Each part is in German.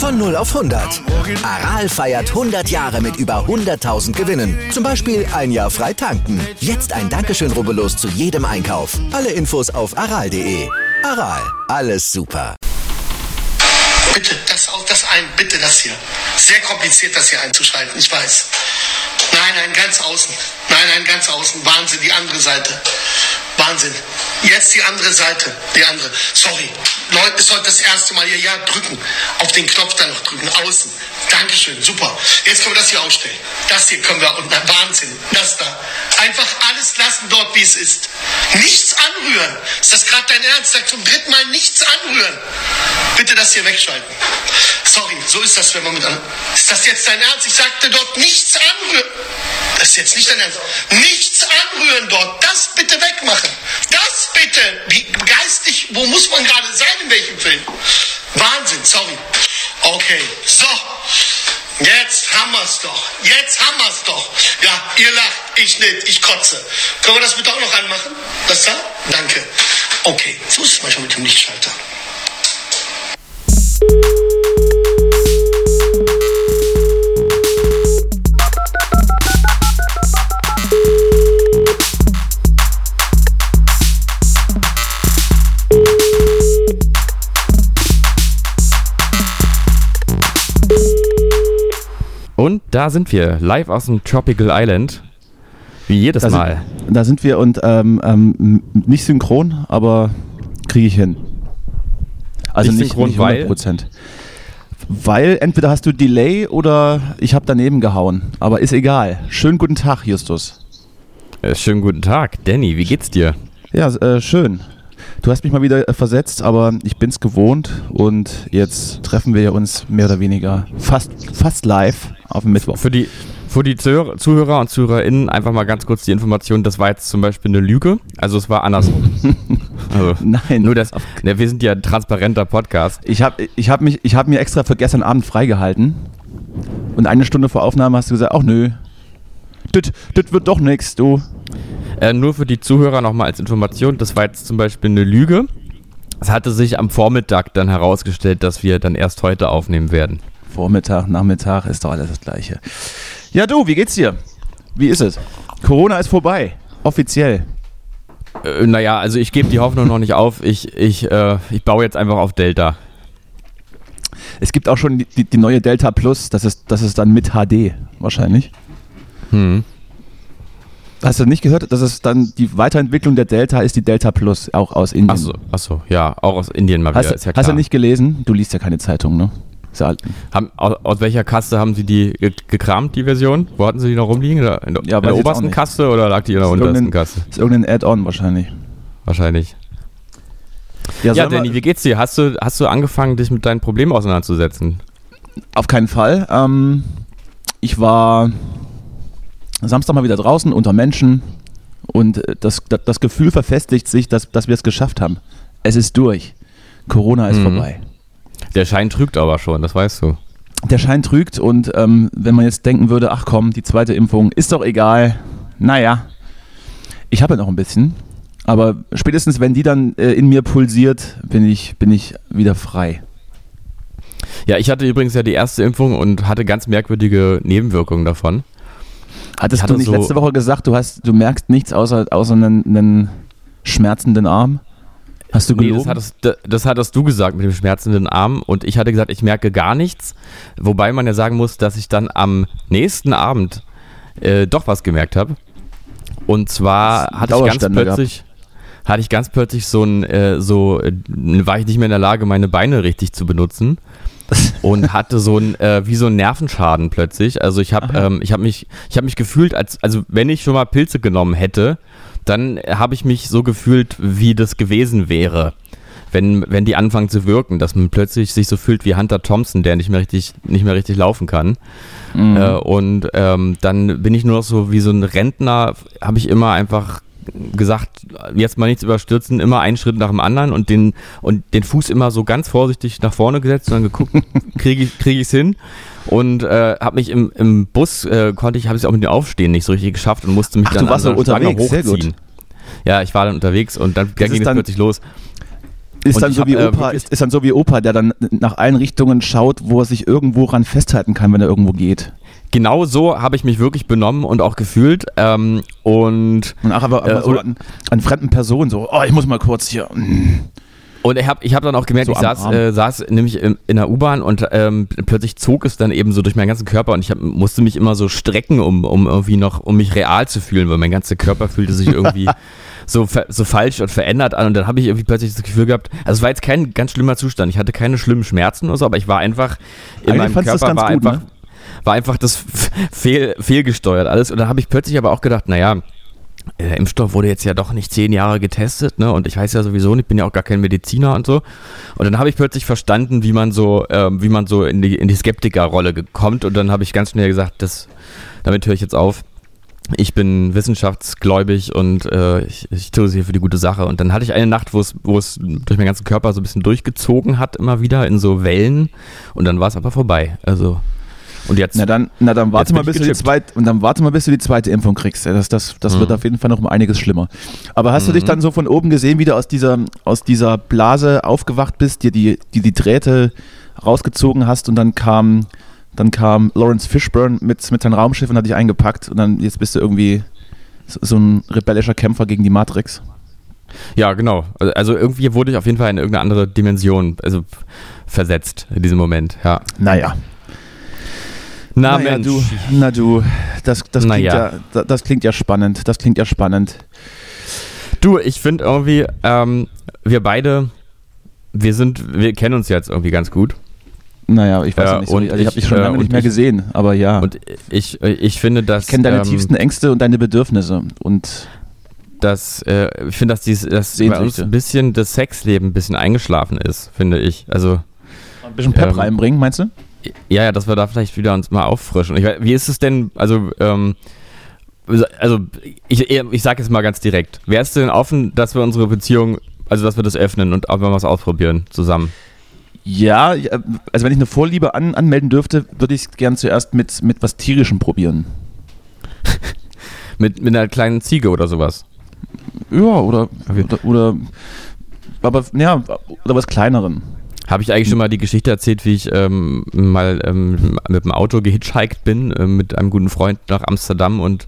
Von 0 auf 100. Aral feiert 100 Jahre mit über 100.000 Gewinnen. Zum Beispiel ein Jahr frei tanken. Jetzt ein Dankeschön, rubbellos zu jedem Einkauf. Alle Infos auf aral.de. Aral, alles super. Bitte, das, das ein, bitte das hier. Sehr kompliziert, das hier einzuschalten, ich weiß. Nein, nein, ganz außen. Nein, nein, ganz außen. Wahnsinn, die andere Seite. Wahnsinn. Jetzt die andere Seite. Die andere. Sorry. Leute, es sollte das erste Mal hier. Ja, drücken. Auf den Knopf da noch drücken. Außen. Dankeschön. Super. Jetzt können wir das hier ausstellen. Das hier können wir. Und Wahnsinn. Das da. Einfach alles lassen dort, wie es ist. Nichts anrühren. Ist das gerade dein Ernst? Sag zum dritten Mal nichts anrühren. Bitte das hier wegschalten. Sorry, so ist das, wenn man mit anderen. Ist das jetzt dein Ernst? Ich sagte dort nichts anrühren. Das ist jetzt nicht dein Ernst. Nichts anrühren dort. Das bitte wegmachen. Das bitte. Wie geistig, wo muss man gerade sein, in welchem Film? Wahnsinn, sorry. Okay, so. Jetzt haben wir's doch. Jetzt haben wir's doch. Ja, ihr lacht, ich nicht, ich kotze. Können wir das bitte auch noch anmachen? Das da? Danke. Okay, so ist es manchmal mit dem Lichtschalter. Und da sind wir, live aus dem Tropical Island. Wie jedes da Mal. Sind, da sind wir und ähm, ähm, nicht synchron, aber kriege ich hin. Also nicht, synchron, nicht 100 Prozent. Weil entweder hast du Delay oder ich habe daneben gehauen. Aber ist egal. Schönen guten Tag, Justus. Äh, schönen guten Tag. Danny, wie geht's dir? Ja, äh, schön. Du hast mich mal wieder äh, versetzt, aber ich bin's gewohnt und jetzt treffen wir uns mehr oder weniger fast, fast live auf dem Mittwoch. Für die, für die Zuhörer und ZuhörerInnen einfach mal ganz kurz die Information, das war jetzt zum Beispiel eine Lüge. Also es war andersrum. also, Nein. Nur das, ne, wir sind ja ein transparenter Podcast. Ich habe ich hab hab mir extra für gestern Abend freigehalten und eine Stunde vor Aufnahme hast du gesagt, ach nö, das wird doch nichts, du. Äh, nur für die Zuhörer nochmal als Information, das war jetzt zum Beispiel eine Lüge. Es hatte sich am Vormittag dann herausgestellt, dass wir dann erst heute aufnehmen werden. Vormittag, Nachmittag ist doch alles das Gleiche. Ja, du, wie geht's dir? Wie ist es? Corona ist vorbei. Offiziell. Äh, naja, also ich gebe die Hoffnung noch nicht auf. Ich, ich, äh, ich baue jetzt einfach auf Delta. Es gibt auch schon die, die neue Delta Plus, das ist, das ist dann mit HD wahrscheinlich. Hm. Hast du nicht gehört, dass es dann die Weiterentwicklung der Delta ist die Delta Plus, auch aus Indien? Achso, achso ja, auch aus Indien mal hast, wieder, ist ja. Hast du nicht gelesen? Du liest ja keine Zeitung, ne? Ja haben, aus, aus, welcher Kaste haben Sie die gekramt, die Version? Wo hatten Sie die noch rumliegen? In der, ja, in der obersten Kaste oder lag die in der untersten Kaste? Ist irgendein Add-on wahrscheinlich. Wahrscheinlich. Ja, ja Danny, wie geht's dir? Hast du, hast du angefangen, dich mit deinen Problemen auseinanderzusetzen? Auf keinen Fall. Ähm, ich war Samstag mal wieder draußen unter Menschen und äh, das, das, das Gefühl verfestigt sich, dass, dass wir es geschafft haben. Es ist durch. Corona ist mhm. vorbei. Der Schein trügt aber schon, das weißt du. Der Schein trügt und ähm, wenn man jetzt denken würde, ach komm, die zweite Impfung ist doch egal. Naja, ich habe ja noch ein bisschen, aber spätestens wenn die dann äh, in mir pulsiert, bin ich, bin ich wieder frei. Ja, ich hatte übrigens ja die erste Impfung und hatte ganz merkwürdige Nebenwirkungen davon. Hattest hatte du nicht so letzte Woche gesagt, du hast, du merkst nichts außer, außer einen, einen schmerzenden Arm? Hast du gelogen? Nee, das hattest, das hattest du gesagt mit dem schmerzenden Arm und ich hatte gesagt, ich merke gar nichts. Wobei man ja sagen muss, dass ich dann am nächsten Abend äh, doch was gemerkt habe. Und zwar hatte ich ganz plötzlich, hatte ich ganz plötzlich so ein, äh, so, äh, war ich nicht mehr in der Lage, meine Beine richtig zu benutzen und hatte so ein äh, wie so ein Nervenschaden plötzlich. Also ich habe ähm, ich habe mich ich habe mich gefühlt als also wenn ich schon mal Pilze genommen hätte, dann habe ich mich so gefühlt, wie das gewesen wäre. Wenn, wenn die anfangen zu wirken, dass man plötzlich sich so fühlt wie Hunter Thompson, der nicht mehr richtig, nicht mehr richtig laufen kann. Mhm. Äh, und ähm, dann bin ich nur noch so wie so ein Rentner, habe ich immer einfach gesagt, jetzt mal nichts überstürzen, immer einen Schritt nach dem anderen und den, und den Fuß immer so ganz vorsichtig nach vorne gesetzt und dann geguckt, kriege ich es krieg hin. Und äh, habe mich im, im Bus, äh, konnte ich, habe es auch mit dem Aufstehen nicht so richtig geschafft und musste mich Ach, dann du warst an unterwegs, sehr gut. Ja, ich war dann unterwegs und dann, dann ging es plötzlich los. Ist dann, so hab, wie äh, Opa, äh, ist, ist dann so wie Opa, der dann nach allen Richtungen schaut, wo er sich irgendwo ran festhalten kann, wenn er irgendwo geht. Genau so habe ich mich wirklich benommen und auch gefühlt. Ähm, und, und ach, aber, aber äh, so an, an, fremden Personen so, oh, ich muss mal kurz hier. Und ich habe ich hab dann auch gemerkt, so ich saß, äh, saß nämlich in, in der U-Bahn und ähm, plötzlich zog es dann eben so durch meinen ganzen Körper und ich hab, musste mich immer so strecken, um, um irgendwie noch, um mich real zu fühlen, weil mein ganzer Körper fühlte sich irgendwie so, so falsch und verändert an. Und dann habe ich irgendwie plötzlich das Gefühl gehabt, also es war jetzt kein ganz schlimmer Zustand. Ich hatte keine schlimmen Schmerzen oder so, aber ich war einfach in Eigentlich meinem Körper war gut, einfach, ne? War einfach das fehl, fehlgesteuert alles. Und dann habe ich plötzlich aber auch gedacht, naja, der Impfstoff wurde jetzt ja doch nicht zehn Jahre getestet, ne? Und ich weiß ja sowieso nicht, bin ja auch gar kein Mediziner und so. Und dann habe ich plötzlich verstanden, wie man so, ähm, wie man so in die, in die Skeptikerrolle kommt. Und dann habe ich ganz schnell gesagt, das, damit höre ich jetzt auf ich bin wissenschaftsgläubig und äh, ich, ich tue es hier für die gute Sache. Und dann hatte ich eine Nacht, wo es, wo es durch meinen ganzen Körper so ein bisschen durchgezogen hat, immer wieder in so Wellen. Und dann war es aber vorbei. Also und jetzt. Na dann, na dann warte mal, bis du die zweite, und dann warte mal, bis du die zweite Impfung kriegst. Das, das, das mhm. wird auf jeden Fall noch um einiges schlimmer. Aber hast mhm. du dich mhm. dann so von oben gesehen, wie du aus dieser, aus dieser Blase aufgewacht bist, dir die, die, die Drähte rausgezogen hast und dann kam dann kam Lawrence Fishburne mit, mit seinem Raumschiff und hat dich eingepackt und dann jetzt bist du irgendwie so, so ein rebellischer Kämpfer gegen die Matrix. Ja, genau. Also irgendwie wurde ich auf jeden Fall in irgendeine andere Dimension also versetzt in diesem Moment, ja. Naja. Na naja, Mensch. Du, na du, das, das, klingt naja. ja, das klingt ja spannend. Das klingt ja spannend. Du, ich finde irgendwie, ähm, wir beide, wir sind, wir kennen uns jetzt irgendwie ganz gut. Naja, ich weiß ja, nicht. So, ich, ich habe dich schon lange nicht mehr ich, gesehen, aber ja. Und ich, ich finde, dass. Ich kenne deine ähm, tiefsten Ängste und deine Bedürfnisse und. Das, äh, ich finde, dass, dies, dass bei uns ein bisschen das Sexleben ein bisschen eingeschlafen ist, finde ich. Also. Ein bisschen Pep ähm, reinbringen, meinst du? Ja, ja, dass wir da vielleicht wieder uns mal auffrischen. Ich, wie ist es denn, also, ähm, also ich, ich sage jetzt mal ganz direkt, wärst du denn offen, dass wir unsere Beziehung, also dass wir das öffnen und auch mal was ausprobieren zusammen? Ja, also wenn ich eine Vorliebe an, anmelden dürfte, würde ich es gern zuerst mit, mit was Tierischem probieren. mit, mit einer kleinen Ziege oder sowas? Ja, oder, oder, oder aber ja, oder was Kleinerem. Habe ich eigentlich schon mal die Geschichte erzählt, wie ich ähm, mal ähm, mit dem Auto gehitchhiked bin, äh, mit einem guten Freund nach Amsterdam und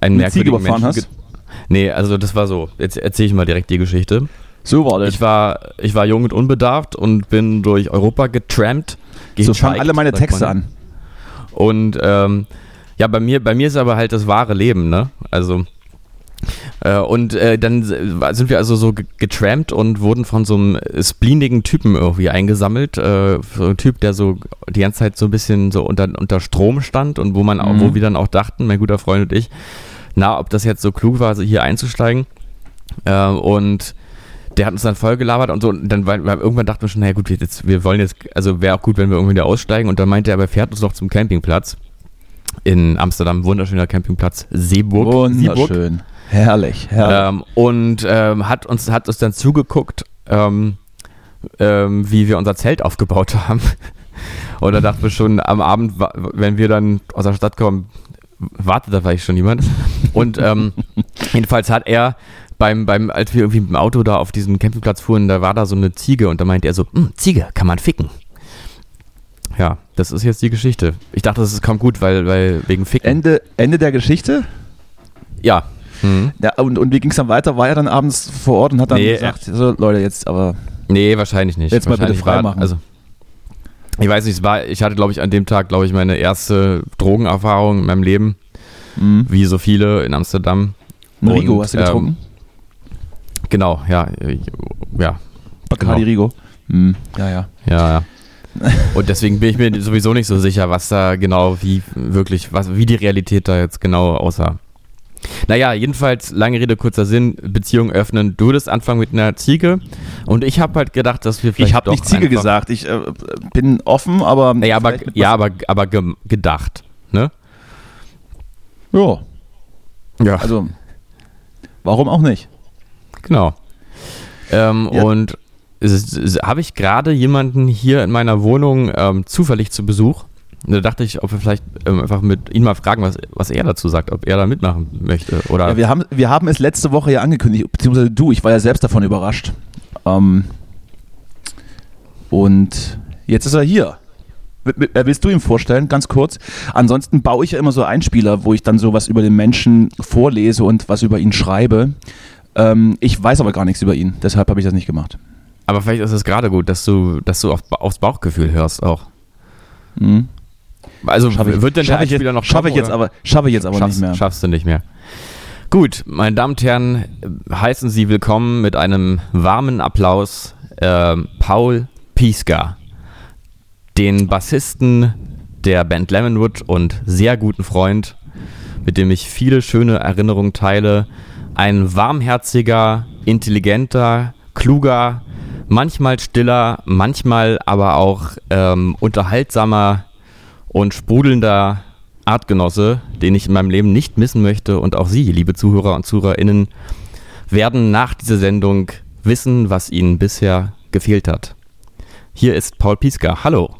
einen Eine merkwürdigen Ziege überfahren Menschen. Hast? Nee, also das war so. Jetzt erzähle ich mal direkt die Geschichte. So war das. Ich war, ich war jung und unbedarft und bin durch Europa getrampt. So fangen alle meine Texte an. Und ähm, ja, bei mir, bei mir ist aber halt das wahre Leben, ne? Also und äh, dann sind wir also so getrampt und wurden von so einem spleenigen Typen irgendwie eingesammelt. Äh, so ein Typ, der so die ganze Zeit so ein bisschen so unter, unter Strom stand und wo man mhm. auch, wo wir dann auch dachten, mein guter Freund und ich, na, ob das jetzt so klug war, hier einzusteigen. Äh, und der hat uns dann voll gelabert und so. Und dann weil, weil irgendwann dachten wir schon, naja gut, jetzt, wir wollen jetzt, also wäre auch gut, wenn wir irgendwie wieder aussteigen. Und dann meinte er, aber fährt uns noch zum Campingplatz in Amsterdam, wunderschöner Campingplatz Seeburg. Wunderschön. Seeburg. Herrlich, herrlich. Ähm, und ähm, hat, uns, hat uns dann zugeguckt, ähm, ähm wie wir unser Zelt aufgebaut haben. und da dachten wir schon am Abend, wenn wir dann aus der Stadt kommen, wartet da vielleicht schon jemand. Und ähm, jedenfalls hat er beim, beim, als wir irgendwie mit dem Auto da auf diesen Campingplatz fuhren, da war da so eine Ziege und da meinte er so, hm, Ziege, kann man ficken. Ja, das ist jetzt die Geschichte. Ich dachte, das ist kaum gut, weil, weil wegen Ficken. Ende, Ende der Geschichte? Ja. Mhm. ja und, und wie ging es dann weiter? War er dann abends vor Ort und hat dann nee, gesagt, so Leute, jetzt aber. Nee, wahrscheinlich nicht. Jetzt wahrscheinlich mal bitte frei machen. Also, ich weiß nicht, es war, ich hatte, glaube ich, an dem Tag, glaube ich, meine erste Drogenerfahrung in meinem Leben. Mhm. Wie so viele in Amsterdam. Rigo hast du getrunken? Ähm, Genau, ja. ja Bacardi genau. Rigo. Hm. Ja, ja. Ja, ja. Und deswegen bin ich mir sowieso nicht so sicher, was da genau, wie wirklich, was, wie die Realität da jetzt genau aussah. Naja, jedenfalls, lange Rede, kurzer Sinn, Beziehung öffnen. Du würdest anfangen mit einer Ziege und ich habe halt gedacht, dass wir vielleicht Ich habe nicht Ziege gesagt, ich äh, bin offen, aber... Naja, aber, ja, aber, aber ge gedacht, ne? Ja. Ja. Also, Warum auch nicht? Genau. Ähm, ja. Und habe ich gerade jemanden hier in meiner Wohnung ähm, zufällig zu Besuch. Da dachte ich, ob wir vielleicht ähm, einfach mit ihm mal fragen, was, was er dazu sagt, ob er da mitmachen möchte. Oder ja, wir, haben, wir haben es letzte Woche ja angekündigt, beziehungsweise du, ich war ja selbst davon überrascht. Ähm, und jetzt ist er hier. Äh, willst du ihm vorstellen, ganz kurz? Ansonsten baue ich ja immer so Einspieler, wo ich dann so was über den Menschen vorlese und was über ihn schreibe. Ähm, ich weiß aber gar nichts über ihn, deshalb habe ich das nicht gemacht. Aber vielleicht ist es gerade gut, dass du, dass du auf, aufs Bauchgefühl hörst auch. Mhm. Also ich, wird denn der Einspieler noch Schaffe ich jetzt aber, schaffe ich jetzt aber nicht mehr. Schaffst du nicht mehr. Gut, meine Damen und Herren, heißen Sie willkommen mit einem warmen Applaus äh, Paul Pieska, den Bassisten der Band Lemonwood und sehr guten Freund, mit dem ich viele schöne Erinnerungen teile. Ein warmherziger, intelligenter, kluger, manchmal stiller, manchmal aber auch ähm, unterhaltsamer und sprudelnder Artgenosse, den ich in meinem Leben nicht missen möchte. Und auch Sie, liebe Zuhörer und ZuhörerInnen, werden nach dieser Sendung wissen, was Ihnen bisher gefehlt hat. Hier ist Paul Pieska. Hallo.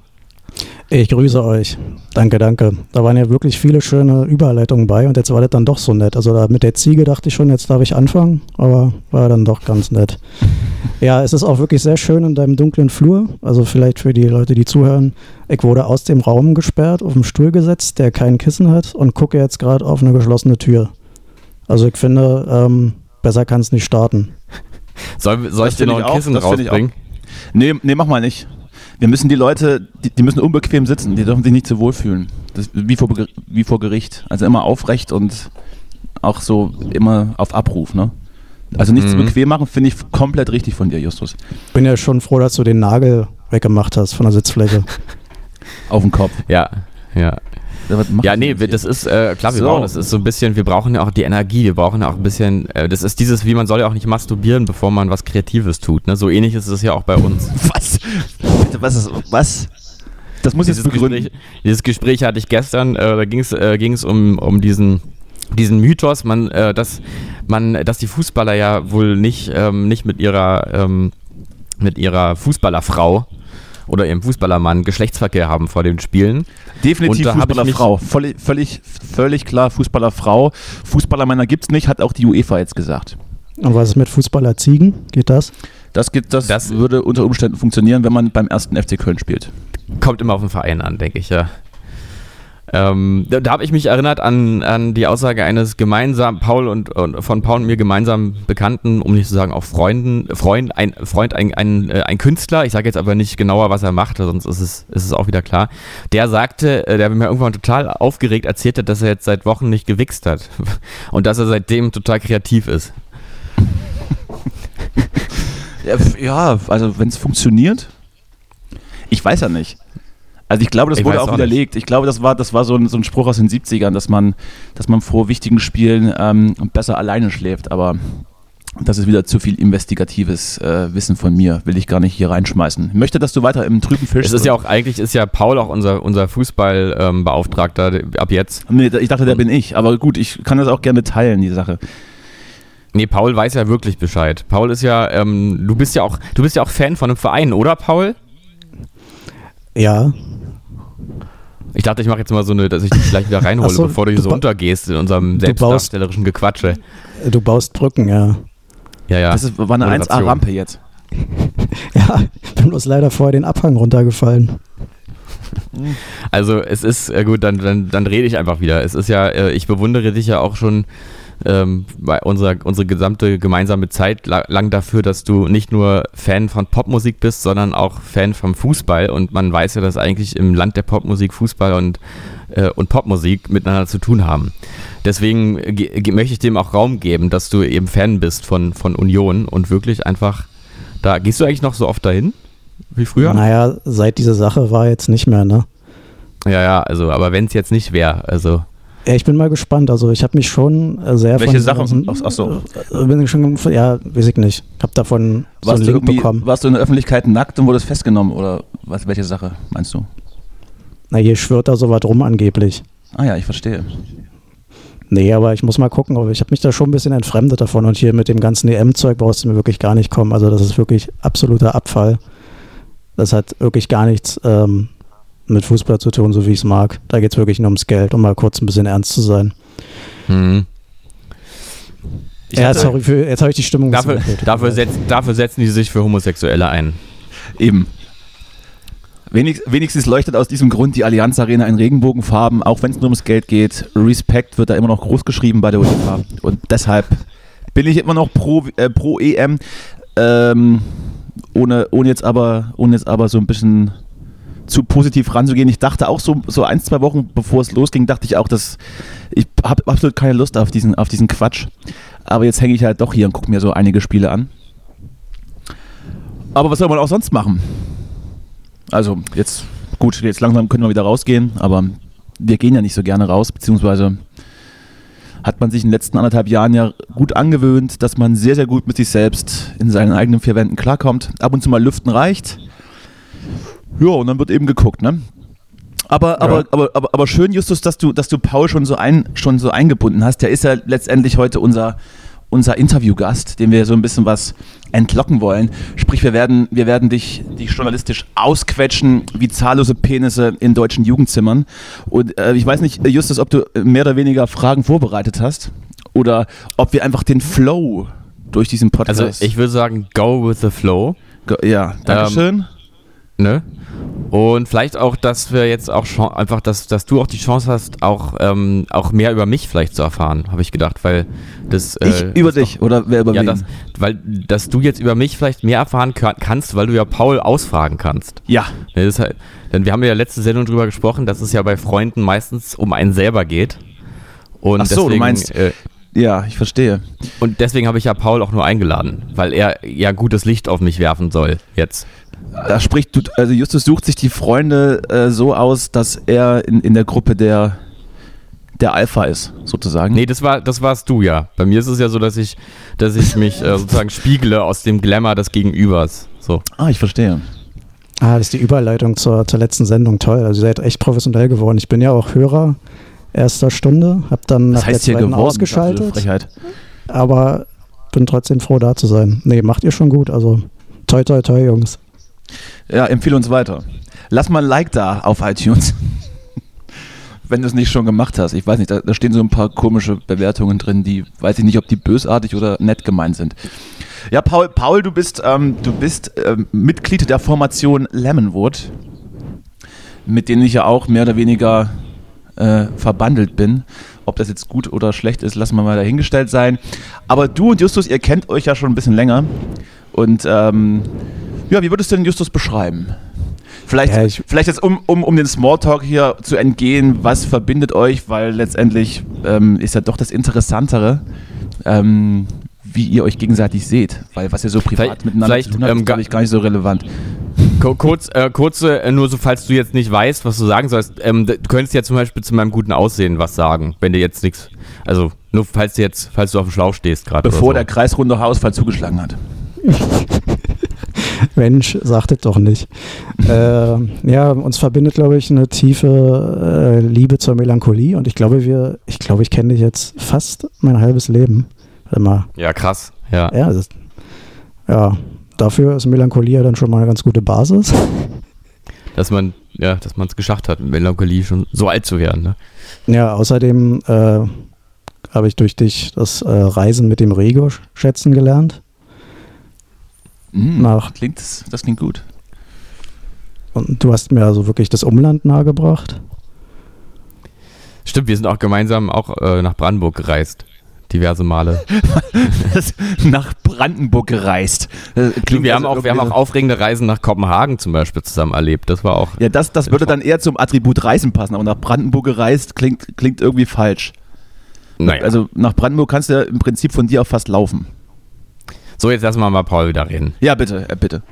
Ich grüße euch. Danke, danke. Da waren ja wirklich viele schöne Überleitungen bei und jetzt war das dann doch so nett. Also da mit der Ziege dachte ich schon, jetzt darf ich anfangen, aber war dann doch ganz nett. Ja, es ist auch wirklich sehr schön in deinem dunklen Flur. Also vielleicht für die Leute, die zuhören. Ich wurde aus dem Raum gesperrt, auf den Stuhl gesetzt, der kein Kissen hat und gucke jetzt gerade auf eine geschlossene Tür. Also ich finde, ähm, besser kann es nicht starten. Soll, soll ich dir noch ein Kissen rausbringen? Nee, nee, mach mal nicht. Wir müssen die Leute, die, die, müssen unbequem sitzen, die dürfen sich nicht so wohlfühlen. Das, wie, vor, wie vor Gericht. Also immer aufrecht und auch so immer auf Abruf, ne? Also nichts mhm. bequem machen, finde ich komplett richtig von dir, Justus. Bin ja schon froh, dass du den Nagel weggemacht hast von der Sitzfläche. auf dem Kopf. Ja, ja. Ja, nee, das ist äh, klar, wir so. brauchen das ist so ein bisschen, wir brauchen ja auch die Energie, wir brauchen ja auch ein bisschen, äh, das ist dieses, wie man soll ja auch nicht masturbieren, bevor man was Kreatives tut. Ne? So ähnlich ist es ja auch bei uns. Was? Was ist, was? Das muss dieses jetzt begründen. Gespräch, dieses Gespräch hatte ich gestern, äh, da ging es äh, um, um diesen diesen Mythos, man, äh, dass man, dass die Fußballer ja wohl nicht, ähm, nicht mit ihrer ähm, mit ihrer Fußballerfrau oder ihrem Fußballermann Geschlechtsverkehr haben vor den Spielen. Definitiv Fußballerfrau. Völlig, völlig, völlig klar Fußballerfrau. Fußballermänner gibt es nicht, hat auch die UEFA jetzt gesagt. Und was ist mit Fußballerziegen? Geht das? Das, geht, das, das würde unter Umständen funktionieren, wenn man beim ersten FC Köln spielt. Kommt immer auf den Verein an, denke ich, ja. Ähm, da, da habe ich mich erinnert an, an die Aussage eines gemeinsamen Paul und, und, von Paul und mir gemeinsam Bekannten, um nicht zu sagen auch Freunden, Freund, ein Freund, ein, ein, äh, ein Künstler, ich sage jetzt aber nicht genauer, was er macht, sonst ist es, ist es auch wieder klar. Der sagte, äh, der mir irgendwann total aufgeregt erzählte, dass er jetzt seit Wochen nicht gewichst hat und dass er seitdem total kreativ ist. ja, also wenn es funktioniert, ich weiß ja nicht. Also ich glaube, das ich wurde auch widerlegt. Nicht. Ich glaube, das war, das war so ein, so ein Spruch aus den 70ern, dass man, dass man vor wichtigen Spielen ähm, besser alleine schläft. Aber das ist wieder zu viel investigatives äh, Wissen von mir, will ich gar nicht hier reinschmeißen. Ich möchte, dass du weiter im trüben Fisch. Es ist ja auch eigentlich ist ja Paul auch unser, unser Fußballbeauftragter ähm, ab jetzt. Nee, ich dachte, der bin ich. Aber gut, ich kann das auch gerne teilen, die Sache. Nee, Paul weiß ja wirklich Bescheid. Paul ist ja, ähm, du bist ja auch, du bist ja auch Fan von einem Verein, oder Paul? Ja. Ich dachte, ich mache jetzt mal so eine, dass ich dich gleich wieder reinhole, so, bevor du hier so untergehst in unserem selbstdarstellerischen Gequatsche. Du baust Brücken, ja. Ja, ja. Das ist, war eine 1A-Rampe jetzt. ja, ich bin bloß leider vorher den Abhang runtergefallen. Also es ist, äh, gut, dann, dann, dann rede ich einfach wieder. Es ist ja, äh, ich bewundere dich ja auch schon ähm, unser, unsere gesamte gemeinsame Zeit lang dafür, dass du nicht nur Fan von Popmusik bist, sondern auch Fan vom Fußball. Und man weiß ja, dass eigentlich im Land der Popmusik Fußball und, äh, und Popmusik miteinander zu tun haben. Deswegen möchte ich dem auch Raum geben, dass du eben Fan bist von, von Union und wirklich einfach da. Gehst du eigentlich noch so oft dahin wie früher? Naja, seit diese Sache war jetzt nicht mehr, ne? Ja, ja, also, aber wenn es jetzt nicht wäre, also ich bin mal gespannt. Also ich habe mich schon äh, sehr Welche von, Sachen? Ach, ach so. Äh, bin schon, ja, weiß ich nicht. Ich habe davon so einen Link bekommen. Warst du in der Öffentlichkeit nackt und wurdest festgenommen oder was, welche Sache meinst du? Na, hier schwört da sowas rum angeblich. Ah ja, ich verstehe. Nee, aber ich muss mal gucken, aber ich habe mich da schon ein bisschen entfremdet davon und hier mit dem ganzen EM-Zeug brauchst du mir wirklich gar nicht kommen. Also das ist wirklich absoluter Abfall. Das hat wirklich gar nichts ähm, mit Fußball zu tun, so wie ich es mag. Da geht es wirklich nur ums Geld, um mal kurz ein bisschen ernst zu sein. Hm. Ja, sorry, für, jetzt habe ich die Stimmung. Dafür, dafür, setz, dafür setzen die sich für Homosexuelle ein. Eben. Wenig, wenigstens leuchtet aus diesem Grund die Allianz Arena in Regenbogenfarben, auch wenn es nur ums Geld geht. Respekt wird da immer noch groß geschrieben bei der UEFA. Und deshalb bin ich immer noch pro, äh, pro EM. Ähm, ohne, ohne, jetzt aber, ohne jetzt aber so ein bisschen zu positiv ranzugehen. Ich dachte auch so, so ein, zwei Wochen bevor es losging, dachte ich auch, dass ich habe absolut keine Lust auf diesen, auf diesen Quatsch. Aber jetzt hänge ich halt doch hier und gucke mir so einige Spiele an. Aber was soll man auch sonst machen? Also jetzt, gut, jetzt langsam können wir wieder rausgehen, aber wir gehen ja nicht so gerne raus, beziehungsweise hat man sich in den letzten anderthalb Jahren ja gut angewöhnt, dass man sehr, sehr gut mit sich selbst in seinen eigenen vier Wänden klarkommt. Ab und zu mal lüften reicht. Ja, und dann wird eben geguckt, ne? Aber, ja. aber, aber, aber, aber schön, Justus, dass du, dass du Paul schon so, ein, schon so eingebunden hast. Der ist ja letztendlich heute unser, unser Interviewgast, dem wir so ein bisschen was entlocken wollen. Sprich, wir werden, wir werden dich, dich journalistisch ausquetschen wie zahllose Penisse in deutschen Jugendzimmern. Und äh, ich weiß nicht, Justus, ob du mehr oder weniger Fragen vorbereitet hast oder ob wir einfach den Flow durch diesen Podcast. Also ich würde sagen, go with the flow. Go, ja, Dankeschön. Ähm, ne? Und vielleicht auch, dass wir jetzt auch schon einfach, dass, dass du auch die Chance hast, auch, ähm, auch mehr über mich vielleicht zu erfahren, habe ich gedacht, weil das. Äh, ich über dich auch, oder wer über ja, das, weil, dass du jetzt über mich vielleicht mehr erfahren kannst, weil du ja Paul ausfragen kannst. Ja. Halt, denn wir haben ja letzte Sendung drüber gesprochen, dass es ja bei Freunden meistens um einen selber geht. Und Ach so, deswegen, du meinst. Äh, ja, ich verstehe. Und deswegen habe ich ja Paul auch nur eingeladen, weil er ja gutes Licht auf mich werfen soll jetzt. Da spricht, also Justus sucht sich die Freunde äh, so aus, dass er in, in der Gruppe der, der Alpha ist, sozusagen. Nee, das, war, das warst du ja. Bei mir ist es ja so, dass ich, dass ich mich äh, sozusagen spiegle aus dem Glamour des Gegenübers. So. Ah, ich verstehe. Ah, das ist die Überleitung zur, zur letzten Sendung. Toll. Also, ihr seid echt professionell geworden. Ich bin ja auch Hörer erster Stunde, hab dann das nach heißt der zweiten geworden, ausgeschaltet. Aber bin trotzdem froh, da zu sein. Nee, macht ihr schon gut. Also, toi, toi, toi, Jungs. Ja, empfehle uns weiter. Lass mal ein Like da auf iTunes. Wenn du es nicht schon gemacht hast. Ich weiß nicht, da, da, stehen so ein paar komische Bewertungen drin, die weiß ich nicht, ob die bösartig oder nett gemeint sind. Ja, Paul, Paul du bist, ähm, du bist ähm, Mitglied der Formation Lemonwood, mit denen ich ja auch mehr oder weniger äh, verbandelt bin. Ob das jetzt gut oder schlecht ist, lassen wir mal dahingestellt sein. Aber du und Justus, ihr kennt euch ja schon ein bisschen länger. Und ähm, ja, wie würdest du denn Justus beschreiben? Vielleicht, ja, vielleicht jetzt, um, um, um den Smalltalk hier zu entgehen, was verbindet euch? Weil letztendlich ähm, ist ja doch das Interessantere, ähm, wie ihr euch gegenseitig seht. Weil was ihr so privat vielleicht, miteinander vielleicht, zu tun habt, ähm, ist, glaube ich, gar nicht so relevant. Kurz, äh, kurze, äh, nur so, falls du jetzt nicht weißt, was du sagen sollst, ähm, du könntest ja zum Beispiel zu meinem guten Aussehen was sagen, wenn dir jetzt nichts, also nur falls du jetzt, falls du auf dem Schlauch stehst gerade. Bevor so. der kreisrunde Hausfall zugeschlagen hat. Mensch, sagt es doch nicht. äh, ja, uns verbindet, glaube ich, eine tiefe äh, Liebe zur Melancholie und ich glaube, wir, ich glaube, ich kenne dich jetzt fast mein halbes Leben. Mal. Ja, krass. Ja. Ja, ist, ja, dafür ist Melancholie ja dann schon mal eine ganz gute Basis. Dass man, ja, dass man es geschafft hat, mit Melancholie schon so alt zu werden. Ne? Ja, außerdem äh, habe ich durch dich das äh, Reisen mit dem Rego schätzen gelernt. Mhm, nach. Klingt, das, klingt gut. Und du hast mir also wirklich das Umland nahegebracht. Stimmt, wir sind auch gemeinsam auch äh, nach Brandenburg gereist. Diverse Male. nach Brandenburg gereist. Klingt wir, haben auch, wir haben auch aufregende Reisen nach Kopenhagen zum Beispiel zusammen erlebt. Das war auch. Ja, das, das würde dann eher zum Attribut Reisen passen, aber nach Brandenburg gereist klingt, klingt irgendwie falsch. Naja. Also nach Brandenburg kannst du ja im Prinzip von dir auch fast laufen. So, jetzt lassen wir mal Paul wieder reden. Ja, bitte, äh, bitte.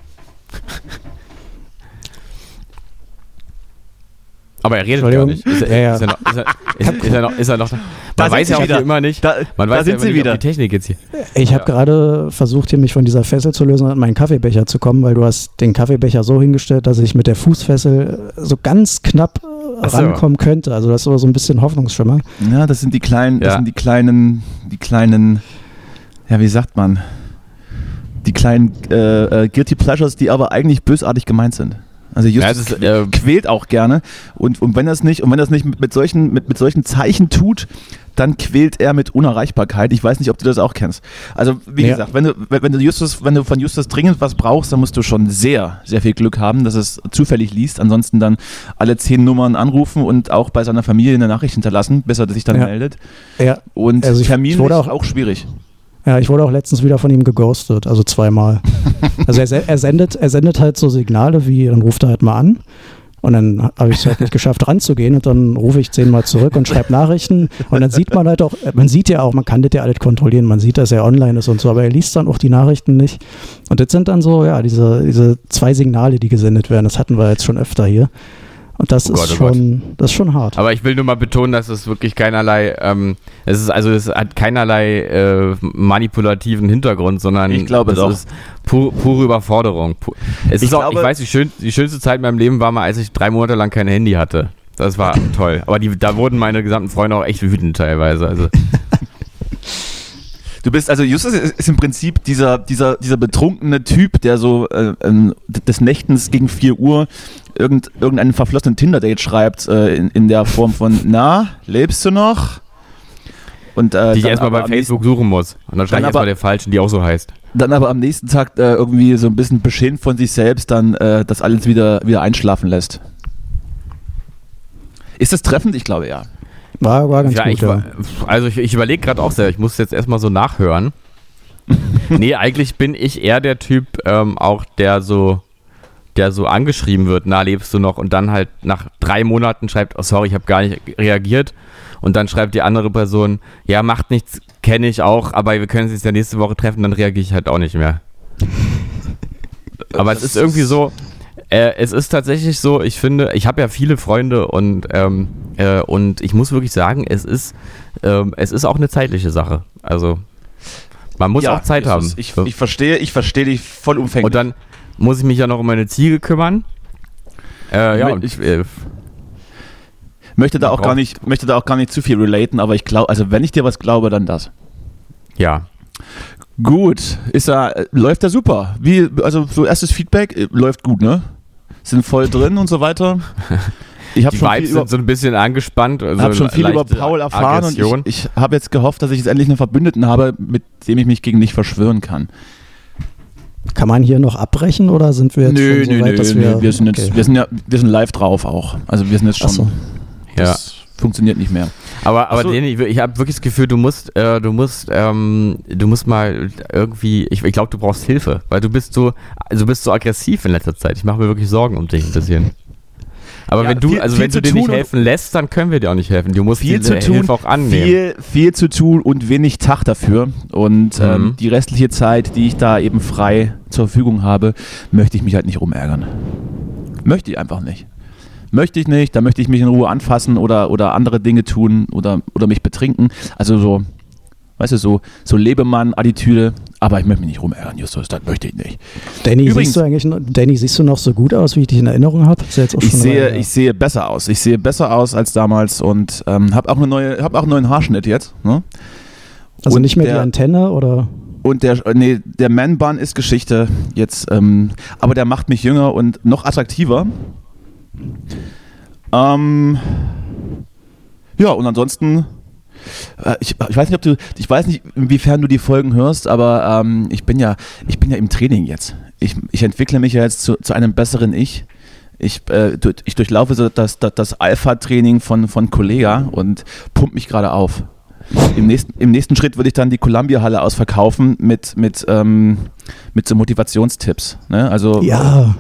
Aber er redet gar nicht. Ist er, ja, ja. Ist er noch, ist er, ist, ist er noch, ist er noch man da weiß ja auch wieder. immer nicht. Da, man weiß da sind ja sie wieder. die Technik jetzt hier. Ich habe gerade versucht, hier mich von dieser Fessel zu lösen und an meinen Kaffeebecher zu kommen, weil du hast den Kaffeebecher so hingestellt, dass ich mit der Fußfessel so ganz knapp rankommen könnte. Also das ist aber so ein bisschen Hoffnungsschimmer. Ja, das sind die kleinen, das sind die kleinen, die kleinen, ja, wie sagt man? Die kleinen äh, äh, Guilty Pleasures, die aber eigentlich bösartig gemeint sind. Also Justus ja, ist, äh, quält auch gerne und, und wenn das nicht und wenn das nicht mit, mit solchen mit, mit solchen Zeichen tut, dann quält er mit Unerreichbarkeit. Ich weiß nicht, ob du das auch kennst. Also wie ja. gesagt, wenn du wenn du Justus wenn du von Justus dringend was brauchst, dann musst du schon sehr sehr viel Glück haben, dass es zufällig liest. Ansonsten dann alle zehn Nummern anrufen und auch bei seiner Familie eine Nachricht hinterlassen, bis er sich dann ja. meldet. Ja. Und also ich, Termin ist auch, auch schwierig. Ja, ich wurde auch letztens wieder von ihm geghostet, also zweimal. also er, er, sendet, er sendet halt so Signale wie, dann ruft er halt mal an. Und dann habe ich es halt nicht geschafft, ranzugehen und dann rufe ich zehnmal zurück und schreibe Nachrichten. Und dann sieht man halt auch, man sieht ja auch, man kann das ja alles kontrollieren, man sieht, dass er online ist und so, aber er liest dann auch die Nachrichten nicht. Und das sind dann so, ja, diese, diese zwei Signale, die gesendet werden. Das hatten wir jetzt schon öfter hier. Und das oh ist Gott, oh schon, oh das ist schon hart. Aber ich will nur mal betonen, dass es wirklich keinerlei, ähm, es ist also es hat keinerlei äh, manipulativen Hintergrund, sondern ich glaube es doch. ist pur, pure Überforderung. Es ich ist auch, ich weiß, die, schön, die schönste Zeit in meinem Leben war mal, als ich drei Monate lang kein Handy hatte. Das war toll. Aber die, da wurden meine gesamten Freunde auch echt wütend teilweise. Also. Du bist also Justus ist im Prinzip dieser, dieser, dieser betrunkene Typ, der so äh, äh, des Nächtens gegen 4 Uhr irgend, irgendeinen verflossenen Tinder-Date schreibt, äh, in, in der Form von, na, lebst du noch? Und, äh, die ich erstmal bei Facebook nächsten, suchen muss. Und dann schreibe ich erstmal der falschen, die auch so heißt. Dann aber am nächsten Tag äh, irgendwie so ein bisschen beschämt von sich selbst dann äh, das alles wieder, wieder einschlafen lässt. Ist das treffend? Ich glaube ja. War, war ganz ja, gut, ich, ja. Also ich, ich überlege gerade auch sehr, ich muss jetzt erstmal so nachhören. nee, eigentlich bin ich eher der Typ, ähm, auch der so der so angeschrieben wird, na, lebst du noch? Und dann halt nach drei Monaten schreibt, oh, sorry, ich habe gar nicht reagiert. Und dann schreibt die andere Person, ja, macht nichts, kenne ich auch, aber wir können uns ja nächste Woche treffen, dann reagiere ich halt auch nicht mehr. aber es ist irgendwie so, äh, es ist tatsächlich so, ich finde, ich habe ja viele Freunde und, ähm, äh, und ich muss wirklich sagen, es ist, ähm, es ist auch eine zeitliche Sache. Also man muss ja, auch Zeit haben. Ich, ich, verstehe, ich verstehe dich vollumfänglich. Und dann, muss ich mich ja noch um meine Ziege kümmern. Äh, ja, und ich äh, möchte da auch gar nicht, möchte da auch gar nicht zu viel relaten, aber ich glaube, also wenn ich dir was glaube, dann das. Ja. Gut, ist er, äh, läuft er super. Wie, also so erstes Feedback äh, läuft gut, ne? Sind voll drin und so weiter. Ich Die schon Vibes sind so ein bisschen angespannt. Ich also habe schon viel über Paul erfahren Aggression. und ich, ich habe jetzt gehofft, dass ich jetzt endlich einen Verbündeten habe, mit dem ich mich gegen dich verschwören kann. Kann man hier noch abbrechen oder sind wir jetzt nö, schon so weit, nö, dass wir... Nö. Wir, sind okay. jetzt, wir, sind ja, wir sind live drauf auch. Also wir sind jetzt schon... So. Das ja. Funktioniert nicht mehr. Aber, aber so. Leni, ich, ich habe wirklich das Gefühl, du musst, äh, du musst, ähm, du musst mal irgendwie, ich, ich glaube, du brauchst Hilfe, weil du bist so, also du bist so aggressiv in letzter Zeit. Ich mache mir wirklich Sorgen um dich ein bisschen. Aber ja, wenn du, viel, also viel wenn du dir nicht helfen lässt, dann können wir dir auch nicht helfen. Du musst viel zu tun, Hilfe auch annehmen. Viel, viel zu tun und wenig Tag dafür. Und mhm. ähm, die restliche Zeit, die ich da eben frei zur Verfügung habe, möchte ich mich halt nicht rumärgern. Möchte ich einfach nicht. Möchte ich nicht, da möchte ich mich in Ruhe anfassen oder, oder andere Dinge tun oder, oder mich betrinken. Also so Weißt du, so, so Lebemann-Attitüde. Aber ich möchte mich nicht rumärgern, Justus, das möchte ich nicht. Danny, Übrigens, siehst du eigentlich noch, Danny, siehst du noch so gut aus, wie ich dich in Erinnerung habe? Ich, sehe, ich sehe besser aus. Ich sehe besser aus als damals und ähm, habe auch, eine neue, hab auch einen neuen Haarschnitt jetzt. Ne? Also und nicht mehr der, die Antenne oder? Und der, nee, der Man-Bun ist Geschichte jetzt, ähm, aber der macht mich jünger und noch attraktiver. Ähm, ja, und ansonsten äh, ich, ich, weiß nicht, ob du, ich weiß nicht, inwiefern du die Folgen hörst, aber ähm, ich bin ja, ich bin ja im Training jetzt. Ich, ich entwickle mich ja jetzt zu, zu einem besseren Ich. Ich, äh, ich durchlaufe so das, das, das Alpha-Training von, von Kollega und pump mich gerade auf. Im nächsten, Im nächsten Schritt würde ich dann die Columbia-Halle ausverkaufen mit, mit, ähm, mit so Motivationstipps. Ne? Also ja.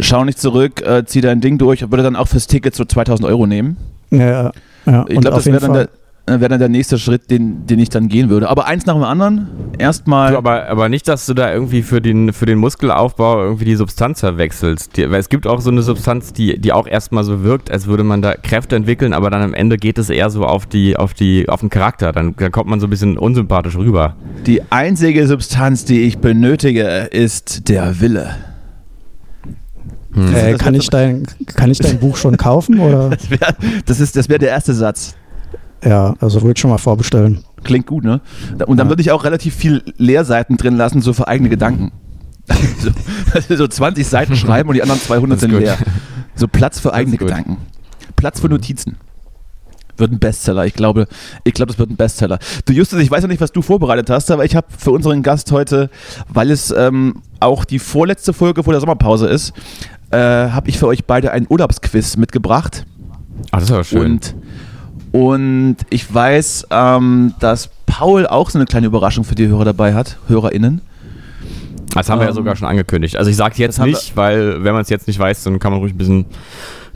schau nicht zurück, äh, zieh dein Ding durch, würde dann auch fürs Ticket so 2000 Euro nehmen. Ja, ja. Ich glaube, das wäre dann der wäre dann der nächste Schritt, den, den ich dann gehen würde. Aber eins nach dem anderen. Erstmal. Aber, aber nicht, dass du da irgendwie für den, für den Muskelaufbau irgendwie die Substanz verwechselst. Die, weil es gibt auch so eine Substanz, die, die auch erstmal so wirkt, als würde man da Kräfte entwickeln, aber dann am Ende geht es eher so auf, die, auf, die, auf den Charakter. Dann, dann kommt man so ein bisschen unsympathisch rüber. Die einzige Substanz, die ich benötige, ist der Wille. Hm. Äh, kann, ich dein, kann ich dein Buch schon kaufen? Oder? Das wäre das wär der erste Satz. Ja, also würde ich schon mal vorbestellen. Klingt gut, ne? Und dann ja. würde ich auch relativ viel Leerseiten drin lassen, so für eigene Gedanken. so, so 20 Seiten schreiben und die anderen 200 sind leer. So Platz für eigene Gedanken. Platz für Notizen. Wird ein Bestseller. Ich glaube, ich glaube, das wird ein Bestseller. Du Justus, ich weiß noch nicht, was du vorbereitet hast, aber ich habe für unseren Gast heute, weil es ähm, auch die vorletzte Folge vor der Sommerpause ist, äh, habe ich für euch beide einen Urlaubsquiz mitgebracht. Ach, das ist aber schön. Und, und ich weiß, ähm, dass Paul auch so eine kleine Überraschung für die Hörer dabei hat, HörerInnen. Das haben wir ja ähm, sogar schon angekündigt. Also ich sage jetzt nicht, weil wenn man es jetzt nicht weiß, dann kann man ruhig ein bisschen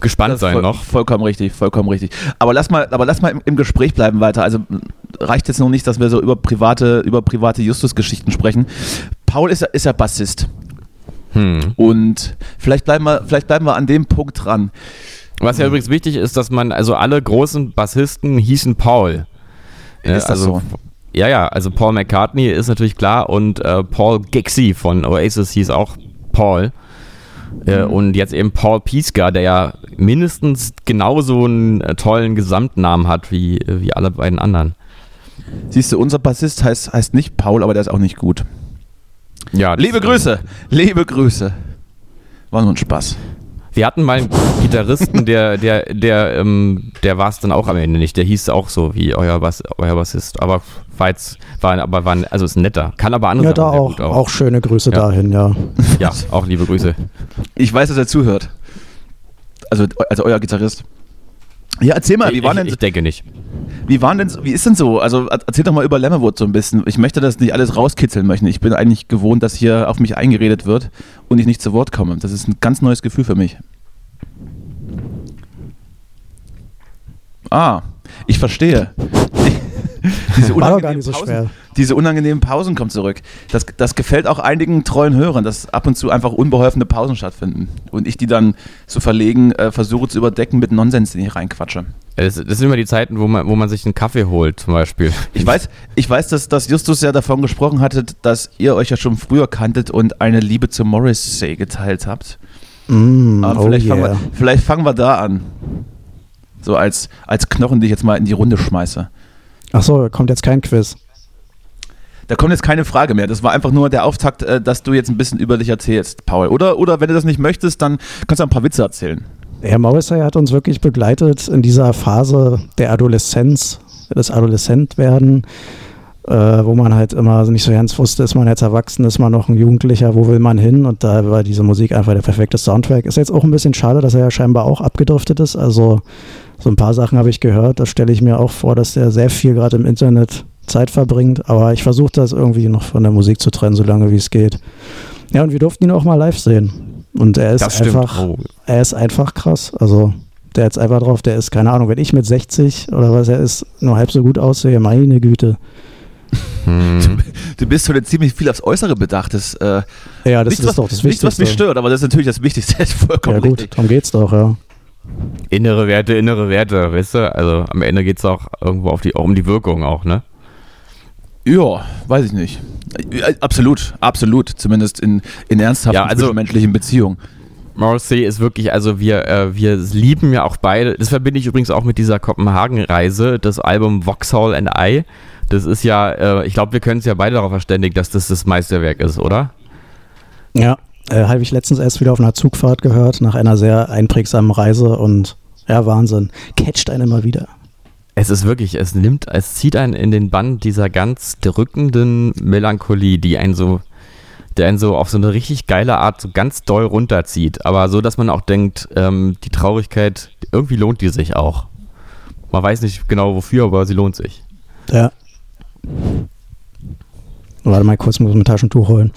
gespannt sein voll, noch. Vollkommen richtig, vollkommen richtig. Aber lass mal, aber lass mal im, im, Gespräch bleiben weiter. Also reicht jetzt noch nicht, dass wir so über private, über private Justus-Geschichten sprechen. Paul ist, ist ja Bassist. Hm. Und vielleicht bleiben, wir, vielleicht bleiben wir an dem Punkt dran. Was ja übrigens wichtig ist, dass man, also alle großen Bassisten hießen Paul. Ist das also, so? Ja, ja, also Paul McCartney ist natürlich klar und äh, Paul Gixie von Oasis hieß auch Paul. Äh, mhm. und jetzt eben Paul Pieska, der ja mindestens genauso einen äh, tollen Gesamtnamen hat wie, wie alle beiden anderen. Siehst du, unser Bassist heißt, heißt nicht Paul, aber der ist auch nicht gut. Ja, liebe Grüße, liebe Grüße. War nur ein Spaß. Wir hatten mal einen Gitarristen, der, der, der, ähm, der war es dann auch am Ende nicht. Der hieß auch so wie euer, Bass, euer Bassist. Aber war jetzt, war, aber war, also ist netter. Kann aber andere Ja, da auch, auch, auch. schöne Grüße ja. dahin, ja. Ja, auch liebe Grüße. Ich weiß, dass er zuhört. Also, also euer Gitarrist. Ja, erzähl mal, wie war denn. Ich, ich denke nicht. Wie waren denn, wie ist denn so? Also erzähl doch mal über Lemmerwood so ein bisschen. Ich möchte das nicht alles rauskitzeln möchten. Ich bin eigentlich gewohnt, dass hier auf mich eingeredet wird und ich nicht zu Wort komme. Das ist ein ganz neues Gefühl für mich. Ah, ich verstehe. diese, unangenehmen so Pausen, diese unangenehmen Pausen kommen zurück. Das, das gefällt auch einigen treuen Hörern, dass ab und zu einfach unbeholfene Pausen stattfinden. Und ich die dann zu verlegen äh, versuche zu überdecken mit Nonsens, den ich reinquatsche. Das, das, sind immer die Zeiten, wo man, wo man sich einen Kaffee holt, zum Beispiel. Ich weiß, ich weiß dass, dass Justus ja davon gesprochen hatte, dass ihr euch ja schon früher kanntet und eine Liebe zu Morrissey geteilt habt. Mm, Aber vielleicht, oh fangen wir, vielleicht fangen wir da an. So als, als Knochen, die ich jetzt mal in die Runde schmeiße. Achso, kommt jetzt kein Quiz. Da kommt jetzt keine Frage mehr. Das war einfach nur der Auftakt, äh, dass du jetzt ein bisschen über dich erzählst, Paul. Oder, oder wenn du das nicht möchtest, dann kannst du ein paar Witze erzählen. Herr Morrissey hat uns wirklich begleitet in dieser Phase der Adoleszenz, des Adoleszentwerden, äh, wo man halt immer nicht so ganz wusste, ist man jetzt erwachsen, ist man noch ein Jugendlicher, wo will man hin? Und da war diese Musik einfach der perfekte Soundtrack. Ist jetzt auch ein bisschen schade, dass er ja scheinbar auch abgedriftet ist. Also so ein paar Sachen habe ich gehört. Da stelle ich mir auch vor, dass der sehr viel gerade im Internet Zeit verbringt. Aber ich versuche das irgendwie noch von der Musik zu trennen, solange wie es geht. Ja, und wir durften ihn auch mal live sehen. Und er ist einfach, oh. er ist einfach krass. Also der jetzt einfach drauf, der ist, keine Ahnung, wenn ich mit 60 oder was er ist, nur halb so gut aussehe, meine Güte. Hm. Du, bist heute ziemlich viel aufs Äußere bedacht. Das, äh, ja, das nichts, ist was, doch das Wichtigste. Nichts, was mich stört, aber das ist natürlich das Wichtigste. Das vollkommen ja gut, richtig. darum geht's doch, ja. Innere Werte, innere Werte, weißt du? Also am Ende geht es auch irgendwo auf die, auch um die Wirkung auch, ne? Ja, weiß ich nicht. Absolut, absolut. Zumindest in, in ernsthaften ja, also, menschlichen Beziehungen. Morrissey ist wirklich, also wir, äh, wir lieben ja auch beide, das verbinde ich übrigens auch mit dieser Kopenhagen-Reise, das Album Vauxhall and I. Das ist ja, äh, ich glaube, wir können uns ja beide darauf verständigen, dass das das Meisterwerk ist, oder? Ja, äh, habe ich letztens erst wieder auf einer Zugfahrt gehört, nach einer sehr einprägsamen Reise und ja, Wahnsinn. Catcht einen immer wieder. Es ist wirklich, es nimmt, es zieht einen in den Bann dieser ganz drückenden Melancholie, die einen so, der einen so auf so eine richtig geile Art so ganz doll runterzieht. Aber so, dass man auch denkt, ähm, die Traurigkeit, irgendwie lohnt die sich auch. Man weiß nicht genau wofür, aber sie lohnt sich. Ja. Warte mal kurz, muss ich ein Taschentuch holen.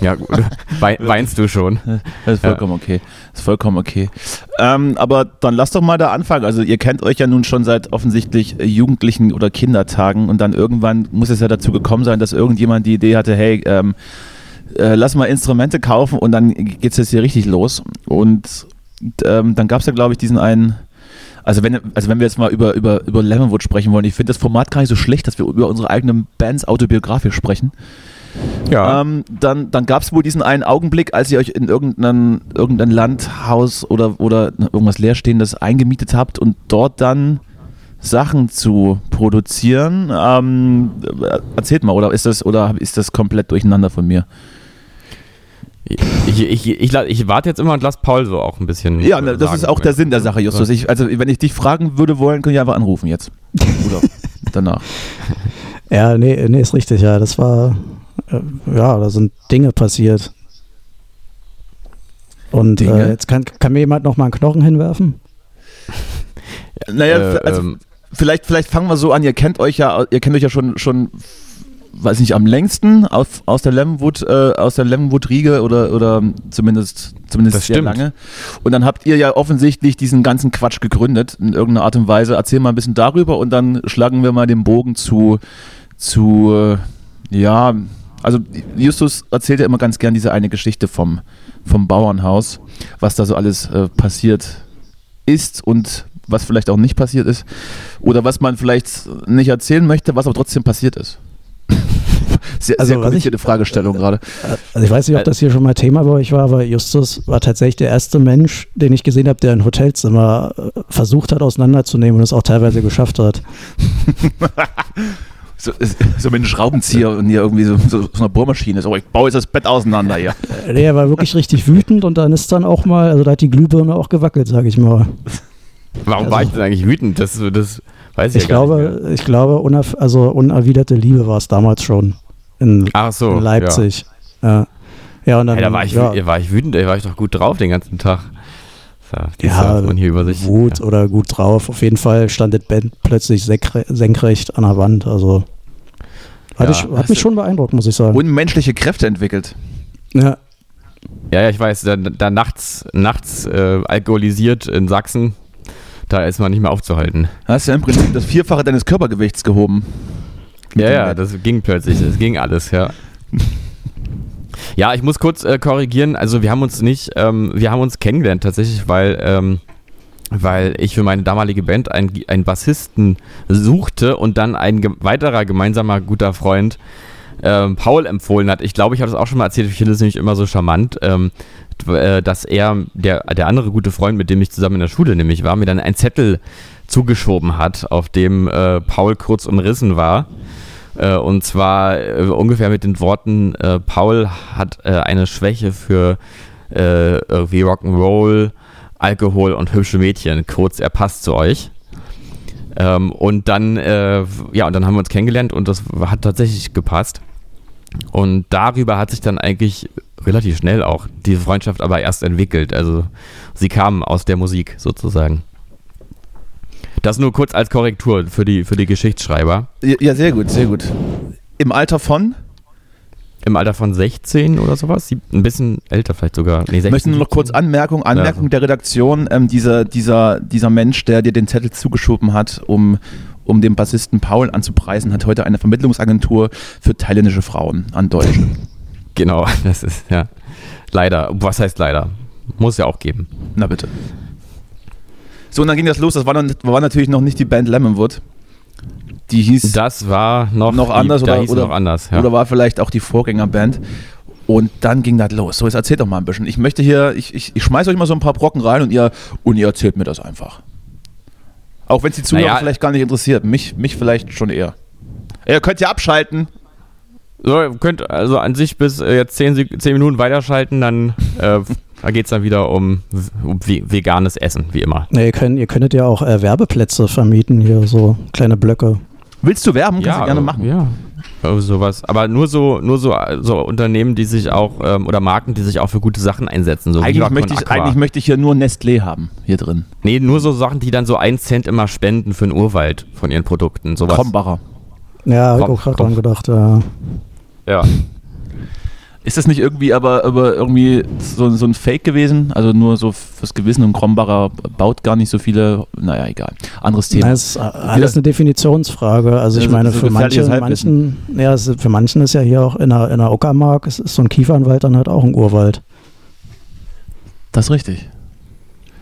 Ja, gut. weinst du schon? Das ist vollkommen ja. okay. Das ist vollkommen okay. Ähm, aber dann lass doch mal da anfangen. Also ihr kennt euch ja nun schon seit offensichtlich Jugendlichen oder Kindertagen und dann irgendwann muss es ja dazu gekommen sein, dass irgendjemand die Idee hatte, hey, ähm, äh, lass mal Instrumente kaufen und dann geht es jetzt hier richtig los. Und ähm, dann gab es ja, glaube ich, diesen einen also wenn, also wenn wir jetzt mal über, über, über Lemonwood sprechen wollen, ich finde das Format gar nicht so schlecht, dass wir über unsere eigenen Bands autobiografisch sprechen. Ja. Ähm, dann dann gab es wohl diesen einen Augenblick, als ihr euch in irgendein, irgendein Landhaus oder, oder irgendwas Leerstehendes eingemietet habt und dort dann Sachen zu produzieren. Ähm, erzählt mal, oder ist das oder ist das komplett durcheinander von mir? Ich, ich, ich, ich, warte jetzt immer und lass Paul so auch ein bisschen. Ja, das sagen, ist auch der Sinn der Sache, Justus. Ich, also, wenn ich dich fragen würde wollen, könnte ich einfach anrufen jetzt. Oder danach. Ja, nee, nee, ist richtig, ja. Das war, äh, ja, da sind Dinge passiert. Und äh, jetzt kann, kann mir jemand noch mal einen Knochen hinwerfen? Naja, äh, also ähm, vielleicht, vielleicht fangen wir so an, ihr kennt euch ja, ihr kennt euch ja schon, schon weiß nicht, am längsten aus, aus der Lemonwood, äh, aus der Lemonwood-Riege oder, oder zumindest, zumindest das sehr stimmt. lange. Und dann habt ihr ja offensichtlich diesen ganzen Quatsch gegründet, in irgendeiner Art und Weise. Erzähl mal ein bisschen darüber und dann schlagen wir mal den Bogen zu, zu äh, ja, also Justus erzählt ja immer ganz gern diese eine Geschichte vom, vom Bauernhaus, was da so alles äh, passiert ist und was vielleicht auch nicht passiert ist. Oder was man vielleicht nicht erzählen möchte, was aber trotzdem passiert ist. Sehr, also, sehr komplizierte ich, Fragestellung gerade. Also ich weiß nicht, ob das hier schon mal Thema bei euch war, aber Justus war tatsächlich der erste Mensch, den ich gesehen habe, der ein Hotelzimmer äh, versucht hat auseinanderzunehmen und es auch teilweise geschafft hat. so, so mit einem Schraubenzieher und hier irgendwie so, so, so einer Bohrmaschine. So, ich baue jetzt das Bett auseinander hier. Äh, nee, er war wirklich richtig wütend und dann ist dann auch mal, also da hat die Glühbirne auch gewackelt, sage ich mal. Warum also, war ich denn eigentlich wütend? Das, das weiß ich, ich ja glaube, Ich glaube, unerf also unerwiderte Liebe war es damals schon in, so, in Leipzig. Ja. ja. und dann, hey, da war ich, ja. war ich wütend, da war ich doch gut drauf den ganzen Tag. So, ja, man hier über sich, Wut ja. oder gut drauf. Auf jeden Fall stand das Band plötzlich senkrecht an der Wand. Also hat, ja, ich, hat mich schon beeindruckt, muss ich sagen. Unmenschliche Kräfte entwickelt. Ja. Ja, ja, ich weiß, da, da nachts, nachts äh, alkoholisiert in Sachsen, da ist man nicht mehr aufzuhalten. Hast ja im Prinzip das Vierfache deines Körpergewichts gehoben. Ja, ja, das ging plötzlich, es ging alles, ja. Ja, ich muss kurz äh, korrigieren. Also wir haben uns nicht, ähm, wir haben uns kennengelernt tatsächlich, weil, ähm, weil ich für meine damalige Band einen, einen Bassisten suchte und dann ein ge weiterer gemeinsamer guter Freund ähm, Paul empfohlen hat. Ich glaube, ich habe das auch schon mal erzählt. Ich finde es nämlich immer so charmant, ähm, äh, dass er, der, der andere gute Freund, mit dem ich zusammen in der Schule nämlich war, mir dann einen Zettel zugeschoben hat, auf dem äh, Paul kurz umrissen war. Äh, und zwar äh, ungefähr mit den Worten, äh, Paul hat äh, eine Schwäche für irgendwie Rock'n'Roll, Alkohol und hübsche Mädchen. Kurz, er passt zu euch. Ähm, und dann, ja, und dann haben wir uns kennengelernt und das hat tatsächlich gepasst. Und darüber hat sich dann eigentlich relativ schnell auch diese Freundschaft aber erst entwickelt. Also sie kam aus der Musik sozusagen. Das nur kurz als Korrektur für die, für die Geschichtsschreiber. Ja, sehr gut, sehr gut. Im Alter von? Im Alter von 16 oder sowas? Ein bisschen älter vielleicht sogar. Nee, 16, Möchten noch kurz Anmerkung, Anmerkung ja, der Redaktion. Ähm, dieser, dieser, dieser Mensch, der dir den Zettel zugeschoben hat, um, um den Bassisten Paul anzupreisen, hat heute eine Vermittlungsagentur für thailändische Frauen an Deutsche. Genau, das ist ja leider. Was heißt leider? Muss ja auch geben. Na bitte. So, und dann ging das los. Das war, dann, war natürlich noch nicht die Band Lemonwood. Die hieß. Das war noch, noch anders die, oder, oder, noch anders, ja. oder war vielleicht auch die Vorgängerband. Und dann ging das los. So, jetzt erzählt doch mal ein bisschen. Ich möchte hier, ich, ich, ich schmeiß euch mal so ein paar Brocken rein und ihr, und ihr erzählt mir das einfach. Auch wenn es die Zuhörer naja, vielleicht gar nicht interessiert. Mich, mich vielleicht schon eher. Ihr könnt ja abschalten. So, ihr könnt also an sich bis äh, jetzt 10, 10 Minuten weiterschalten, dann äh, Da geht es dann wieder um, um, veganes Essen, wie immer. Ja, ihr, könnt, ihr könntet ja auch äh, Werbeplätze vermieten, hier so kleine Blöcke. Willst du werben? Kannst ja, du gerne machen. Ja, also sowas. Aber nur so, nur so, so Unternehmen, die sich auch, ähm, oder Marken, die sich auch für gute Sachen einsetzen. So eigentlich, möchte ich, eigentlich möchte ich hier nur Nestlé haben, hier drin. Nee, nur so Sachen, die dann so einen Cent immer spenden für den Urwald von ihren Produkten. Sowas. Krombacher. Ja, habe ich auch gerade dran gedacht, ja. Ja. Ist das nicht irgendwie aber, aber irgendwie so, so ein Fake gewesen? Also nur so fürs Gewissen und Krombacher baut gar nicht so viele, naja, egal. Anderes Thema. Das ist alles eine Definitionsfrage. Also ich meine, für manche, manchen, ja, für manchen ist ja hier auch in der, in der Uckermark, ist, ist so ein Kiefernwald dann halt auch ein Urwald. Das ist richtig.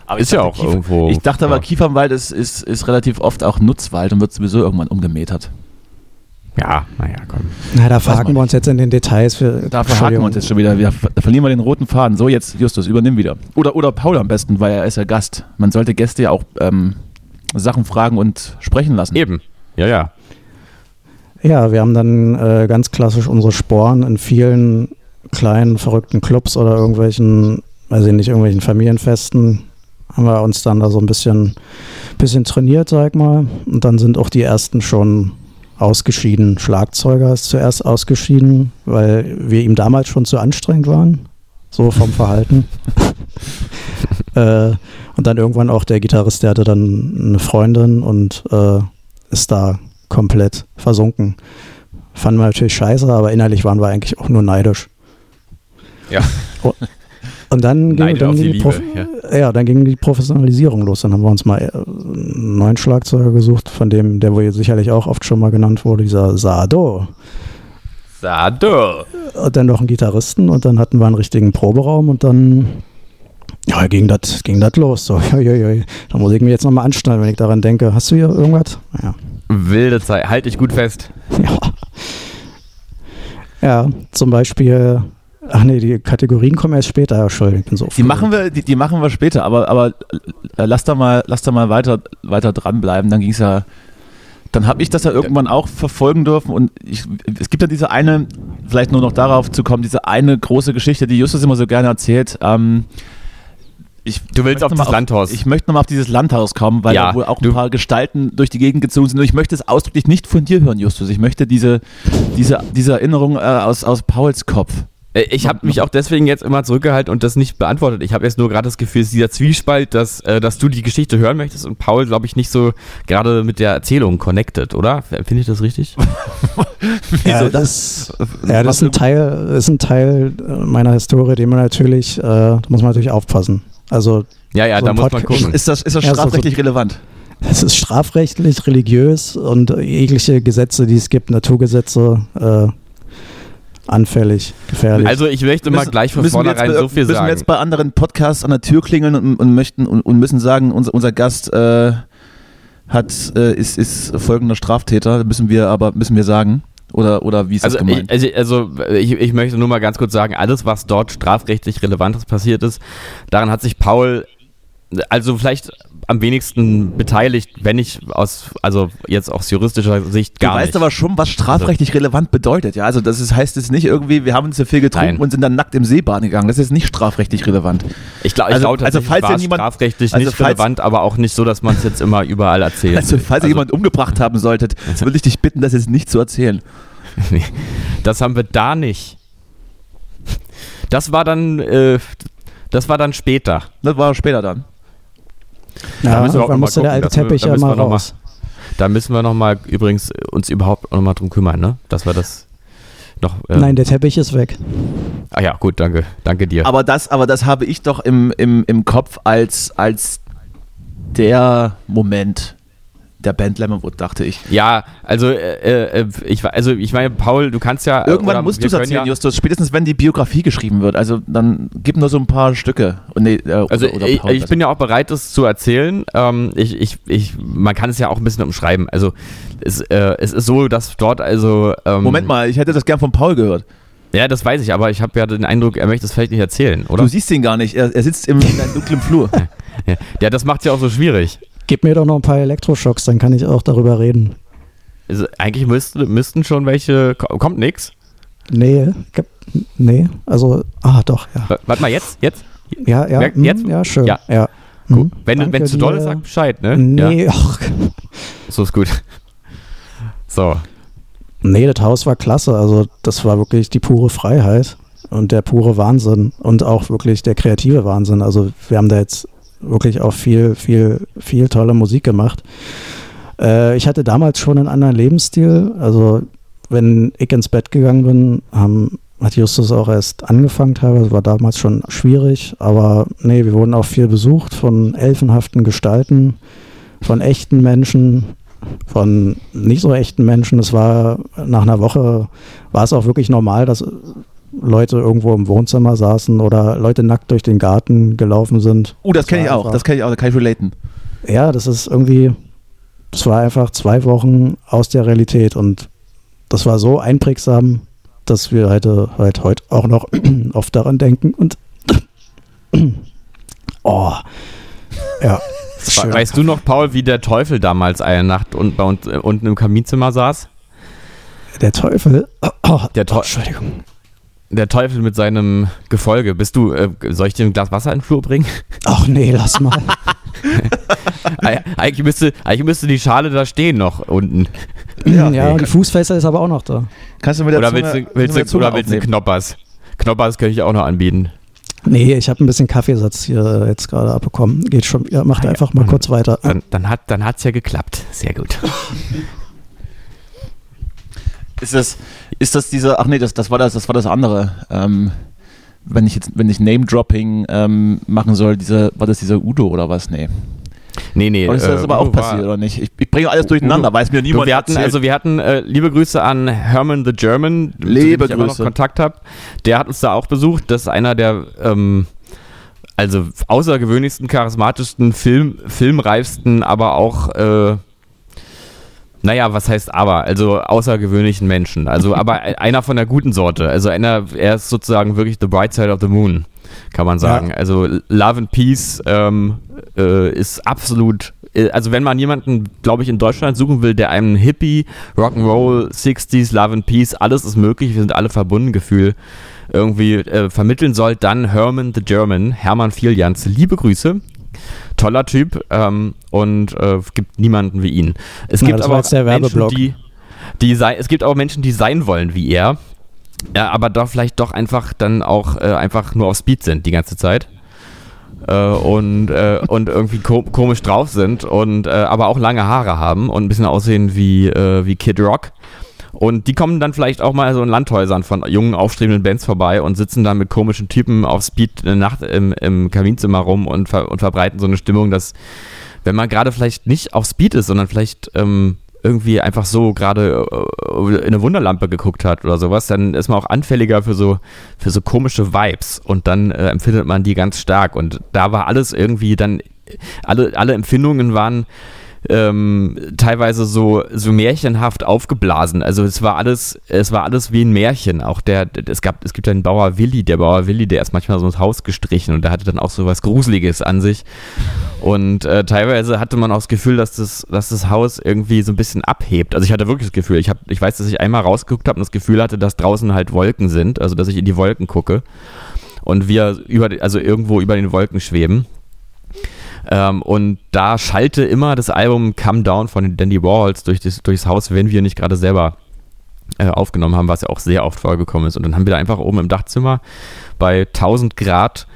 Aber ist ja auch Kiefer, irgendwo. Ich dachte aber, Kiefernwald ist, ist, ist relativ oft auch Nutzwald und wird sowieso irgendwann umgemetert. Ja, naja, komm. Na, da fragen wir uns jetzt in den Details. Für, da verhaken wir uns jetzt schon wieder. Wir, da verlieren wir den roten Faden. So, jetzt Justus, übernimm wieder. Oder, oder Paul am besten, weil er ist ja Gast. Man sollte Gäste ja auch ähm, Sachen fragen und sprechen lassen. Eben, ja, ja. Ja, wir haben dann äh, ganz klassisch unsere Sporen in vielen kleinen, verrückten Clubs oder irgendwelchen, weiß ich nicht, irgendwelchen Familienfesten haben wir uns dann da so ein bisschen, bisschen trainiert, sag mal. Und dann sind auch die ersten schon ausgeschieden. Schlagzeuger ist zuerst ausgeschieden, weil wir ihm damals schon zu anstrengend waren, so vom Verhalten. äh, und dann irgendwann auch der Gitarrist, der hatte dann eine Freundin und äh, ist da komplett versunken. Fanden wir natürlich scheiße, aber innerlich waren wir eigentlich auch nur neidisch. Ja. Und dann ging, dann ging die, Liebe, ja. ja. dann ging die Professionalisierung los. Dann haben wir uns mal äh, einen neuen Schlagzeuger gesucht, von dem, der wohl sicherlich auch oft schon mal genannt wurde, dieser Sado. Sado. Und dann noch einen Gitarristen und dann hatten wir einen richtigen Proberaum und dann ja, ging das ging los. So, ja, ja, ja. Da muss ich mich jetzt nochmal anschnallen, wenn ich daran denke. Hast du hier irgendwas? Ja. Wilde Zeit. Halt dich gut fest. Ja. Ja, zum Beispiel Ach nee, die Kategorien kommen erst später, Entschuldigung, ich bin so Die machen wir, die, die, machen wir später, aber, aber äh, lass da mal, lass da mal weiter, weiter dranbleiben. Dann ging es ja, dann habe ich das ja irgendwann auch verfolgen dürfen und ich, es gibt ja diese eine, vielleicht nur noch darauf zu kommen, diese eine große Geschichte, die Justus immer so gerne erzählt. Ähm, ich du willst auf das auf, Landhaus. Ich möchte nochmal auf dieses Landhaus kommen, weil ja, da wohl auch ein paar Gestalten durch die Gegend gezogen sind. Und ich möchte es ausdrücklich nicht von dir hören, Justus. Ich möchte diese, diese, diese Erinnerung äh, aus, aus Pauls Kopf. Äh, ich habe mich auch deswegen jetzt immer zurückgehalten und das nicht beantwortet. Ich habe jetzt nur gerade das Gefühl, es ist dieser Zwiespalt, dass, äh, dass du die Geschichte hören möchtest und Paul, glaube ich, nicht so gerade mit der Erzählung connected, oder? Finde ich das richtig? ja, das, ja, das ist ein Teil, ist ein Teil meiner Historie, den man natürlich, äh, da muss man natürlich aufpassen. Also ja, ja, so da muss man gucken. Ist das, ist das strafrechtlich ja, so, relevant? Es ist strafrechtlich, religiös und jegliche Gesetze, die es gibt, Naturgesetze, äh, anfällig, gefährlich. Also ich möchte mal gleich von vornherein so viel müssen sagen. Müssen wir jetzt bei anderen Podcasts an der Tür klingeln und, und möchten und, und, müssen sagen, unser, unser Gast äh, hat, äh, ist, ist folgender Straftäter, müssen wir aber müssen wir sagen. Oder, oder wie ist also das gemeint? Ich, also, also ich, ich möchte nur mal ganz kurz sagen, alles, was dort strafrechtlich Relevantes passiert ist, daran hat sich Paul also vielleicht am wenigsten beteiligt, wenn ich aus, also jetzt aus juristischer Sicht gar nicht. Du weißt nicht. aber schon, was strafrechtlich relevant bedeutet, ja. Also das ist, heißt es nicht irgendwie, wir haben uns zu viel getrunken Nein. und sind dann nackt im See baden gegangen. Das ist nicht strafrechtlich relevant. Ich, glaub, ich also, glaube also falls war niemand, strafrechtlich also nicht falls, relevant, aber auch nicht so, dass man es jetzt immer überall erzählt. Also falls also, ihr jemanden umgebracht haben solltet, also, würde ich dich bitten, das jetzt nicht zu erzählen. das haben wir da nicht. Das war dann, äh, das war dann später. Das war später dann. Ja, da müssen wir auch musste der alte Teppich ja mal raus. Mal, da müssen wir nochmal übrigens uns überhaupt nochmal drum kümmern, ne? Dass wir das noch. Äh Nein, der Teppich ist weg. Ah ja, gut, danke. Danke dir. Aber das, aber das habe ich doch im, im, im Kopf als, als der Moment, der Band Lemonwood, dachte ich. Ja, also äh, äh, ich also ich meine, Paul, du kannst ja irgendwann musst du es erzählen, ja, Justus. Spätestens wenn die Biografie geschrieben wird. Also dann gib nur so ein paar Stücke. Nee, äh, also oder, oder ich, ich, bin ja auch bereit, das zu erzählen. Ähm, ich, ich, ich, man kann es ja auch ein bisschen umschreiben. Also es, äh, es ist so, dass dort also ähm, Moment mal, ich hätte das gern von Paul gehört. Ja, das weiß ich, aber ich habe ja den Eindruck, er möchte es vielleicht nicht erzählen, oder? Du siehst ihn gar nicht. Er, er sitzt im, in einem dunklen Flur. ja das macht es ja auch so schwierig. Gib mir doch noch ein paar Elektroschocks, dann kann ich auch darüber reden. Also eigentlich müsste, müssten schon welche. Kommt nix? Nee, nee, also, ah, doch, ja. Warte mal, jetzt? Jetzt? Ja, ja, Merk, jetzt? Hm, ja, schön. Ja, ja. Gut. Hm, wenn, wenn zu doll ist, sag Bescheid, ne? Nee, ja. ach. So ist gut. So. Nee, das Haus war klasse. Also, das war wirklich die pure Freiheit und der pure Wahnsinn und auch wirklich der kreative Wahnsinn. Also, wir haben da jetzt wirklich auch viel, viel, viel tolle Musik gemacht. Äh, ich hatte damals schon einen anderen Lebensstil. Also wenn ich ins Bett gegangen bin, haben, hat Justus auch erst angefangen teilweise, war damals schon schwierig, aber nee, wir wurden auch viel besucht von elfenhaften Gestalten, von echten Menschen, von nicht so echten Menschen. Es war nach einer Woche, war es auch wirklich normal, dass Leute irgendwo im Wohnzimmer saßen oder Leute nackt durch den Garten gelaufen sind. Oh, das, das kenne ich auch, das kenne ich auch, da kann ich relaten. Ja, das ist irgendwie, das war einfach zwei Wochen aus der Realität und das war so einprägsam, dass wir heute, halt heute auch noch oft daran denken und oh, ja. Weißt du noch, Paul, wie der Teufel damals eine Nacht und bei uns äh, unten im Kaminzimmer saß? Der Teufel? Oh, der Teufel. Oh, Entschuldigung. Der Teufel mit seinem Gefolge. Bist du, äh, soll ich dir ein Glas Wasser in den Flur bringen? Ach nee, lass mal. eigentlich, müsste, eigentlich müsste die Schale da stehen noch unten. Ja, ja die Fußfässer ist aber auch noch da. Kannst du mit der oder Zunge, willst du, willst du, oder willst du Knoppers? Knoppers könnte ich auch noch anbieten. Nee, ich habe ein bisschen Kaffeesatz hier jetzt gerade abbekommen. Geht schon. Ja, macht ah, einfach mal kurz weiter. Dann, dann hat dann ja geklappt. Sehr gut. ist das ist das dieser? Ach nee, das, das war das das war das andere. Ähm, wenn ich jetzt wenn ich Name Dropping ähm, machen soll, dieser war das dieser Udo oder was? Nee. Nee, nee. Und ist das äh, aber auch passiert, oder nicht? Ich, ich bringe alles durcheinander, weiß mir niemand wir hatten, erzählt. Also wir hatten äh, liebe Grüße an Herman the German, liebe ich Grüße. noch Kontakt habe. Der hat uns da auch besucht. Das ist einer der ähm, also außergewöhnlichsten, charismatischsten, Film, filmreifsten, aber auch äh, naja, was heißt aber? Also außergewöhnlichen Menschen. Also aber einer von der guten Sorte. Also einer, er ist sozusagen wirklich the bright side of the moon, kann man sagen. Ja. Also Love and Peace ähm, äh, ist absolut. Äh, also wenn man jemanden, glaube ich, in Deutschland suchen will, der einem Hippie, Rock'n'Roll, 60s, Love and Peace, alles ist möglich, wir sind alle verbunden, Gefühl, irgendwie äh, vermitteln soll, dann Herman the German, Hermann Fieljans. Liebe Grüße toller Typ ähm, und äh, gibt niemanden wie ihn. Es gibt ja, aber auch Menschen, die, die sei, es gibt auch Menschen, die sein wollen wie er, ja, aber doch vielleicht doch einfach dann auch äh, einfach nur auf Speed sind die ganze Zeit. Äh, und, äh, und irgendwie ko komisch drauf sind und äh, aber auch lange Haare haben und ein bisschen aussehen wie, äh, wie Kid Rock. Und die kommen dann vielleicht auch mal so in Landhäusern von jungen, aufstrebenden Bands vorbei und sitzen dann mit komischen Typen auf Speed eine Nacht im, im Kaminzimmer rum und, ver und verbreiten so eine Stimmung, dass, wenn man gerade vielleicht nicht auf Speed ist, sondern vielleicht ähm, irgendwie einfach so gerade äh, in eine Wunderlampe geguckt hat oder sowas, dann ist man auch anfälliger für so, für so komische Vibes und dann äh, empfindet man die ganz stark. Und da war alles irgendwie dann, alle, alle Empfindungen waren ähm, teilweise so, so märchenhaft aufgeblasen. Also es war alles, es war alles wie ein Märchen. Auch der, es gab, es gibt einen Bauer Willi, der Bauer Willi, der ist manchmal so ins Haus gestrichen und der hatte dann auch so was Gruseliges an sich. Und äh, teilweise hatte man auch das Gefühl, dass das, dass das Haus irgendwie so ein bisschen abhebt. Also ich hatte wirklich das Gefühl, ich, hab, ich weiß, dass ich einmal rausgeguckt habe und das Gefühl hatte, dass draußen halt Wolken sind, also dass ich in die Wolken gucke und wir über, also irgendwo über den Wolken schweben. Ähm, und da schallte immer das Album Come Down von Dandy Warhols durch das, durchs Haus, wenn wir nicht gerade selber äh, aufgenommen haben, was ja auch sehr oft vorgekommen ist. Und dann haben wir da einfach oben im Dachzimmer bei 1000 Grad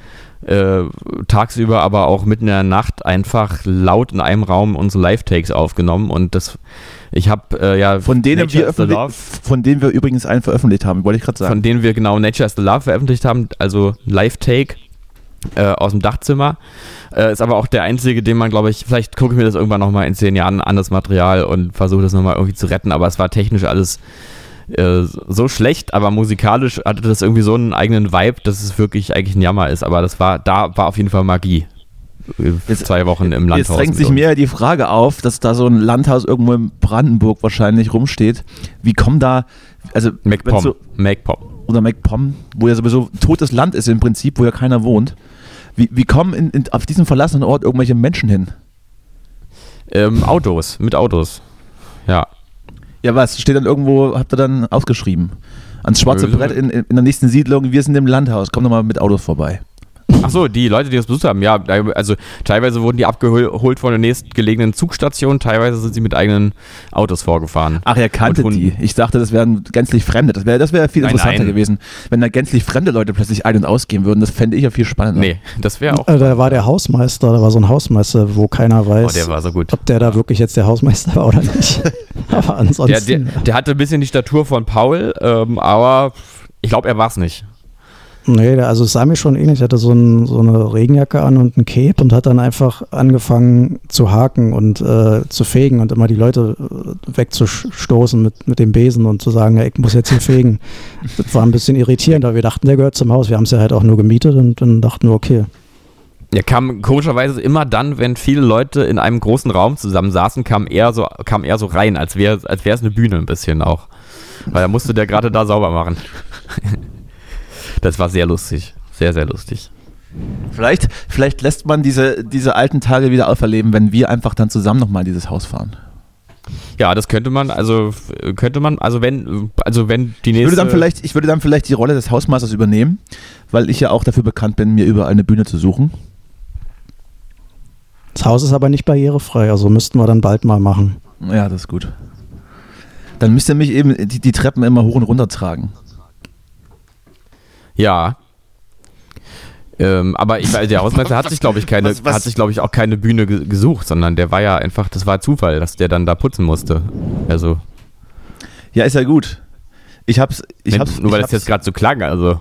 äh, tagsüber, aber auch mitten in der Nacht einfach laut in einem Raum unsere Live-Takes aufgenommen und das ich habe äh, ja von denen wir von denen wir übrigens einen veröffentlicht haben, wollte ich gerade sagen. Von denen wir genau Nature is the Love veröffentlicht haben, also Live-Take äh, aus dem Dachzimmer. Äh, ist aber auch der einzige, den man, glaube ich, vielleicht gucke ich mir das irgendwann nochmal in zehn Jahren an, das Material und versuche das nochmal irgendwie zu retten. Aber es war technisch alles äh, so schlecht, aber musikalisch hatte das irgendwie so einen eigenen Vibe, dass es wirklich eigentlich ein Jammer ist. Aber das war, da war auf jeden Fall Magie. Jetzt, zwei Wochen im Landhaus. Jetzt drängt sich mir die Frage auf, dass da so ein Landhaus irgendwo in Brandenburg wahrscheinlich rumsteht. Wie kommen da, also MacPom, so, MacPom. oder MacPom, wo ja sowieso totes Land ist im Prinzip, wo ja keiner wohnt. Wie, wie kommen in, in, auf diesem verlassenen Ort irgendwelche Menschen hin? Ähm, Autos, mit Autos. Ja. Ja, was? Steht dann irgendwo, habt ihr dann ausgeschrieben? Ans schwarze Brett in, in der nächsten Siedlung, wir sind im Landhaus, komm doch mal mit Autos vorbei. Ach so, die Leute, die das besucht haben, ja, also teilweise wurden die abgeholt von der nächstgelegenen Zugstation, teilweise sind sie mit eigenen Autos vorgefahren. Ach, er kannte die. Ich dachte, das wären gänzlich Fremde. Das wäre das wär viel nein, interessanter nein. gewesen, wenn da gänzlich fremde Leute plötzlich ein- und ausgehen würden. Das fände ich ja viel spannender. Nee, das wäre auch. Äh, da war der Hausmeister, da war so ein Hausmeister, wo keiner weiß, oh, der war so gut. ob der da wirklich jetzt der Hausmeister war oder nicht. aber ansonsten. Der, der, der, hatte ein bisschen die Statur von Paul, ähm, aber ich glaube, er war es nicht. Nee, also es sah mir schon ähnlich. Er hatte so, ein, so, eine Regenjacke an und ein Cape und hat dann einfach angefangen zu haken und äh, zu fegen und immer die Leute äh, wegzustoßen mit, mit dem Besen und zu sagen, ja, ich muss jetzt hier fegen. Das war ein bisschen irritierend, aber wir dachten, der gehört zum Haus. Wir haben es ja halt auch nur gemietet und dann dachten wir, okay. Er kam komischerweise immer dann, wenn viele Leute in einem großen Raum zusammen saßen, kam er so, kam er so rein, als wäre als es eine Bühne ein bisschen auch. Weil er musste der gerade da sauber machen. Das war sehr lustig. Sehr, sehr lustig. Vielleicht, vielleicht lässt man diese, diese alten Tage wieder auferleben, wenn wir einfach dann zusammen nochmal dieses Haus fahren. Ja, das könnte man, also könnte man, also wenn, also wenn die nächste. Ich würde dann vielleicht, ich würde dann vielleicht die Rolle des Hausmeisters übernehmen, weil ich ja auch dafür bekannt bin, mir überall eine Bühne zu suchen. Das Haus ist aber nicht barrierefrei, also müssten wir dann bald mal machen. Ja, das ist gut. Dann müsst ihr mich eben die, die Treppen immer hoch und runter tragen. Ja, ähm, aber ich, der Hausmeister hat sich, glaube ich, keine, was, was? hat sich, glaube ich, auch keine Bühne gesucht, sondern der war ja einfach, das war Zufall, dass der dann da putzen musste. Also. Ja, ist ja gut. Ich hab's, ich wenn, hab's, nur weil ich das jetzt gerade so klang, also.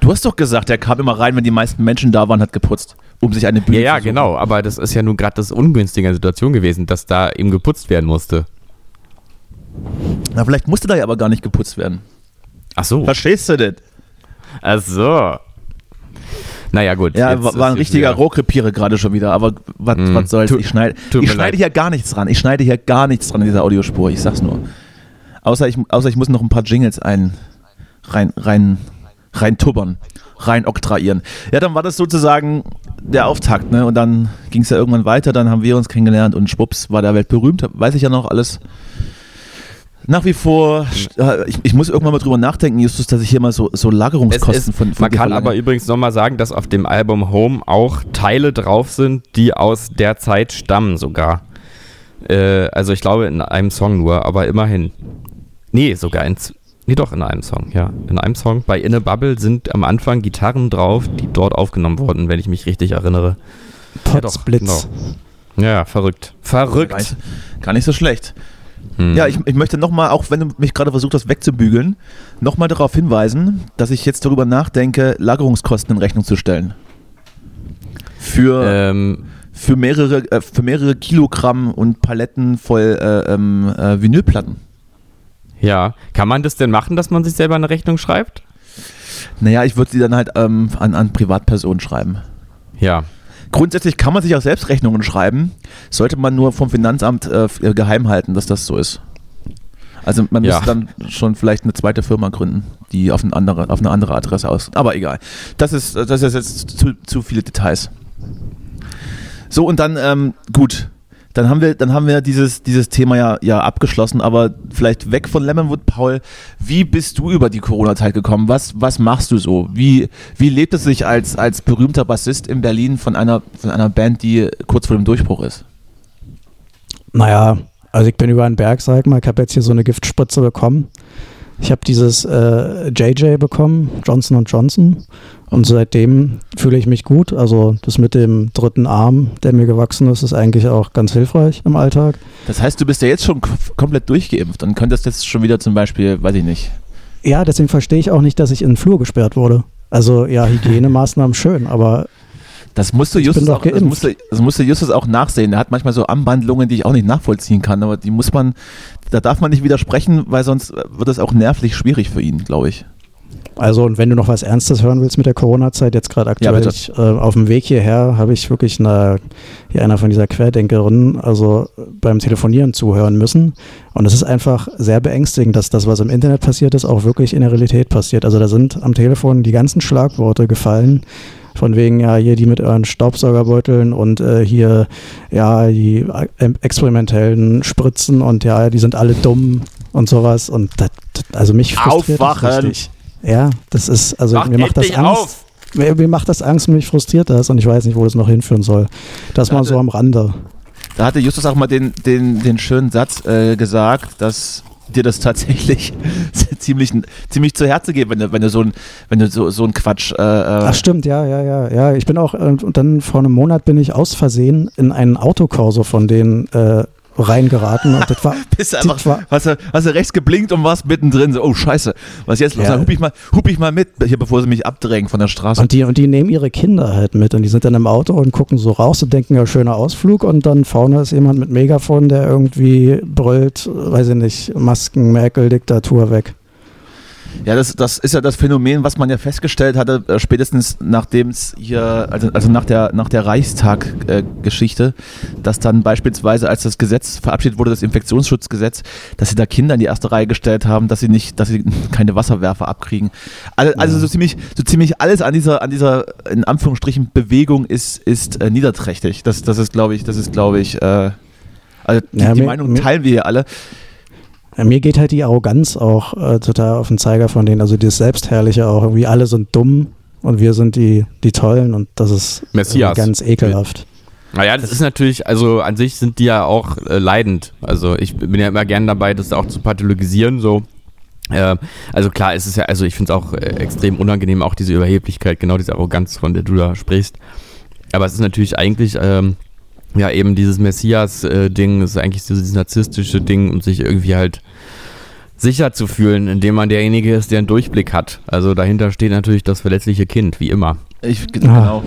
Du hast doch gesagt, der kam immer rein, wenn die meisten Menschen da waren, hat geputzt, um sich eine Bühne ja, zu Ja, genau, aber das ist ja nun gerade das ungünstige Situation gewesen, dass da eben geputzt werden musste. Na, vielleicht musste da ja aber gar nicht geputzt werden. Ach so. Verstehst du das? Ach so. Naja, gut. Ja, war, ein richtiger Rohrkrepierer gerade schon wieder, aber was mm, soll's? Ich schneide, ich schneide hier gar nichts dran. Ich schneide hier gar nichts dran in dieser Audiospur, ich sag's nur. Außer ich, außer ich muss noch ein paar Jingles ein, rein, rein, rein tubbern, rein oktraieren. Ja, dann war das sozusagen der Auftakt, ne? Und dann ging es ja irgendwann weiter, dann haben wir uns kennengelernt und schwupps war der Welt berühmt, weiß ich ja noch alles nach wie vor, ich, ich, muss irgendwann mal drüber nachdenken, Justus, dass ich hier mal so, so Lagerungskosten ist, von, von Man kann aber übrigens nochmal sagen, dass auf dem Album Home auch Teile drauf sind, die aus der Zeit stammen sogar. Äh, also ich glaube in einem Song nur, aber immerhin. Nee, sogar in, nee doch in einem Song, ja. In einem Song. Bei In a Bubble sind am Anfang Gitarren drauf, die dort aufgenommen wurden, wenn ich mich richtig erinnere. Potsblitz. Ja, genau. ja, verrückt. Verrückt. Gar nicht, gar nicht so schlecht. Hm. Ja, ich, ich möchte nochmal, auch wenn du mich gerade versucht hast wegzubügeln, nochmal darauf hinweisen, dass ich jetzt darüber nachdenke, Lagerungskosten in Rechnung zu stellen. Für, ähm. für, mehrere, äh, für mehrere Kilogramm und Paletten voll äh, ähm, äh, Vinylplatten. Ja, kann man das denn machen, dass man sich selber eine Rechnung schreibt? Naja, ich würde sie dann halt ähm, an, an Privatpersonen schreiben. Ja, Grundsätzlich kann man sich auch selbst Rechnungen schreiben, sollte man nur vom Finanzamt äh, äh geheim halten, dass das so ist. Also man ja. müsste dann schon vielleicht eine zweite Firma gründen, die auf eine andere, auf eine andere Adresse aus. Aber egal. Das ist, das ist jetzt zu, zu viele Details. So, und dann, ähm, gut, dann haben wir, dann haben wir dieses, dieses Thema ja, ja abgeschlossen, aber vielleicht weg von Lemonwood, Paul. Wie bist du über die Corona-Zeit gekommen? Was, was machst du so? Wie, wie lebt es sich als, als berühmter Bassist in Berlin von einer, von einer Band, die kurz vor dem Durchbruch ist? Naja, also ich bin über einen Berg, sag mal, ich habe jetzt hier so eine Giftspritze bekommen. Ich habe dieses äh, JJ bekommen, Johnson Johnson. Und seitdem fühle ich mich gut. Also das mit dem dritten Arm, der mir gewachsen ist, ist eigentlich auch ganz hilfreich im Alltag. Das heißt, du bist ja jetzt schon komplett durchgeimpft und könntest jetzt schon wieder zum Beispiel, weiß ich nicht. Ja, deswegen verstehe ich auch nicht, dass ich in den Flur gesperrt wurde. Also ja, Hygienemaßnahmen schön, aber das musst du Justus, auch, das musst du, das musst du Justus auch nachsehen. Er hat manchmal so Anwandlungen, die ich auch nicht nachvollziehen kann, aber die muss man, da darf man nicht widersprechen, weil sonst wird es auch nervlich schwierig für ihn, glaube ich. Also, und wenn du noch was Ernstes hören willst mit der Corona-Zeit, jetzt gerade aktuell, ja, ich, äh, auf dem Weg hierher habe ich wirklich eine, hier einer von dieser Querdenkerinnen, also beim Telefonieren zuhören müssen. Und es ist einfach sehr beängstigend, dass das, was im Internet passiert ist, auch wirklich in der Realität passiert. Also da sind am Telefon die ganzen Schlagworte gefallen, von wegen, ja, hier die mit euren Staubsaugerbeuteln und äh, hier, ja, die äh, experimentellen Spritzen und ja, die sind alle dumm und sowas. Und das, also mich frustriert Aufwachen. das richtig. Ja, das ist, also Mach mir macht das Angst. Auf. Mir, mir macht das Angst und mich frustriert das und ich weiß nicht, wo das noch hinführen soll. Das mal so am Rande. Da hatte Justus auch mal den, den, den schönen Satz äh, gesagt, dass dir das tatsächlich ziemlich, ziemlich zu Herzen geht, wenn du, wenn du so ein, wenn du so, so ein Quatsch. Äh, äh Ach stimmt, ja, ja, ja, ja. Ich bin auch, äh, und dann vor einem Monat bin ich aus Versehen in einen Autokorso von denen äh, reingeraten und das war. Bist einfach, das war, hast, du, hast du rechts geblinkt und warst mittendrin. So, oh Scheiße, was jetzt los? Ja. Dann hup ich, mal, hup ich mal mit, hier bevor sie mich abdrängen von der Straße. Und die, und die nehmen ihre Kinder halt mit und die sind dann im Auto und gucken so raus und denken, ja, schöner Ausflug und dann vorne ist jemand mit Megafon, der irgendwie brüllt, weiß ich nicht, Masken, Merkel, Diktatur weg. Ja, das, das ist ja das Phänomen, was man ja festgestellt hatte, äh, spätestens nachdem es hier, also, also nach der, nach der Reichstag-Geschichte, äh, dass dann beispielsweise, als das Gesetz verabschiedet wurde, das Infektionsschutzgesetz, dass sie da Kinder in die erste Reihe gestellt haben, dass sie nicht, dass sie keine Wasserwerfer abkriegen. Also, also so ziemlich, so ziemlich alles an dieser, an dieser, in Anführungsstrichen, Bewegung ist, ist äh, niederträchtig. Das, das ist, glaube ich, das ist, glaube ich, äh, also die, ja, die Meinung teilen wir ja alle. Ja, mir geht halt die Arroganz auch äh, total auf den Zeiger von denen, also das Selbstherrliche auch. Irgendwie alle sind dumm und wir sind die, die Tollen und das ist ganz ekelhaft. Naja, das ist natürlich, also an sich sind die ja auch äh, leidend. Also ich bin ja immer gern dabei, das auch zu pathologisieren, so. Äh, also klar, es ist ja, also ich finde es auch äh, extrem unangenehm, auch diese Überheblichkeit, genau diese Arroganz, von der du da sprichst. Aber es ist natürlich eigentlich, ähm, ja, eben dieses Messias-Ding, ist eigentlich dieses narzisstische Ding und sich irgendwie halt sicher zu fühlen, indem man derjenige ist, der einen Durchblick hat. Also dahinter steht natürlich das verletzliche Kind, wie immer. Ich, ah. genau.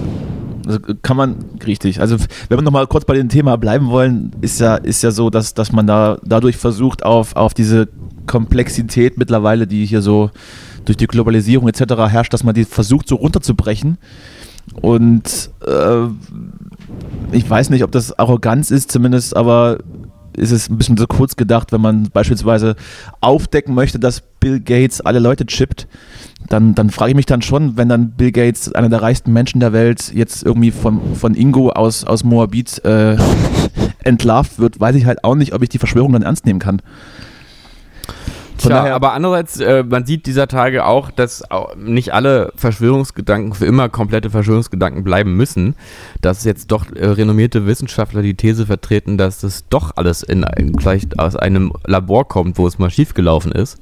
Also kann man, richtig. Also wenn wir nochmal kurz bei dem Thema bleiben wollen, ist ja, ist ja so, dass, dass man da dadurch versucht, auf, auf diese Komplexität mittlerweile, die hier so durch die Globalisierung etc. herrscht, dass man die versucht so runterzubrechen. Und äh, ich weiß nicht, ob das Arroganz ist, zumindest aber ist es ein bisschen so kurz gedacht, wenn man beispielsweise aufdecken möchte, dass Bill Gates alle Leute chippt, dann, dann frage ich mich dann schon, wenn dann Bill Gates, einer der reichsten Menschen der Welt, jetzt irgendwie von, von Ingo aus, aus Moabit äh, entlarvt wird, weiß ich halt auch nicht, ob ich die Verschwörung dann ernst nehmen kann. Von Tja, daher, aber andererseits, äh, man sieht dieser Tage auch, dass auch nicht alle Verschwörungsgedanken für immer komplette Verschwörungsgedanken bleiben müssen. Dass jetzt doch äh, renommierte Wissenschaftler die These vertreten, dass das doch alles in, in, vielleicht aus einem Labor kommt, wo es mal schiefgelaufen ist.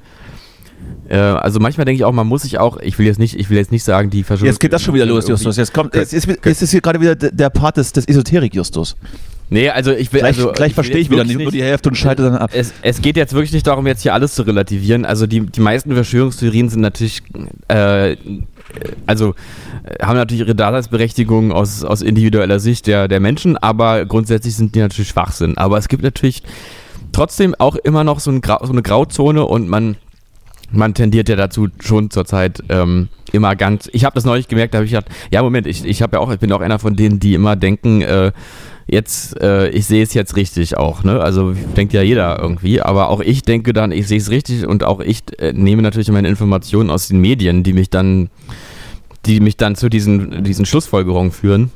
Äh, also manchmal denke ich auch, man muss sich auch, ich will jetzt nicht, ich will jetzt nicht sagen, die Verschwörungsgedanken. Jetzt geht das schon wieder los, Justus. Jetzt kommt, jetzt ist, jetzt ist hier gerade wieder der Part des, des Esoterik-Justus. Nee, also ich will. Gleich, also, gleich verstehe ich wieder nur die Hälfte und schalte dann ab. Es, es, geht jetzt wirklich nicht darum, jetzt hier alles zu relativieren. Also die, die meisten Verschwörungstheorien sind natürlich. Äh, also äh, haben natürlich ihre Daseinsberechtigung aus, aus individueller Sicht der, der Menschen, aber grundsätzlich sind die natürlich Schwachsinn. Aber es gibt natürlich trotzdem auch immer noch so, ein Grau, so eine Grauzone und man, man tendiert ja dazu schon zurzeit ähm, immer ganz. Ich habe das neulich gemerkt, da habe ich gedacht, ja Moment, ich, ich habe ja auch, ich bin auch einer von denen, die immer denken, äh, jetzt, äh, ich sehe es jetzt richtig auch, ne? Also denkt ja jeder irgendwie, aber auch ich denke dann, ich sehe es richtig und auch ich äh, nehme natürlich meine Informationen aus den Medien, die mich dann, die mich dann zu diesen, diesen Schlussfolgerungen führen,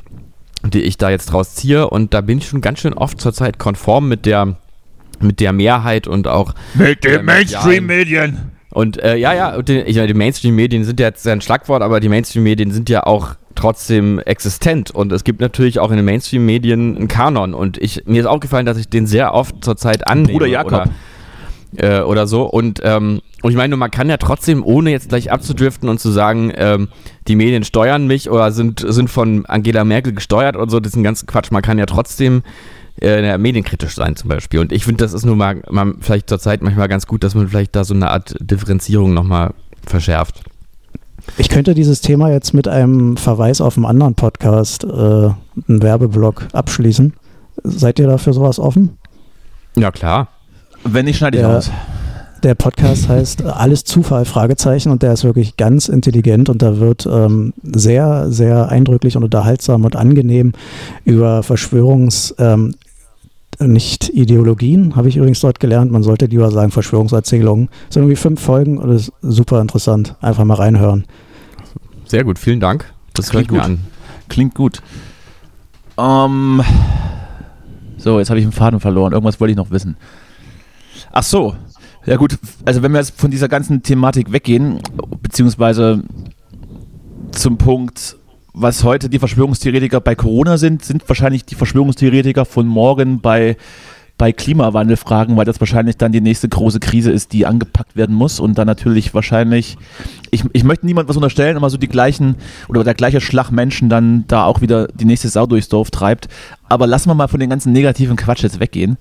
die ich da jetzt draus ziehe und da bin ich schon ganz schön oft zurzeit konform mit der, mit der Mehrheit und auch mit den Mainstream-Medien. Und äh, ja, ja, die, ich meine, die Mainstream-Medien sind ja jetzt ein Schlagwort, aber die Mainstream-Medien sind ja auch trotzdem existent und es gibt natürlich auch in den Mainstream-Medien einen Kanon und ich, mir ist aufgefallen, dass ich den sehr oft zurzeit annehme. Bruder Jakob. Oder, äh, oder so und, ähm, und ich meine, man kann ja trotzdem, ohne jetzt gleich abzudriften und zu sagen, ähm, die Medien steuern mich oder sind, sind von Angela Merkel gesteuert und so, das ist ein ganzen Quatsch. Man kann ja trotzdem äh, medienkritisch sein zum Beispiel. Und ich finde, das ist nur mal, mal vielleicht zur Zeit manchmal ganz gut, dass man vielleicht da so eine Art Differenzierung nochmal verschärft. Ich könnte dieses Thema jetzt mit einem Verweis auf einen anderen Podcast, äh, einen Werbeblock, abschließen. Seid ihr dafür sowas offen? Ja, klar. Wenn nicht, schneide ich aus. Der Podcast heißt Alles Zufall, Fragezeichen, und der ist wirklich ganz intelligent und da wird ähm, sehr, sehr eindrücklich und unterhaltsam und angenehm über Verschwörungs- ähm, nicht Ideologien, habe ich übrigens dort gelernt. Man sollte lieber sagen Verschwörungserzählungen. Es sind irgendwie fünf Folgen und das ist super interessant. Einfach mal reinhören. Sehr gut, vielen Dank. Das, klingt gut. an. Klingt gut. Um, ähm, so, jetzt habe ich einen Faden verloren. Irgendwas wollte ich noch wissen. Ach so. Ja gut, also wenn wir jetzt von dieser ganzen Thematik weggehen, beziehungsweise zum Punkt, was heute die Verschwörungstheoretiker bei Corona sind, sind wahrscheinlich die Verschwörungstheoretiker von morgen bei, bei Klimawandelfragen, weil das wahrscheinlich dann die nächste große Krise ist, die angepackt werden muss und dann natürlich wahrscheinlich, ich, ich möchte niemand was unterstellen, aber so die gleichen oder der gleiche Schlag Menschen dann da auch wieder die nächste Sau durchs Dorf treibt. Aber lassen wir mal von den ganzen negativen Quatsch jetzt weggehen.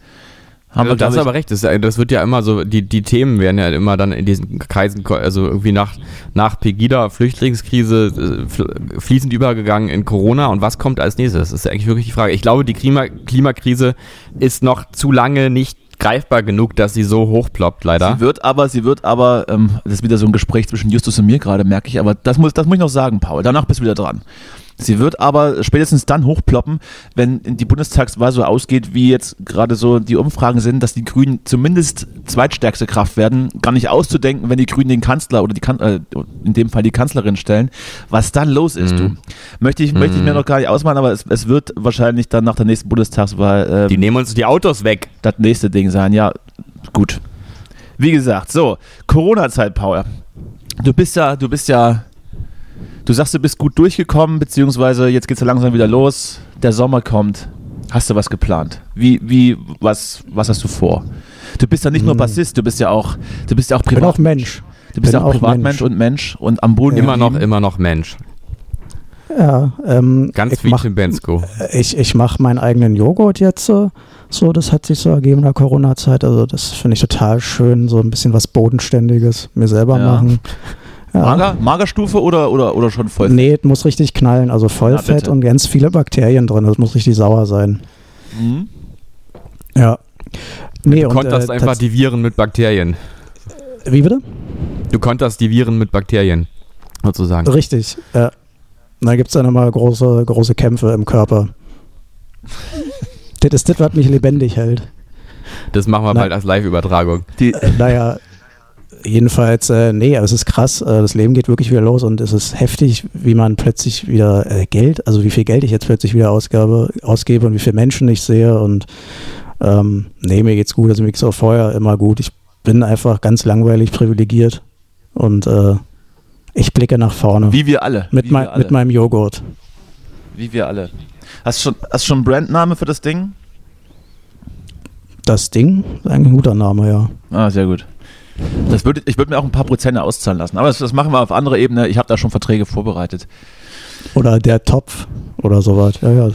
Haben wir, das ist aber recht. Das, das, wird ja immer so, die, die Themen werden ja immer dann in diesen Kreisen, also irgendwie nach, nach Pegida, Flüchtlingskrise, äh, fließend übergegangen in Corona. Und was kommt als nächstes? Das ist eigentlich wirklich die Frage. Ich glaube, die Klima, Klimakrise ist noch zu lange nicht greifbar genug, dass sie so hochploppt, leider. Sie wird aber, sie wird aber, ähm, das ist wieder so ein Gespräch zwischen Justus und mir gerade, merke ich, aber das muss, das muss ich noch sagen, Paul. Danach bist du wieder dran. Sie wird aber spätestens dann hochploppen, wenn die Bundestagswahl so ausgeht, wie jetzt gerade so die Umfragen sind, dass die Grünen zumindest zweitstärkste Kraft werden. Gar nicht auszudenken, wenn die Grünen den Kanzler oder die kan äh, in dem Fall die Kanzlerin stellen, was dann los ist, mhm. du. Möchte ich, mhm. möchte ich mir mhm. noch gar nicht ausmalen, aber es, es wird wahrscheinlich dann nach der nächsten Bundestagswahl. Äh, die nehmen uns die Autos weg. Das nächste Ding sein, ja. Gut. Wie gesagt, so, Corona-Zeit, Paul. Du bist ja, du bist ja Du sagst, du bist gut durchgekommen, beziehungsweise jetzt geht es ja langsam wieder los. Der Sommer kommt. Hast du was geplant? Wie, wie, was, was hast du vor? Du bist ja nicht hm. nur Bassist, du bist ja auch, du bist ja auch Privat. Ich bin auch Mensch. Du bist ja auch, auch Privatmensch und Mensch und am Boden. Immer noch, immer noch Mensch. Ja, ähm, ganz wie Tim Bensko. Ich, ich mache meinen eigenen Joghurt jetzt so. So, das hat sich so ergeben in der Corona-Zeit. Also, das finde ich total schön. So ein bisschen was Bodenständiges mir selber ja. machen. Ja. Mager, Magerstufe oder, oder, oder schon Vollfett? Nee, es muss richtig knallen. Also Vollfett ja, und ganz viele Bakterien drin. Das muss richtig sauer sein. Mhm. Ja. Nee, du und, konntest äh, einfach die Viren mit Bakterien. Wie bitte? Du konntest die Viren mit Bakterien, sozusagen. Richtig, ja. Da gibt es dann immer große, große Kämpfe im Körper. das ist das, was mich lebendig hält. Das machen wir Na, bald als Live-Übertragung. Naja, jedenfalls, äh, nee, aber es ist krass. Äh, das Leben geht wirklich wieder los und es ist heftig, wie man plötzlich wieder äh, Geld, also wie viel Geld ich jetzt plötzlich wieder ausgabe, ausgebe und wie viele Menschen ich sehe. Und ähm, nee, mir geht's gut. Also mir geht's auch vorher immer gut. Ich bin einfach ganz langweilig privilegiert und äh, ich blicke nach vorne. Wie wir alle. Mit, mein, alle. mit meinem Joghurt. Wie wir alle. Hast du schon, hast schon einen Brandname für das Ding? Das Ding? Ist eigentlich ein guter Name, ja. Ah, sehr gut. Das würd, ich würde mir auch ein paar Prozente auszahlen lassen. Aber das, das machen wir auf anderer Ebene. Ich habe da schon Verträge vorbereitet. Oder der Topf oder sowas. Ja, ja.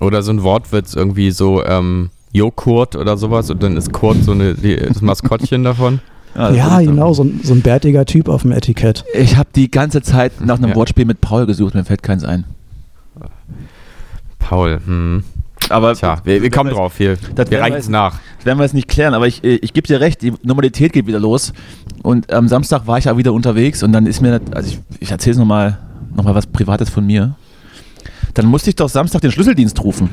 Oder so ein Wortwitz, irgendwie so ähm, Joghurt oder sowas. Und dann ist Kurt so eine, die, das Maskottchen davon. Ja, ja genau, so ein, so ein bärtiger Typ auf dem Etikett. Ich habe die ganze Zeit nach einem ja. Wortspiel mit Paul gesucht, mir fällt keins ein. Paul, hm. Aber Tja, wir, wir kommen drauf. Wir, wir reichen es nach. Das werden wir jetzt nicht klären, aber ich, ich gebe dir recht, die Normalität geht wieder los. Und am Samstag war ich ja wieder unterwegs und dann ist mir, also ich, ich erzähle es nochmal noch mal was Privates von mir. Dann musste ich doch Samstag den Schlüsseldienst rufen.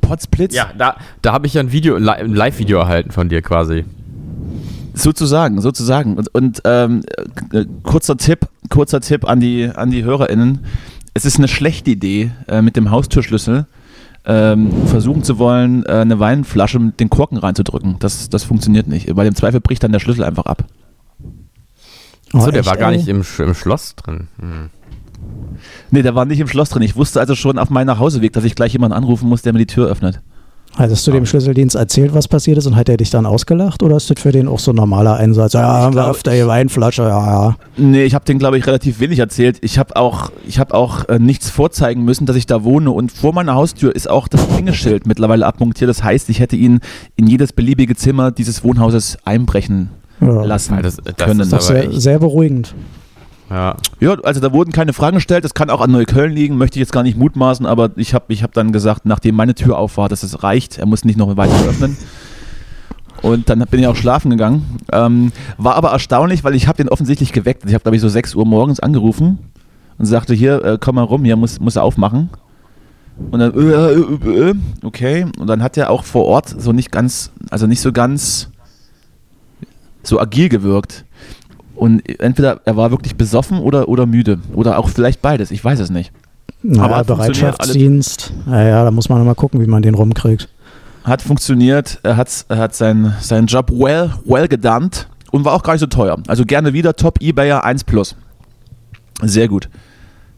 Potzblitz. Ja, da, da habe ich ja ein Video, ein Live-Video erhalten von dir quasi. Sozusagen, sozusagen. Und, und ähm, äh, kurzer Tipp, kurzer Tipp an die, an die HörerInnen. Es ist eine schlechte Idee äh, mit dem Haustürschlüssel ähm, versuchen zu wollen, äh, eine Weinflasche mit den Korken reinzudrücken. Das, das funktioniert nicht. Bei dem Zweifel bricht dann der Schlüssel einfach ab. Achso, oh, der war gar nicht im, im Schloss drin. Hm. Nee, der war nicht im Schloss drin. Ich wusste also schon auf meinem Nachhauseweg, dass ich gleich jemanden anrufen muss, der mir die Tür öffnet. Hattest du dem Schlüsseldienst erzählt, was passiert ist und hat er dich dann ausgelacht oder ist das für den auch so ein normaler Einsatz? Ja, haben wir öfter die Weinflasche, ja, ja. Nee, ich habe den, glaube ich, relativ wenig erzählt. Ich habe auch, ich hab auch äh, nichts vorzeigen müssen, dass ich da wohne und vor meiner Haustür ist auch das Klingeschild mittlerweile abmontiert. Das heißt, ich hätte ihn in jedes beliebige Zimmer dieses Wohnhauses einbrechen ja. lassen das, das können. Das ist sehr, sehr beruhigend. Ja. ja, also da wurden keine Fragen gestellt. Das kann auch an Neukölln liegen, möchte ich jetzt gar nicht mutmaßen, aber ich habe ich hab dann gesagt, nachdem meine Tür auf war, dass es reicht, er muss nicht noch weiter öffnen. Und dann bin ich auch schlafen gegangen. Ähm, war aber erstaunlich, weil ich habe den offensichtlich geweckt. Ich habe, glaube ich, so 6 Uhr morgens angerufen und sagte, hier, äh, komm mal rum, hier muss, muss er aufmachen. Und dann, äh, äh, äh, okay. Und dann hat er auch vor Ort so nicht ganz, also nicht so ganz so agil gewirkt. Und entweder er war wirklich besoffen oder, oder müde. Oder auch vielleicht beides, ich weiß es nicht. Na, Aber Bereitschaftsdienst, naja, da muss man mal gucken, wie man den rumkriegt. Hat funktioniert, er hat, er hat seinen, seinen Job well, well gedammt und war auch gar nicht so teuer. Also gerne wieder Top Ebayer 1 Plus. Sehr gut.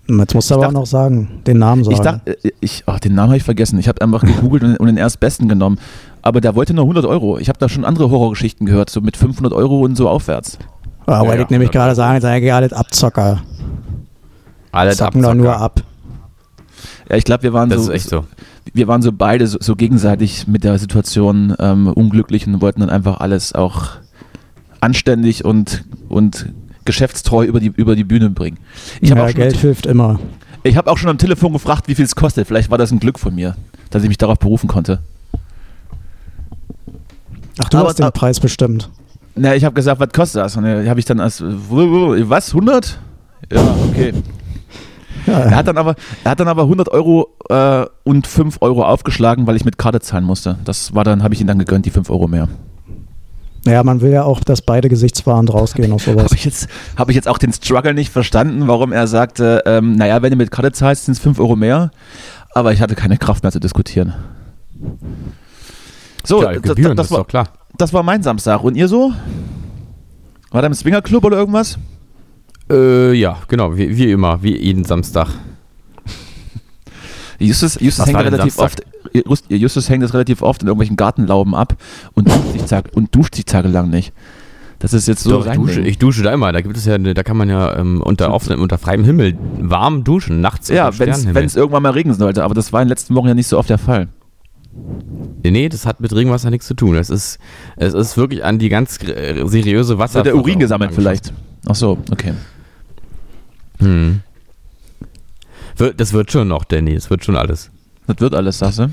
Jetzt musst du aber dachte, auch noch sagen, den Namen sagen. Ich dachte, äh, ich, oh, den Namen habe ich vergessen. Ich habe einfach gegoogelt und, und den erstbesten genommen. Aber der wollte nur 100 Euro. Ich habe da schon andere Horrorgeschichten gehört, so mit 500 Euro und so aufwärts. Ja, wollte ja, ich nämlich gerade sagen, seid ihr alles Abzocker. Alles Zocken Abzocker. doch nur ab. Ja, ich glaube, wir waren das so, ist echt so. Wir waren so beide so, so gegenseitig mit der Situation ähm, unglücklich und wollten dann einfach alles auch anständig und, und geschäftstreu über die, über die Bühne bringen. Ich ja, Geld hilft immer. Ich habe auch schon am Telefon gefragt, wie viel es kostet. Vielleicht war das ein Glück von mir, dass ich mich darauf berufen konnte. Ach, du aber, hast den Preis bestimmt. Na, ich habe gesagt, was kostet das? Und dann habe ich dann als, was, 100? Ja, okay. Ja, er, hat dann aber, er hat dann aber 100 Euro äh, und 5 Euro aufgeschlagen, weil ich mit Karte zahlen musste. Das war dann, habe ich ihm dann gegönnt, die 5 Euro mehr. Ja, man will ja auch, dass beide gesichtswahrend rausgehen auf sowas. Habe ich, jetzt, hab ich jetzt auch den Struggle nicht verstanden, warum er sagte, ähm, naja, wenn du mit Karte zahlst, sind es 5 Euro mehr. Aber ich hatte keine Kraft mehr zu diskutieren. So, ja, Gebühren, das, das, war, doch klar. Das war mein Samstag. Und ihr so? War da im Swingerclub oder irgendwas? Äh, ja, genau, wie, wie immer, wie jeden Samstag. Justus, Justus hängt relativ oft, Justus hängt das relativ oft in irgendwelchen Gartenlauben ab und duscht sich, tag, und duscht sich tagelang nicht. Das ist jetzt so Doch, ich, dusche, ich dusche da immer. Da gibt es ja, da kann man ja ähm, unter, offenem, unter freiem Himmel warm duschen, nachts. Ja, wenn es irgendwann mal regnen sollte. Aber das war in den letzten Wochen ja nicht so oft der Fall. Nee, das hat mit Regenwasser nichts zu tun. Es ist, es ist wirklich an die ganz seriöse Wasser. Hat der Urin gesammelt vielleicht? Ach so, okay. Hm. Das wird schon noch, Danny. Das wird schon alles. Das wird alles, sagst du?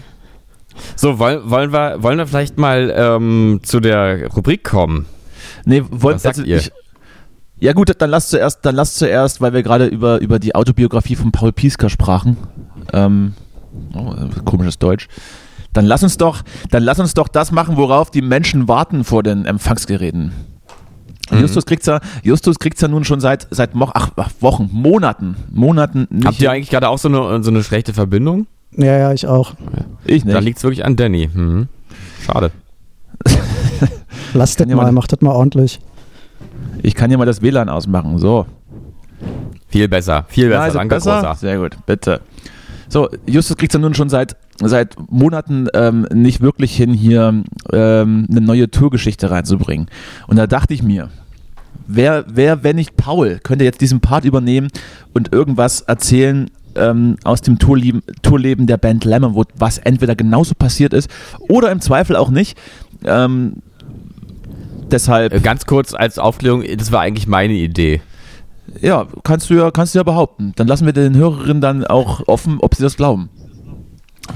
So, wollen, wollen, wir, wollen wir vielleicht mal ähm, zu der Rubrik kommen? Nee, wollen also, ihr? Ich, ja gut, dann lass zuerst, dann lass zuerst, weil wir gerade über, über die Autobiografie von Paul Piesker sprachen. Ähm, oh, komisches Deutsch. Dann lass uns doch, dann lass uns doch das machen, worauf die Menschen warten vor den Empfangsgeräten. Mhm. Justus kriegt's ja, Justus kriegt's ja nun schon seit seit ach, ach, Wochen, Monaten, Monaten. Nicht. Habt ihr eigentlich gerade auch so eine so eine schlechte Verbindung? Ja, ja, ich auch. Ich nicht. Da liegt's wirklich an Danny. Mhm. Schade. Lasst das mal, macht das mal ordentlich. Ich kann ja mal das WLAN ausmachen. So. Viel besser, viel besser. Also Danke, besser? Großer. Sehr gut, bitte. So, Justus kriegt ja nun schon seit, seit Monaten ähm, nicht wirklich hin, hier ähm, eine neue Tourgeschichte reinzubringen. Und da dachte ich mir, wer, wer, wenn nicht Paul, könnte jetzt diesen Part übernehmen und irgendwas erzählen ähm, aus dem Tourleben, Tourleben der Band Lemon, was entweder genauso passiert ist oder im Zweifel auch nicht. Ähm, deshalb. Äh, ganz kurz als Aufklärung, das war eigentlich meine Idee. Ja, kannst du ja, kannst du ja behaupten. Dann lassen wir den Hörerinnen dann auch offen, ob sie das glauben.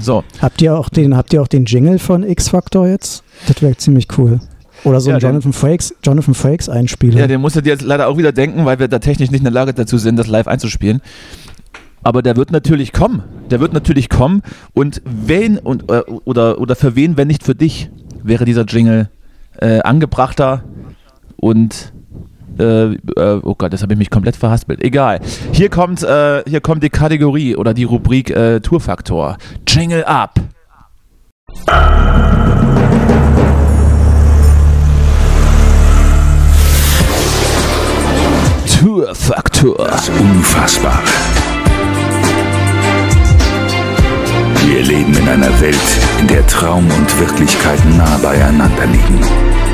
So. Habt ihr auch den, habt ihr auch den Jingle von X-Factor jetzt? Das wäre ziemlich cool. Oder so ja, ein Jonathan Frakes, Jonathan Frakes Einspieler. Ja, den musst du dir jetzt leider auch wieder denken, weil wir da technisch nicht in der Lage dazu sind, das live einzuspielen. Aber der wird natürlich kommen. Der wird natürlich kommen. Und wen und äh, oder, oder für wen, wenn nicht für dich, wäre dieser Jingle äh, angebrachter und äh, äh, oh Gott, das habe ich mich komplett verhaspelt. Egal. Hier kommt, äh, hier kommt die Kategorie oder die Rubrik äh, Tourfaktor. Jingle up. Tourfaktor. Das Unfassbare. Wir leben in einer Welt, in der Traum und Wirklichkeit nah beieinander liegen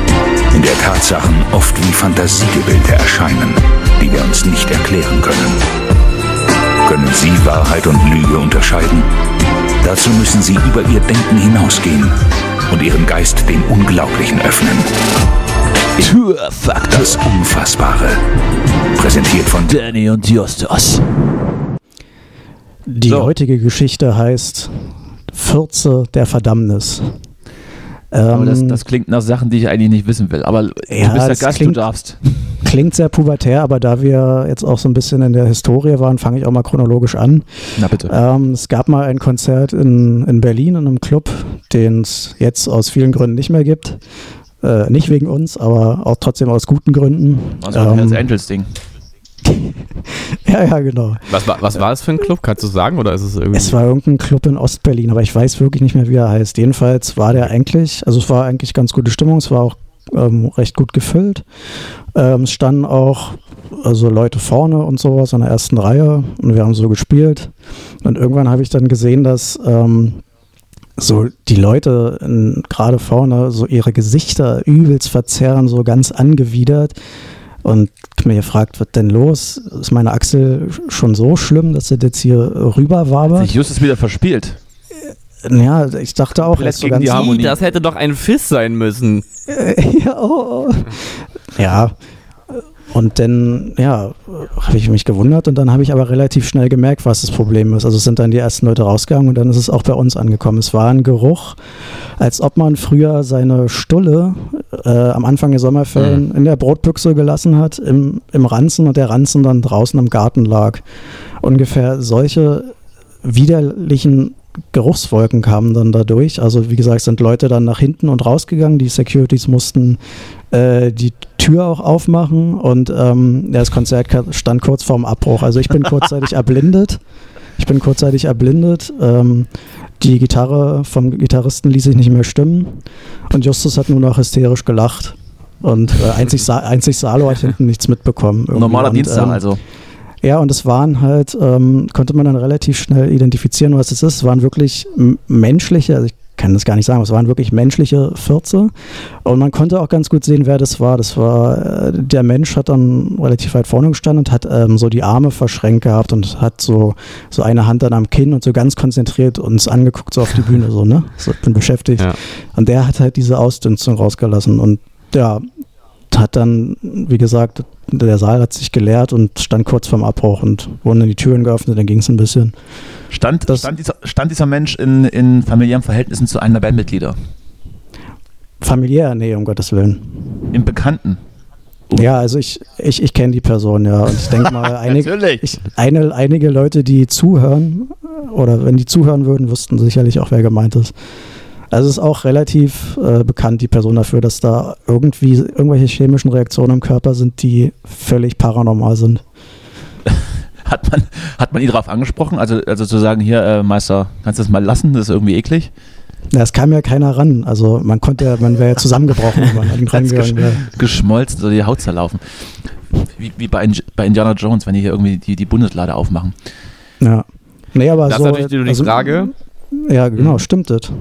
in der Tatsachen oft wie Fantasiegebilde erscheinen, die wir uns nicht erklären können. Können Sie Wahrheit und Lüge unterscheiden? Dazu müssen Sie über Ihr Denken hinausgehen und Ihren Geist dem Unglaublichen öffnen. Türfaktor. Das Unfassbare. Präsentiert von Danny und Justus. Die so. heutige Geschichte heißt Fürze der Verdammnis. Ähm, das, das, klingt nach Sachen, die ich eigentlich nicht wissen will. Aber ja, du bist der Gast, klingt, du darfst. Klingt sehr pubertär, aber da wir jetzt auch so ein bisschen in der Historie waren, fange ich auch mal chronologisch an. Na bitte. Ähm, es gab mal ein Konzert in, in Berlin in einem Club, den es jetzt aus vielen Gründen nicht mehr gibt. Äh, nicht wegen uns, aber auch trotzdem aus guten Gründen. Also ähm, Hells Angels Ding. ja, ja, genau. Was war, was war es für ein Club? Kannst du sagen? Oder ist es irgendwie? Es war irgendein Club in Ostberlin, aber ich weiß wirklich nicht mehr, wie er heißt. Jedenfalls war der eigentlich, also es war eigentlich ganz gute Stimmung, es war auch ähm, recht gut gefüllt. Ähm, es standen auch also Leute vorne und sowas in der ersten Reihe und wir haben so gespielt. Und irgendwann habe ich dann gesehen, dass ähm, so die Leute gerade vorne so ihre Gesichter übelst verzerren, so ganz angewidert und mir gefragt, was denn los? Ist meine Achsel schon so schlimm, dass er jetzt hier rüber war? Sich Justus wieder verspielt. Ja, ich dachte auch, so ganz die Harmonie. das hätte doch ein Fiss sein müssen. ja, oh, oh. ja, und dann, ja, habe ich mich gewundert und dann habe ich aber relativ schnell gemerkt, was das Problem ist. Also sind dann die ersten Leute rausgegangen und dann ist es auch bei uns angekommen. Es war ein Geruch, als ob man früher seine Stulle äh, am Anfang der Sommerferien mhm. in der Brotbüchse gelassen hat, im, im Ranzen und der Ranzen dann draußen im Garten lag. Ungefähr solche widerlichen Geruchswolken kamen dann dadurch. Also wie gesagt, sind Leute dann nach hinten und rausgegangen. Die Securities mussten äh, die Tür auch aufmachen und ähm, das Konzert stand kurz vorm Abbruch. Also ich bin kurzzeitig erblindet. Ich bin kurzzeitig erblindet. Ähm, die Gitarre vom Gitarristen ließ sich nicht mehr stimmen und Justus hat nur noch hysterisch gelacht. Und äh, einzig, Sa einzig Salo hat hinten nichts mitbekommen. Normaler Dienstag ähm, also. Ja, und es waren halt, ähm, konnte man dann relativ schnell identifizieren, was es ist. Es waren wirklich menschliche, also ich kann das gar nicht sagen, es waren wirklich menschliche Fürze. Und man konnte auch ganz gut sehen, wer das war. Das war, äh, der Mensch hat dann relativ weit vorne gestanden und hat ähm, so die Arme verschränkt gehabt und hat so, so eine Hand dann am Kinn und so ganz konzentriert uns angeguckt, so auf die Bühne, so, ne? So, ich bin beschäftigt. Ja. Und der hat halt diese Ausdünstung rausgelassen. Und ja, hat dann, wie gesagt, der Saal hat sich geleert und stand kurz vorm Abbruch und wurden dann die Türen geöffnet, dann ging es ein bisschen. Stand, stand, dieser, stand dieser Mensch in, in familiären Verhältnissen zu einem der Bandmitglieder? Familiär? Nee, um Gottes Willen. Im Bekannten? Oh. Ja, also ich, ich, ich kenne die Person, ja. Und ich denke mal, einige, ich, eine, einige Leute, die zuhören, oder wenn die zuhören würden, wüssten sicherlich auch, wer gemeint ist. Also es ist auch relativ äh, bekannt, die Person dafür, dass da irgendwie irgendwelche chemischen Reaktionen im Körper sind, die völlig paranormal sind. Hat man, hat man ihn darauf angesprochen? Also, also zu sagen, hier, äh, Meister, kannst du das mal lassen? Das ist irgendwie eklig? Ja, es kam ja keiner ran. Also man konnte ja, man wäre ja zusammengebrochen, wenn man rangegangen wäre. Geschmolzen, so die Haut zerlaufen. Wie, wie bei, bei Indiana Jones, wenn die hier irgendwie die, die Bundeslade aufmachen. Ja. Nee, aber das so, ist natürlich die also, Frage. Ja, genau, mhm. stimmt das.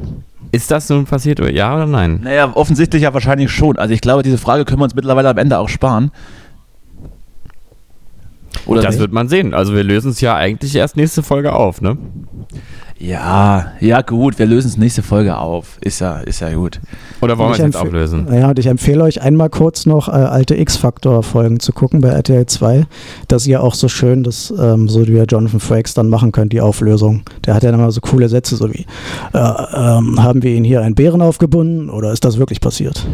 Ist das nun passiert, ja oder nein? Naja, offensichtlich ja wahrscheinlich schon. Also ich glaube, diese Frage können wir uns mittlerweile am Ende auch sparen. Oder das nicht? wird man sehen. Also wir lösen es ja eigentlich erst nächste Folge auf, ne? Ja, ja gut, wir lösen es nächste Folge auf. Ist ja, ist ja gut. Oder wollen wir es jetzt auflösen? Ja, und ich empfehle euch einmal kurz noch äh, alte X-Factor-Folgen zu gucken bei RTL 2, dass ihr auch so schön das, ähm, so wie Jonathan Frakes dann machen könnt, die Auflösung. Der hat ja immer so coole Sätze, so wie, äh, ähm, haben wir ihn hier einen Bären aufgebunden oder ist das wirklich passiert?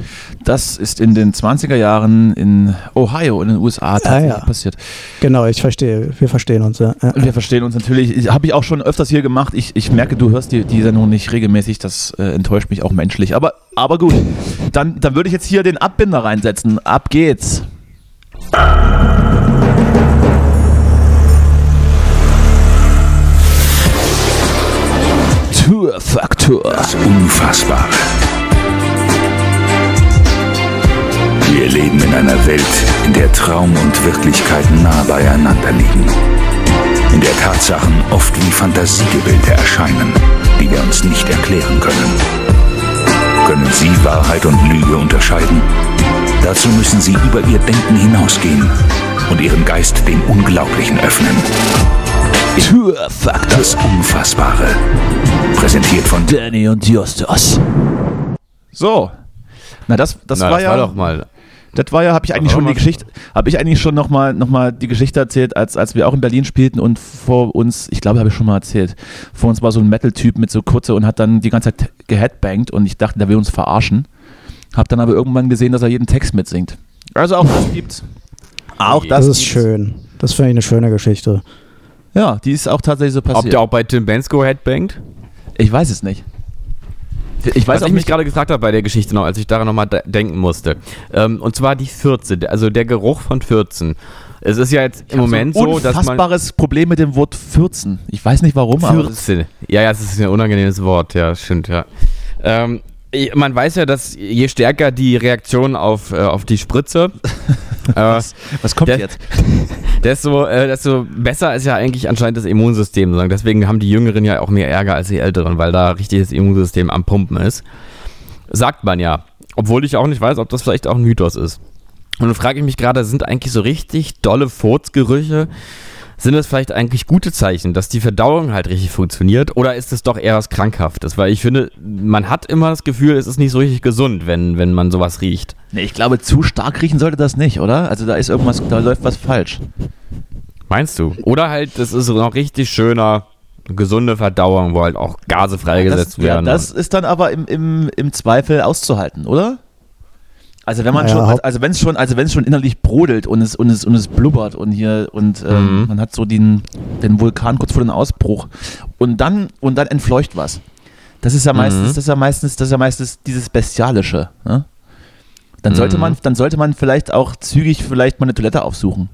Das ist in den 20er Jahren in Ohio in den USA tatsächlich ah, ja. passiert. Genau, ich verstehe, wir verstehen uns, ja. Wir verstehen uns natürlich. Habe ich auch schon öfters hier gemacht. Ich ich, merke, du hörst die, die Sendung nicht regelmäßig, das äh, enttäuscht mich auch menschlich. Aber, aber gut, dann, dann würde ich jetzt hier den Abbinder reinsetzen. Ab geht's. Tourfaktor. Das Unfassbare. Wir leben in einer Welt, in der Traum und Wirklichkeit nah beieinander liegen in der Tatsachen oft wie Fantasiegebilde erscheinen, die wir uns nicht erklären können. Können Sie Wahrheit und Lüge unterscheiden? Dazu müssen Sie über Ihr Denken hinausgehen und Ihren Geist dem Unglaublichen öffnen. Türfakt das Unfassbare. Präsentiert von Danny und Justus. So. Na, das, das Na, war das ja. War doch mal das war ja, habe ich eigentlich schon die Geschichte, habe ich eigentlich schon nochmal noch mal die Geschichte erzählt, als, als wir auch in Berlin spielten und vor uns, ich glaube, habe ich schon mal erzählt, vor uns war so ein Metal-Typ mit so kurze und hat dann die ganze Zeit geheadbangt und ich dachte, der will uns verarschen. Hab dann aber irgendwann gesehen, dass er jeden Text mitsingt. Also auch das gibt's. Auch das, das ist gibt's. schön. Das finde ich eine schöne Geschichte. Ja, die ist auch tatsächlich so passiert. Ob der auch bei Tim Bensko headbangt? Ich weiß es nicht. Ich weiß, was ich mich gerade gesagt habe bei der Geschichte noch, als ich daran nochmal denken musste. Ähm, und zwar die 14, also der Geruch von 14. Es ist ja jetzt im Moment so, dass man... unfassbares Problem mit dem Wort 14. Ich weiß nicht warum, 14. ja, ja, es ist ein unangenehmes Wort, ja, stimmt, ja. Ähm, man weiß ja, dass je stärker die Reaktion auf, äh, auf die Spritze. äh, was, was, kommt der, jetzt? Desto, äh, desto besser ist ja eigentlich anscheinend das Immunsystem. Deswegen haben die Jüngeren ja auch mehr Ärger als die Älteren, weil da richtig das Immunsystem am Pumpen ist. Sagt man ja. Obwohl ich auch nicht weiß, ob das vielleicht auch ein Mythos ist. Und dann frage ich mich gerade, sind eigentlich so richtig dolle Furzgerüche sind es vielleicht eigentlich gute Zeichen, dass die Verdauung halt richtig funktioniert oder ist es doch eher was Krankhaftes? Weil ich finde, man hat immer das Gefühl, es ist nicht so richtig gesund, wenn, wenn man sowas riecht. Nee, ich glaube, zu stark riechen sollte das nicht, oder? Also da ist irgendwas, da läuft was falsch. Meinst du? Oder halt, das ist noch richtig schöner, gesunde Verdauung, wo halt auch Gase freigesetzt das, werden. Ja, das ist dann aber im, im, im Zweifel auszuhalten, oder? Also wenn man ja, schon, also wenn es schon, also wenn es schon innerlich brodelt und es und es und es blubbert und hier und ähm, mhm. man hat so den, den Vulkan kurz vor dem Ausbruch und dann und dann entfleucht was. Das ist ja meistens, mhm. das ist ja meistens, das ist ja meistens dieses bestialische. Ne? Dann sollte mhm. man, dann sollte man vielleicht auch zügig vielleicht mal eine Toilette aufsuchen.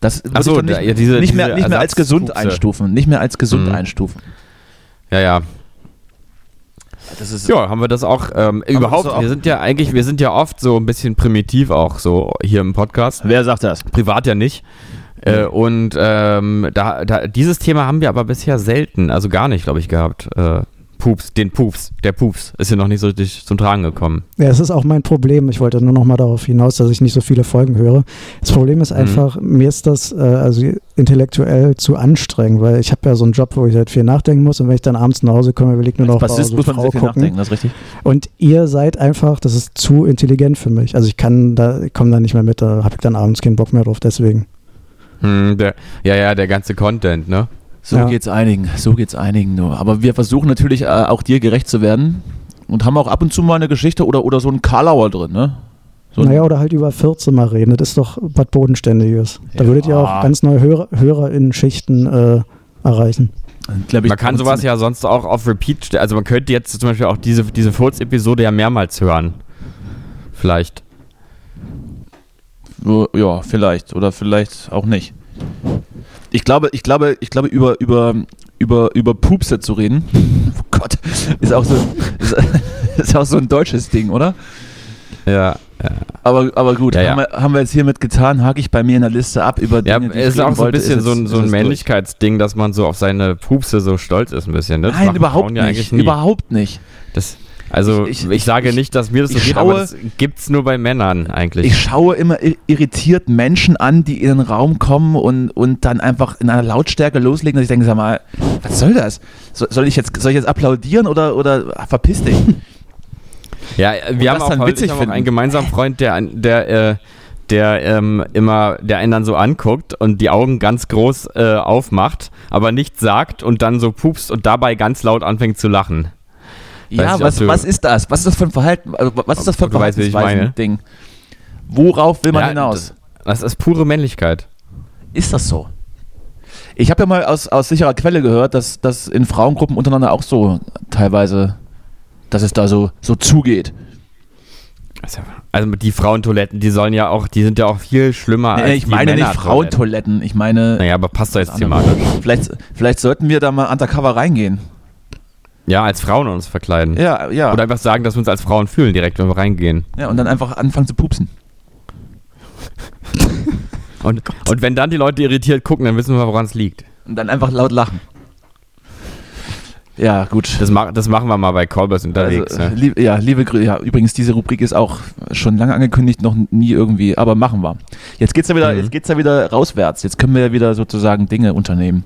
Das würde so, nicht, ja, diese, nicht, mehr, nicht mehr als gesund einstufen, nicht mehr als gesund mhm. einstufen. Ja, ja, ja, haben wir das auch ähm, überhaupt. Auch wir sind ja eigentlich, wir sind ja oft so ein bisschen primitiv auch so hier im Podcast. Wer sagt das? Privat ja nicht. Äh, und ähm, da, da, dieses Thema haben wir aber bisher selten, also gar nicht, glaube ich, gehabt. Äh, Pups, den Pups, der Pups ist ja noch nicht so richtig zum Tragen gekommen. Ja, es ist auch mein Problem. Ich wollte nur noch mal darauf hinaus, dass ich nicht so viele Folgen höre. Das Problem ist mhm. einfach, mhm. mir ist das äh, also intellektuell zu anstrengend, weil ich habe ja so einen Job, wo ich halt viel nachdenken muss und wenn ich dann abends nach Hause komme, will ich nur noch Was ist, muss man Frau gucken. nachdenken, das ist richtig. Und ihr seid einfach, das ist zu intelligent für mich. Also ich kann da, ich komme da nicht mehr mit, da habe ich dann abends keinen Bock mehr drauf, deswegen. Hm, der, ja, ja, der ganze Content, ne? So ja. geht's einigen, so geht's einigen nur. Aber wir versuchen natürlich äh, auch dir gerecht zu werden und haben auch ab und zu mal eine Geschichte oder, oder so einen Karlauer drin, ne? So naja, oder halt über 14 mal reden, das ist doch was Bodenständiges. Da ja. würdet ihr auch ganz neue Hörer, Hörer in Schichten äh, erreichen. Ich, man kann sowas ja sonst auch auf Repeat stellen. Also man könnte jetzt zum Beispiel auch diese, diese Furz-Episode ja mehrmals hören. Vielleicht. Ja, vielleicht. Oder vielleicht auch nicht. Ich glaube, ich glaube, ich glaube, über, über, über, über Pupse zu reden, oh Gott, ist auch so, ist, ist auch so ein deutsches Ding, oder? Ja. Ja. Aber, aber gut, ja, ja. Haben, wir, haben wir jetzt hiermit getan, hake ich bei mir in der Liste ab über Dinge, ja, es ist auch so ein bisschen so ein, so ein Männlichkeitsding, dass man so auf seine Pupse so stolz ist ein bisschen. Ne? Nein, überhaupt nicht. Überhaupt nicht. Das, also ich, ich, ich sage ich, nicht, dass mir das so geht, schaue, aber das gibt es nur bei Männern eigentlich. Ich schaue immer irritiert Menschen an, die in den Raum kommen und, und dann einfach in einer Lautstärke loslegen, dass ich denke, sag mal, was soll das? soll, ich jetzt, soll ich jetzt applaudieren oder, oder verpiss dich? Ja, wir und haben auch, witzig haben auch einen gemeinsamen Freund, der, der äh, der ähm, immer, der einen dann so anguckt und die Augen ganz groß äh, aufmacht, aber nichts sagt und dann so pupst und dabei ganz laut anfängt zu lachen. Ja, was, was ist das? Was ist das für ein Verhalten? Also, was ist das für ein Verhaltensweisen-Ding? Worauf will man ja, hinaus? Das, das ist pure Männlichkeit. Ist das so? Ich habe ja mal aus, aus sicherer Quelle gehört, dass das in Frauengruppen untereinander auch so teilweise, dass es da so, so zugeht. Also die Frauentoiletten, die sollen ja auch, die sind ja auch viel schlimmer nee, als ich die meine nicht Frauentoiletten, ich meine. Naja, aber passt da jetzt thematisch. Vielleicht, vielleicht sollten wir da mal undercover reingehen. Ja, als Frauen uns verkleiden. Ja, ja. Oder einfach sagen, dass wir uns als Frauen fühlen, direkt, wenn wir reingehen. Ja, und dann einfach anfangen zu pupsen. und, und wenn dann die Leute irritiert gucken, dann wissen wir, woran es liegt. Und dann einfach laut lachen. Ja, gut. Das, ma das machen wir mal bei Colbers unterwegs. Also, ne? lieb, ja, liebe Grüße. Ja, übrigens, diese Rubrik ist auch schon lange angekündigt, noch nie irgendwie, aber machen wir. Jetzt geht's ja wieder, mhm. jetzt geht's ja wieder rauswärts. Jetzt können wir ja wieder sozusagen Dinge unternehmen.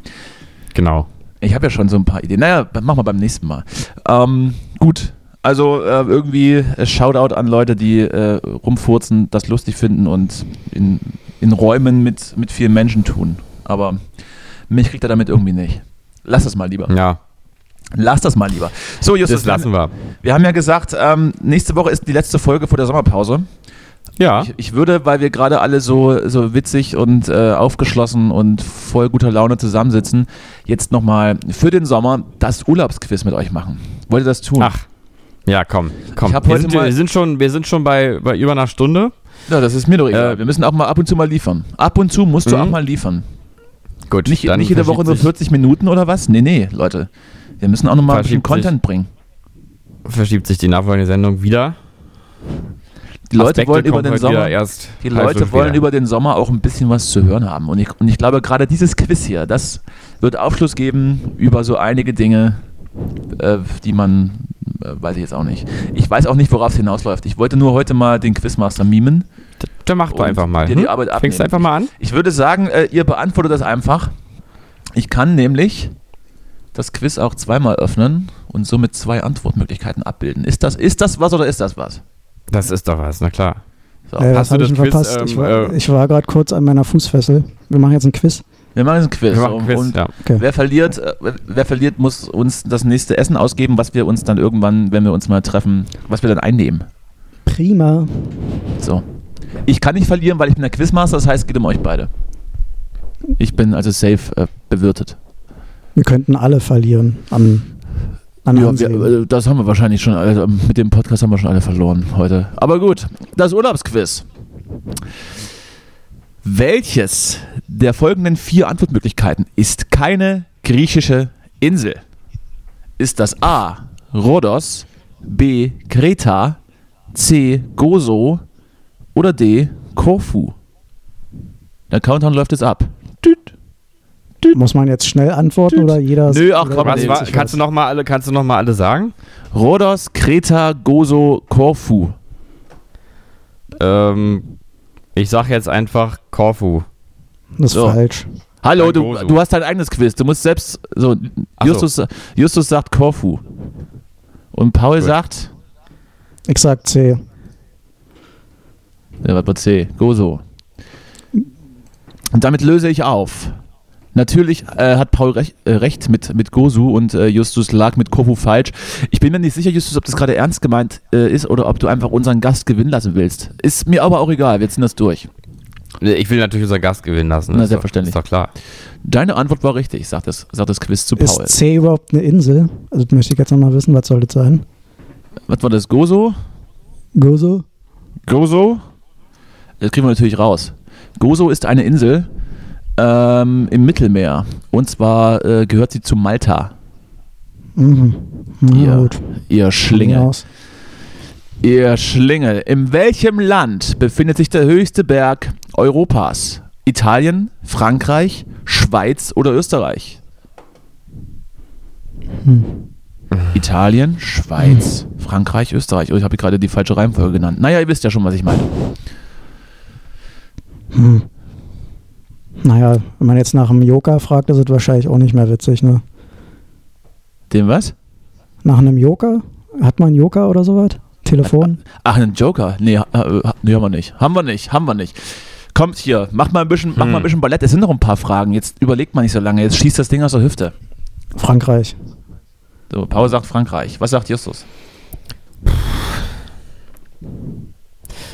Genau. Ich habe ja schon so ein paar Ideen. Naja, machen wir beim nächsten Mal. Ähm, gut. Also äh, irgendwie äh, Shoutout an Leute, die äh, rumfurzen, das lustig finden und in, in Räumen mit, mit vielen Menschen tun. Aber mich kriegt er damit irgendwie nicht. Lass das mal lieber. Ja. Lass das mal lieber. So, Justus. Das lassen wir. Wir haben ja gesagt, ähm, nächste Woche ist die letzte Folge vor der Sommerpause. Ja. Ich, ich, würde, weil wir gerade alle so, so witzig und äh, aufgeschlossen und voll guter Laune zusammensitzen, jetzt nochmal für den Sommer das Urlaubsquiz mit euch machen. Wollt ihr das tun? Ach. Ja, komm, komm. Wir sind, wir, sind, schon, wir sind schon bei, bei über einer Stunde. Ja, das ist mir doch egal. Äh, wir müssen auch mal ab und zu mal liefern. Ab und zu musst du mhm. auch mal liefern. Gut. Nicht, nicht jede Woche nur 40 Minuten oder was? Nee, nee, Leute. Wir müssen auch nochmal ein bisschen Content bringen. Verschiebt sich die nachfolgende Sendung wieder? Die Leute wollen über den Sommer, die Leute wollen über den Sommer auch ein bisschen was zu hören haben. Und ich, und ich glaube, gerade dieses Quiz hier, das wird Aufschluss geben über so einige Dinge, äh, die man, äh, weiß ich jetzt auch nicht. Ich weiß auch nicht, worauf es hinausläuft. Ich wollte nur heute mal den Quizmaster mimen. Dann mach doch einfach mal. Dir die hm? Arbeit Fängst du einfach mal an? Ich würde sagen, äh, ihr beantwortet das einfach. Ich kann nämlich das Quiz auch zweimal öffnen und somit zwei Antwortmöglichkeiten abbilden. Ist das, ist das was oder ist das was? Das ist doch was, na klar. So. Äh, Hast du das Quiz, verpasst? Ähm, ich war, äh, war gerade kurz an meiner Fußfessel. Wir machen jetzt ein Quiz. Wir machen jetzt ein Quiz. Wir machen Quiz und ja. okay. wer, verliert, äh, wer verliert, muss uns das nächste Essen ausgeben, was wir uns dann irgendwann, wenn wir uns mal treffen, was wir dann einnehmen. Prima. So. Ich kann nicht verlieren, weil ich bin der Quizmaster, das heißt, es geht um euch beide. Ich bin also safe äh, bewirtet. Wir könnten alle verlieren an ja, wir, äh, das haben wir wahrscheinlich schon, also mit dem Podcast haben wir schon alle verloren heute. Aber gut, das Urlaubsquiz. Welches der folgenden vier Antwortmöglichkeiten ist keine griechische Insel? Ist das A. Rhodos, B. Kreta, C. Gozo oder D. Korfu? Der Countdown läuft jetzt ab. Düt. Muss man jetzt schnell antworten oder jeder? Nö, ach komm, was war, kannst, du noch mal alle, kannst du noch mal alle sagen? Rhodos, Kreta, Gozo, Korfu. Ähm, ich sag jetzt einfach Korfu. Das ist so. falsch. Hallo, du, du hast dein eigenes Quiz. Du musst selbst so. Justus, so. Justus sagt Korfu. Und Paul Gut. sagt. Ich sag C. Ja, was war C? Gozo. Und damit löse ich auf. Natürlich äh, hat Paul recht, äh, recht, mit, mit Gosu und äh, Justus lag mit Kofu falsch. Ich bin mir nicht sicher, Justus, ob das gerade ernst gemeint äh, ist oder ob du einfach unseren Gast gewinnen lassen willst. Ist mir aber auch egal, wir ziehen das durch. Ich will natürlich unseren Gast gewinnen lassen. Na, selbstverständlich. Ist doch klar. Deine Antwort war richtig, sagt das, sagt das Quiz zu Paul. Ist C überhaupt eine Insel? Also möchte ich jetzt nochmal wissen, was soll das sein? Was war das? Gozo? Gozo? Gozo? Das kriegen wir natürlich raus. Gozo ist eine Insel ähm, im Mittelmeer. Und zwar äh, gehört sie zu Malta. Mhm. ihr, gut. ihr Schlingel. Ihr Schlingel. In welchem Land befindet sich der höchste Berg Europas? Italien, Frankreich, Schweiz oder Österreich? Hm. Italien, Schweiz, hm. Frankreich, Österreich. Oh, ich habe gerade die falsche Reihenfolge genannt. Naja, ihr wisst ja schon, was ich meine. Hm. Naja, wenn man jetzt nach einem Joker fragt, ist es wahrscheinlich auch nicht mehr witzig, ne? Dem was? Nach einem Joker? Hat man einen Joker oder sowas? Telefon? Ach, einen Joker? Nee, äh, nee, haben wir nicht. Haben wir nicht, haben wir nicht. Kommt hier, mach mal ein bisschen, hm. mach mal ein hm. bisschen Ballett. Es sind noch ein paar Fragen. Jetzt überlegt man nicht so lange. Jetzt schießt das Ding aus der Hüfte. Frankreich. So, Paul sagt Frankreich. Was sagt Justus?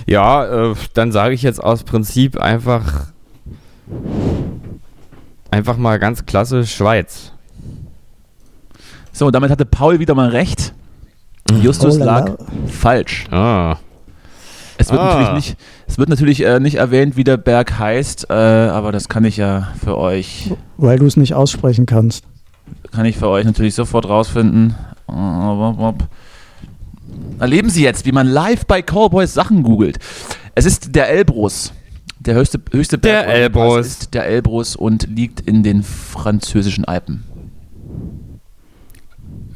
Ja, äh, dann sage ich jetzt aus Prinzip einfach einfach mal ganz klassisch Schweiz. So, damit hatte Paul wieder mal recht. Mhm. Justus oh, lag falsch. Ah. Es wird ah. natürlich, nicht, es wird natürlich äh, nicht erwähnt, wie der Berg heißt, äh, aber das kann ich ja für euch. Weil du es nicht aussprechen kannst. Kann ich für euch natürlich sofort rausfinden. Erleben Sie jetzt, wie man live bei Cowboys Sachen googelt. Es ist der Elbrus. Der höchste, höchste Berg der Elbrus. ist der Elbrus und liegt in den französischen Alpen.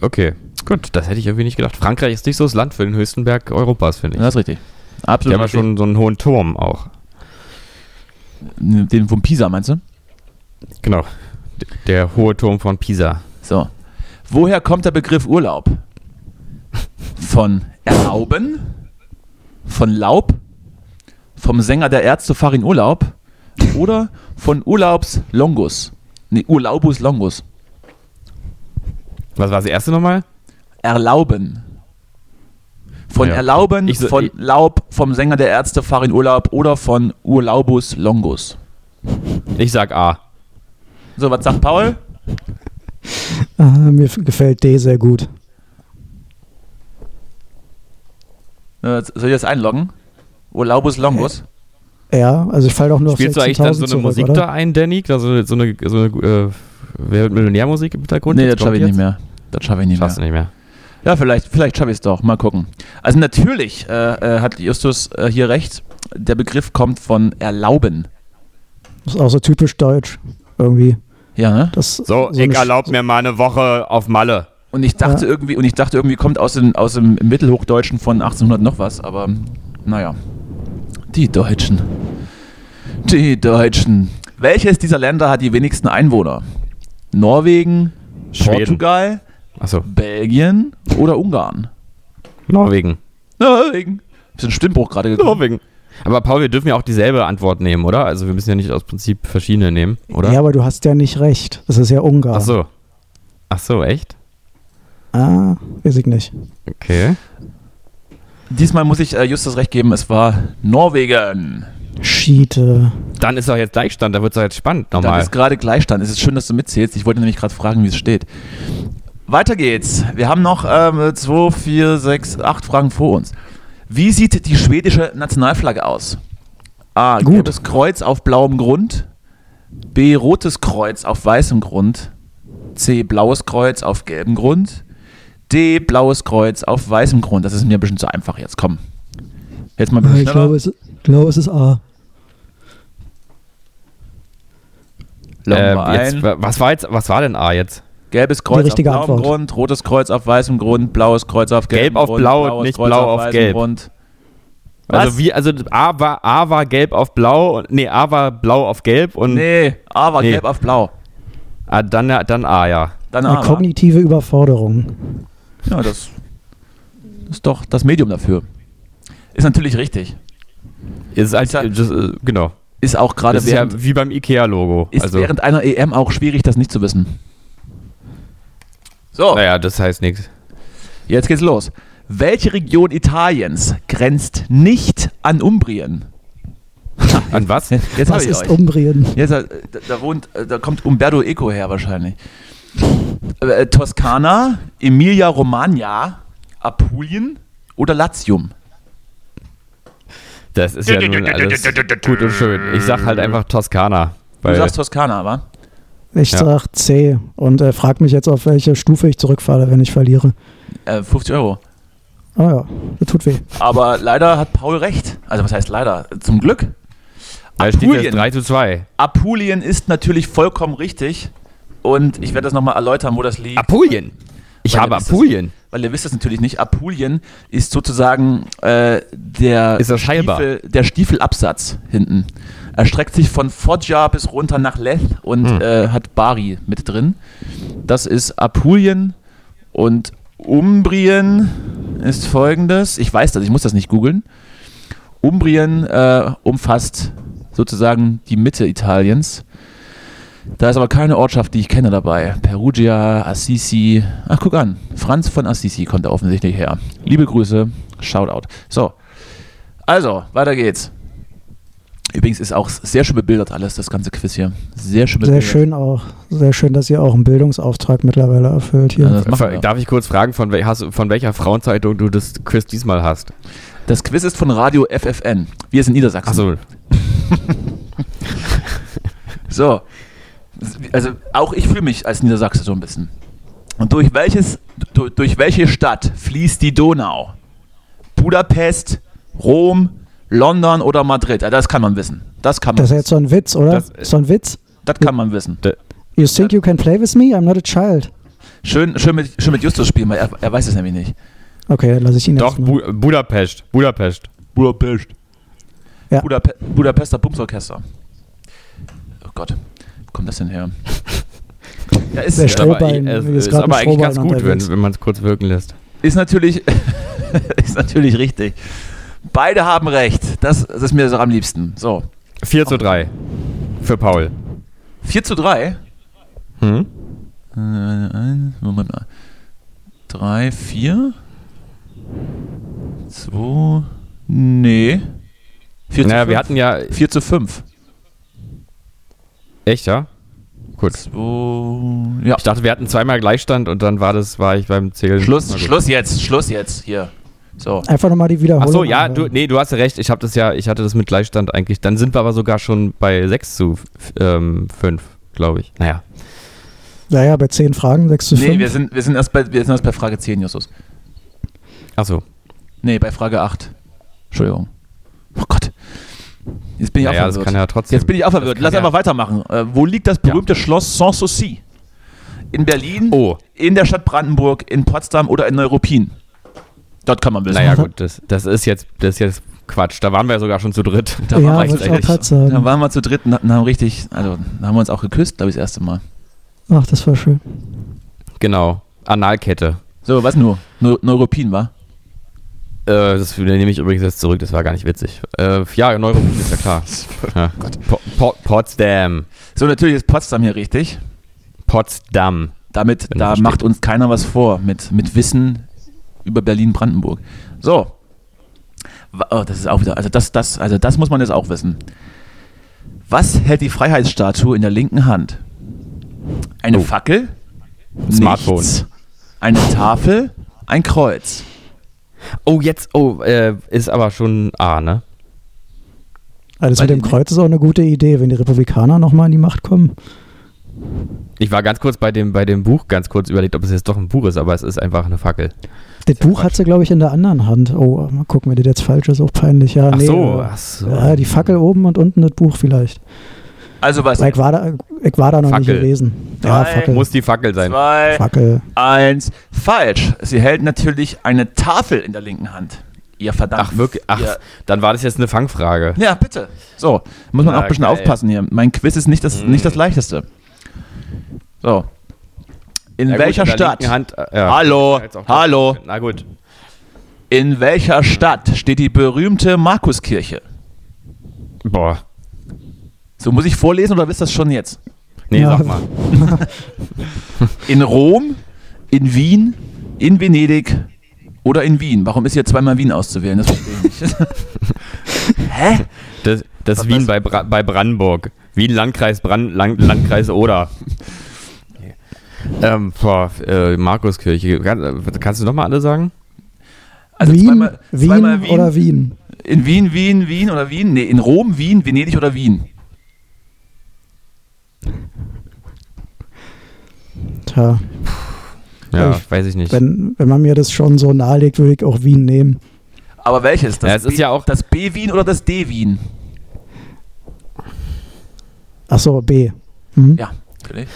Okay, gut, das hätte ich irgendwie nicht gedacht. Frankreich ist nicht so das Land für den höchsten Berg Europas, finde ich. Das ist richtig. Absolut. Die haben ja schon so einen hohen Turm auch. Den von Pisa, meinst du? Genau. Der hohe Turm von Pisa. So. Woher kommt der Begriff Urlaub? Von erlauben? Von Laub? Vom Sänger der Ärzte Farin Urlaub? Oder von Urlaubs Longus? Nee, Urlaubus Longus. Was war das erste nochmal? Erlauben. Von ja. Erlauben, so, von Laub, vom Sänger der Ärzte Farin Urlaub oder von Urlaubus Longus. Ich sag A. So, was sagt Paul? Ah, mir gefällt D sehr gut. Äh, soll ich das einloggen? Urlaubus Longus? Ja, also ich falle auch nur Spielst auf Spielst du eigentlich dann so eine zurück, Musik oder? da ein, Danny? Also so eine, so eine äh, Wer wird Millionärmusik im Hintergrund? Nee, das schaffe ich nicht mehr. Das schaffe ich nicht Schaffst mehr. nicht mehr. Ja, vielleicht, vielleicht schaffe ich es doch. Mal gucken. Also natürlich äh, äh, hat Justus äh, hier recht. Der Begriff kommt von erlauben. Das ist auch so typisch deutsch. Irgendwie. Ja, ne? Das, so, so ich erlaube mir mal eine Woche auf Malle. Und ich dachte ja. irgendwie, und ich dachte irgendwie kommt aus dem, aus dem Mittelhochdeutschen von 1800 noch was, aber naja. Die Deutschen. Die Deutschen. Welches dieser Länder hat die wenigsten Einwohner? Norwegen, Schweden. Portugal, so. Belgien oder Ungarn? Norwegen. Norwegen. Ist ein Stimmbruch gerade gekommen. Norwegen. Aber Paul, wir dürfen ja auch dieselbe Antwort nehmen, oder? Also wir müssen ja nicht aus Prinzip verschiedene nehmen, oder? Ja, aber du hast ja nicht recht. Das ist ja Ungarn. Ach so. Ach so, echt? Ah, weiß ich nicht. Okay. Diesmal muss ich äh, Justus recht geben, es war Norwegen. Schiete. Dann ist doch jetzt Gleichstand, da wird es doch jetzt spannend nochmal. Dann ist gerade Gleichstand. Es ist schön, dass du mitzählst. Ich wollte nämlich gerade fragen, wie es steht. Weiter geht's. Wir haben noch ähm, zwei, vier, sechs, acht Fragen vor uns. Wie sieht die schwedische Nationalflagge aus? A. Gut. Gelbes Kreuz auf blauem Grund. B. Rotes Kreuz auf weißem Grund. C. Blaues Kreuz auf gelbem Grund. D. Blaues Kreuz auf weißem Grund. Das ist mir ein bisschen zu einfach jetzt. Komm. Jetzt mal ein bisschen ich glaube, es, glaube, es ist A. Äh, jetzt, was, war jetzt, was war denn A jetzt? Gelbes Kreuz auf blauem Antwort. Grund, rotes Kreuz auf weißem Grund, blaues Kreuz auf gelbem Gelb auf Grund, blau, nicht Kreuz blau auf, auf gelb. Grund. Also wie, also A war, A war gelb auf blau, nee, A war blau auf gelb und. Nee, A war nee. gelb auf blau. Ah, dann, dann A, ja. Dann A. Eine kognitive Überforderung. Ja, das ist doch das Medium dafür. Ist natürlich richtig. Ist, halt, ist, just, äh, genau. Ist auch gerade ja wie beim IKEA-Logo. Ist also. während einer EM auch schwierig, das nicht zu wissen. So. Naja, das heißt nichts. Jetzt geht's los. Welche Region Italiens grenzt nicht an Umbrien? An was? Jetzt was ist euch. Umbrien? Jetzt, äh, da, da, wohnt, äh, da kommt Umberto Eco her wahrscheinlich. Äh, Toskana, Emilia Romagna, Apulien oder Latium? Das ist ja nun alles gut und schön. Ich sag halt einfach Toskana. Du sagst Toskana, aber? Ich ja. sag C und äh, frag mich jetzt, auf welche Stufe ich zurückfalle, wenn ich verliere. Äh, 50 Euro. Ah ja, das tut weh. Aber leider hat Paul recht. Also was heißt leider? Zum Glück. Apulien, 3 zu 2. Apulien ist natürlich vollkommen richtig. Und ich werde das nochmal erläutern, wo das liegt. Apulien? Ich habe Apulien. Das, weil ihr wisst das natürlich nicht. Apulien ist sozusagen äh, der, ist Stiefel, der Stiefelabsatz hinten. Er streckt sich von Foggia bis runter nach Leth und hm. äh, hat Bari mit drin. Das ist Apulien und Umbrien ist folgendes. Ich weiß das, ich muss das nicht googeln. Umbrien äh, umfasst sozusagen die Mitte Italiens. Da ist aber keine Ortschaft, die ich kenne dabei. Perugia, Assisi. Ach, guck an. Franz von Assisi kommt da offensichtlich her. Liebe Grüße, Shoutout. So. Also, weiter geht's. Übrigens ist auch sehr schön bebildert alles, das ganze Quiz hier. Sehr schön bebildert. Sehr schön auch. Sehr schön, dass ihr auch einen Bildungsauftrag mittlerweile erfüllt hier. Ja, Darf ich kurz fragen, von, wel von welcher Frauenzeitung du das Quiz diesmal hast? Das Quiz ist von Radio FFN. Wir sind Niedersachsen. Achso. so. Also auch ich fühle mich als Niedersachse so ein bisschen. Und durch welches, durch, durch welche Stadt fließt die Donau? Budapest, Rom, London oder Madrid? Ja, das kann man wissen. Das kann man. Das ist jetzt so ein Witz, oder? Das, so ein Witz? Das kann man wissen. You think you can play with me? I'm not a child. Schön, schön, mit, schön mit Justus spielen, weil er, er weiß es nämlich nicht. Okay, lasse ich ihn Doch, Bu Budapest. Budapest. Budapest. Ja. Budape Budapester Bumsorchester. Oh Gott, kommt das denn her? ja, ist, ist aber, ist, ist aber eigentlich ganz gut, wenn, wenn man es kurz wirken lässt. Ist natürlich, ist natürlich richtig. Beide haben recht. Das, das ist mir so am liebsten. So. 4 zu 3 für Paul. 4 zu 3? Hm? Moment mal. 3, 4? 2. Nee. 4 naja, zu 5. wir hatten ja. 4 zu 5. Echt, ja? Gut. Zwei, ja. Ich dachte, wir hatten zweimal Gleichstand und dann war das, war ich beim Zählen. Schluss, Schluss jetzt, Schluss jetzt hier. So. Einfach nochmal die Wiederholung. Achso, ja, du, nee, du hast recht. Ich habe das ja, ich hatte das mit Gleichstand eigentlich. Dann sind wir aber sogar schon bei 6 zu ähm, 5, glaube ich. Naja. Ja, ja, bei 10 Fragen, 6 zu 5. Nee, wir sind, wir sind, erst, bei, wir sind erst bei Frage 10, Justus. Achso. Nee, bei Frage 8. Entschuldigung. Oh Gott. Jetzt bin ich naja, auch verwirrt. Ja trotzdem, Jetzt bin ich auch verwirrt. Lass ja. einfach weitermachen. Äh, wo liegt das berühmte ja. Schloss Sanssouci? In Berlin, oh. in der Stadt Brandenburg, in Potsdam oder in Neuruppin? Dort kann man wissen. Naja, gut, das, das, ist jetzt, das ist jetzt Quatsch. Da waren wir ja sogar schon zu dritt. Da, ja, waren, wir da waren wir zu dritt und haben richtig, also da haben wir uns auch geküsst, glaube ich, das erste Mal. Ach, das war schön. Genau. Analkette. So, was nur? Neuropin, war? Äh, das nehme ich übrigens jetzt zurück, das war gar nicht witzig. Äh, ja, Neuropin ist ja klar. ja. Po po Potsdam. So, natürlich ist Potsdam hier richtig. Potsdam. Damit, da macht uns keiner was vor mit, mit Wissen über Berlin-Brandenburg. So. Oh, das ist auch wieder, also das, das, also das muss man jetzt auch wissen. Was hält die Freiheitsstatue in der linken Hand? Eine oh. Fackel? Smartphone. Nichts. Eine Tafel? Ein Kreuz. Oh, jetzt, oh, äh, ist aber schon A, ne? Also das mit dem Kreuz ist auch eine gute Idee, wenn die Republikaner nochmal in die Macht kommen. Ich war ganz kurz bei dem, bei dem Buch, ganz kurz überlegt, ob es jetzt doch ein Buch ist, aber es ist einfach eine Fackel. Das Buch ja hat sie, glaube ich, in der anderen Hand. Oh, mal gucken, wenn das jetzt falsch ist, auch peinlich. Ja, ach, nee, so, ach so. Ja, die Fackel oben und unten das Buch vielleicht. Also was? Ich war da, ich war da noch Fackel. nicht gewesen. Ja, Fackel. Muss die Fackel sein. Zwei, Fackel. eins. Falsch. Sie hält natürlich eine Tafel in der linken Hand. Ihr verdammt. Ach, wirklich? Ach, ihr dann war das jetzt eine Fangfrage. Ja, bitte. So, muss man ja, auch ein bisschen geil. aufpassen hier. Mein Quiz ist nicht das, hm. nicht das leichteste. So. In ja, welcher gut, in Stadt? Hand, äh, ja. Hallo, hallo. Na gut. In welcher Stadt steht die berühmte Markuskirche? Boah. So, muss ich vorlesen oder wisst ihr das schon jetzt? Nee, ja. sag mal. in Rom, in Wien, in Venedig oder in Wien. Warum ist hier zweimal Wien auszuwählen? Das verstehe ich nicht. Hä? Das, das Wien bei, Bra bei Brandenburg. Wien, Landkreis, Brand, Land, Landkreis Oder. Ähm, boah, äh, Markuskirche. Kann, kannst du nochmal alle sagen? Also Wien, zweimal, zweimal Wien, Wien, oder Wien? In Wien, Wien, Wien oder Wien? Nee, in Rom, Wien, Venedig oder Wien? Tja. Ja, ich, weiß ich nicht. Wenn, wenn man mir das schon so nahelegt, würde ich auch Wien nehmen. Aber welches? Das ja, es B, ist ja auch das B-Wien oder das D-Wien? Achso, B. Mhm. Ja.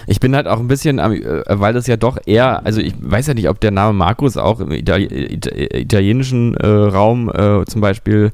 Ich bin halt auch ein bisschen, äh, weil das ja doch eher, also ich weiß ja nicht, ob der Name Markus auch im italienischen äh, Raum äh, zum Beispiel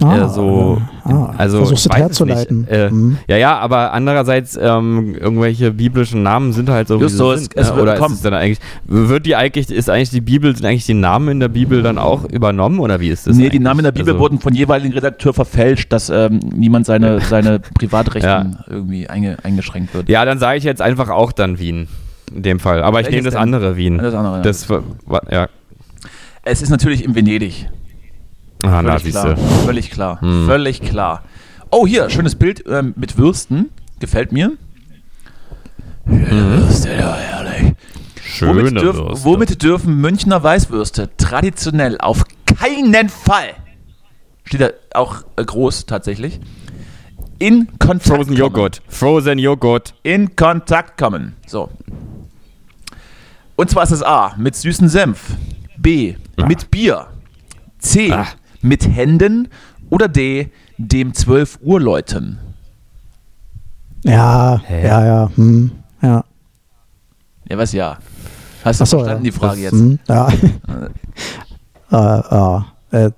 Ah, äh, so, ah, also versuchst du herzuleiten. Äh, mhm. Ja, ja, aber andererseits ähm, irgendwelche biblischen Namen sind halt so. Just so, sind, es, es ne? oder ist es dann eigentlich wird die eigentlich ist eigentlich die Bibel sind eigentlich die Namen in der Bibel dann auch übernommen oder wie ist das? Nee, eigentlich? die Namen in der Bibel also, wurden von jeweiligen Redakteur verfälscht, dass ähm, niemand seine seine Privatrechte ja. irgendwie einge, eingeschränkt wird. Ja, dann sage ich jetzt einfach auch dann Wien in dem Fall, aber ich nehme das andere Wien. Das andere. Das, ja. Es ist natürlich in Venedig. Ah, Völlig na, klar. Völlig klar. Hm. Völlig klar. Oh, hier, schönes Bild ähm, mit Würsten. Gefällt mir. Mhm. Würste, ja, herrlich. Schöne womit, dürf, Würste. womit dürfen Münchner Weißwürste traditionell auf keinen Fall, steht da auch äh, groß tatsächlich, in Kontakt Frozen kommen. Joghurt. Frozen Joghurt. In Kontakt kommen. So. Und zwar ist es A, mit süßen Senf. B, ja. mit Bier. C, Ach mit Händen oder D, dem 12 Uhr läuten? Ja, Hä? ja, ja, hm, ja. Ja, was ja? Hast du Achso, verstanden, ja. die Frage das, jetzt? Hm, ja. äh, äh,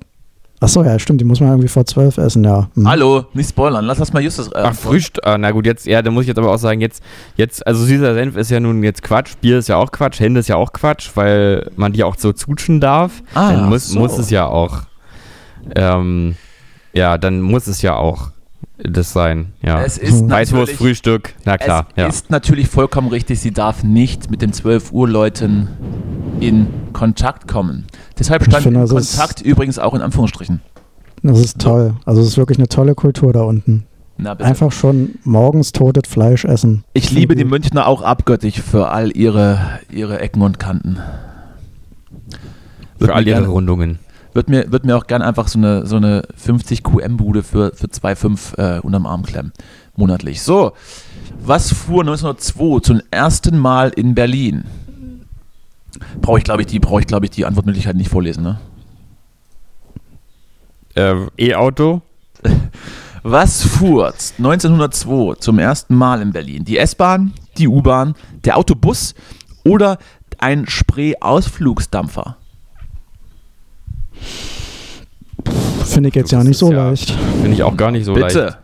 Achso, ja, stimmt, die muss man irgendwie vor zwölf essen, ja. Hm. Hallo, nicht spoilern, lass das mal Justus. Äh, Ach, Frühstück, ah, na gut, jetzt, ja, da muss ich jetzt aber auch sagen, jetzt, jetzt, also süßer Senf ist ja nun jetzt Quatsch, Bier ist ja auch Quatsch, Hände ist ja auch Quatsch, weil man die auch so zutschen darf. Ah, Dann muss, so. muss es ja auch ähm, ja, dann muss es ja auch das sein. Ja. Es ist Weißwurst, Frühstück, na klar. Es ja. ist natürlich vollkommen richtig, sie darf nicht mit den 12 Uhr Leuten in Kontakt kommen. Deshalb stand finde, Kontakt übrigens auch in Anführungsstrichen. Das ist toll. Also es ist wirklich eine tolle Kultur da unten. Einfach schon morgens totes Fleisch essen. Ich liebe die Münchner auch abgöttisch für all ihre, ihre Ecken und Kanten. Für all ihre Rundungen. Würde mir, würd mir auch gern einfach so eine, so eine 50 QM-Bude für, für 2,5 äh, unterm Arm klemmen. Monatlich. So, was fuhr 1902 zum ersten Mal in Berlin? Brauche ich, glaube ich, die, brauche ich, glaube ich, die Antwortmöglichkeit nicht vorlesen, ne? Äh, E-Auto? Was fuhr 1902 zum ersten Mal in Berlin? Die S-Bahn, die U-Bahn, der Autobus oder ein Spree-Ausflugsdampfer? Finde ich jetzt ja nicht so ja, leicht. Finde ich auch gar nicht so Bitte. leicht.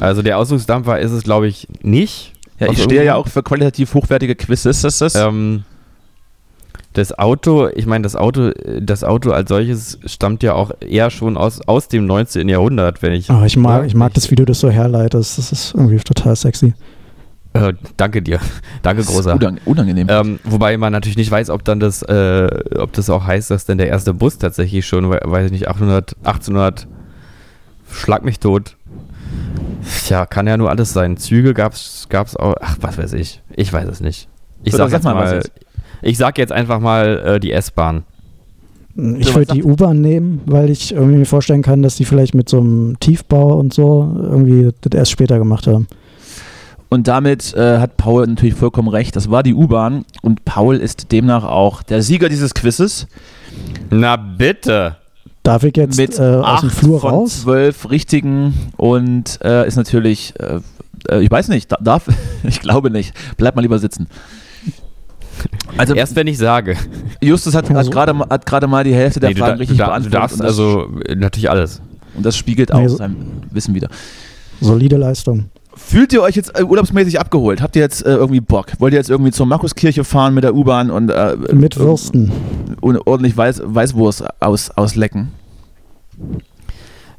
Also der Ausdrucksdampfer ist es, glaube ich, nicht. Ja, ich stehe ja auch für qualitativ hochwertige Quizzes. Das, das. Ähm, das Auto, ich meine, das Auto, das Auto als solches stammt ja auch eher schon aus, aus dem 19. Jahrhundert, wenn ich. Oh, ich mag, ich mag das, wie du das so herleitest. Das ist irgendwie total sexy. Äh, danke dir. danke, großer. Unang unangenehm. Ähm, wobei man natürlich nicht weiß, ob dann das, äh, ob das auch heißt, dass denn der erste Bus tatsächlich schon, weiß ich nicht, 800, 1800, schlag mich tot. Tja, kann ja nur alles sein. Züge gab's, gab's auch, ach, was weiß ich. Ich weiß es nicht. Ich sag, sag mal, mal ich sag jetzt einfach mal äh, die S-Bahn. Ich würde die U-Bahn nehmen, weil ich irgendwie mir vorstellen kann, dass die vielleicht mit so einem Tiefbau und so irgendwie das erst später gemacht haben. Und damit äh, hat Paul natürlich vollkommen recht. Das war die U-Bahn und Paul ist demnach auch der Sieger dieses Quizzes. Na bitte. Darf ich jetzt mit äh, aus dem Flur von raus? zwölf richtigen und äh, ist natürlich, äh, äh, ich weiß nicht, darf, ich glaube nicht. Bleib mal lieber sitzen. Also erst wenn ich sage. Justus hat, hat gerade hat mal die Hälfte der nee, Fragen richtig du beantwortet. Du darfst also natürlich alles. Und das spiegelt auch nee, so sein Wissen wieder. Solide Leistung. Fühlt ihr euch jetzt äh, urlaubsmäßig abgeholt? Habt ihr jetzt äh, irgendwie Bock? Wollt ihr jetzt irgendwie zur Markuskirche fahren mit der U-Bahn und äh, mit Würsten und ordentlich Weiß, Weißwurst aus, auslecken?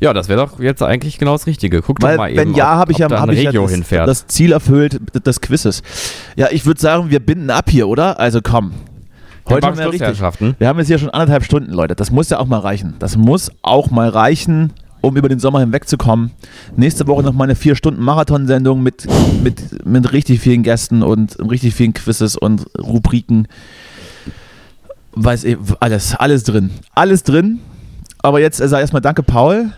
Ja, das wäre doch jetzt eigentlich genau das Richtige. Guck Weil, doch mal eben, wenn ja, habe ich ja, hab ich ja das, hinfährt. das Ziel erfüllt des Quizzes. Ja, ich würde sagen, wir binden ab hier, oder? Also komm. Heute haben wir richtig. Wir haben jetzt hier schon anderthalb Stunden, Leute. Das muss ja auch mal reichen. Das muss auch mal reichen um über den Sommer hinwegzukommen. Nächste Woche noch mal eine vier Stunden Marathonsendung mit, mit, mit richtig vielen Gästen und richtig vielen Quizzes und Rubriken. Weiß ich, alles, alles drin. Alles drin. Aber jetzt sag erstmal danke, Paul.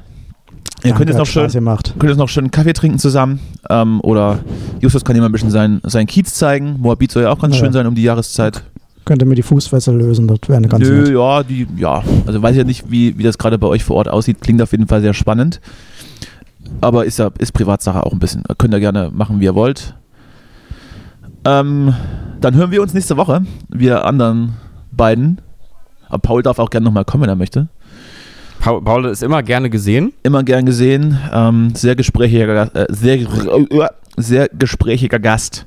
Ihr könnt jetzt, noch schön, könnt jetzt noch schön Kaffee trinken zusammen. Ähm, oder Justus kann dir mal ein bisschen sein, sein Kiez zeigen. Moabit soll ja auch ganz ja. schön sein um die Jahreszeit. Könnte mir die Fußfessel lösen, das wäre eine ganz Nö, nett. ja, die, ja. Also weiß ich ja nicht, wie, wie das gerade bei euch vor Ort aussieht. Klingt auf jeden Fall sehr spannend. Aber ist ja, ist Privatsache auch ein bisschen. Könnt ihr gerne machen, wie ihr wollt. Ähm, dann hören wir uns nächste Woche. Wir anderen beiden. Aber Paul darf auch gerne nochmal kommen, wenn er möchte. Paul, Paul ist immer gerne gesehen. Immer gern gesehen. Ähm, sehr gesprächiger, äh, sehr, sehr gesprächiger Gast.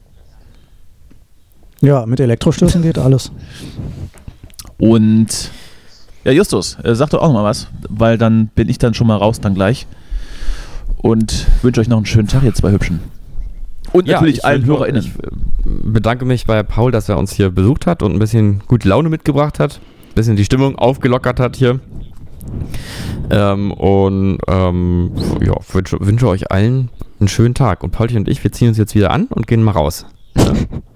Ja, mit Elektrostößen geht alles. Und ja, Justus, äh, sag doch auch noch mal was, weil dann bin ich dann schon mal raus dann gleich. Und wünsche euch noch einen schönen Tag, ihr zwei Hübschen. Und ja, natürlich allen HörerInnen. Ich äh, bedanke mich bei Paul, dass er uns hier besucht hat und ein bisschen gute Laune mitgebracht hat. Ein bisschen die Stimmung aufgelockert hat hier. Ähm, und ähm, ja, wünsche, wünsche euch allen einen schönen Tag. Und Paulchen und ich, wir ziehen uns jetzt wieder an und gehen mal raus. Ja.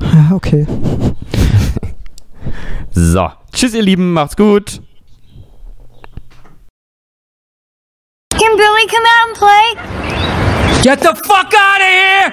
Ja, okay. so. Tschüss, ihr Lieben. Macht's gut. Can Billy come out and play? Get the fuck out of here!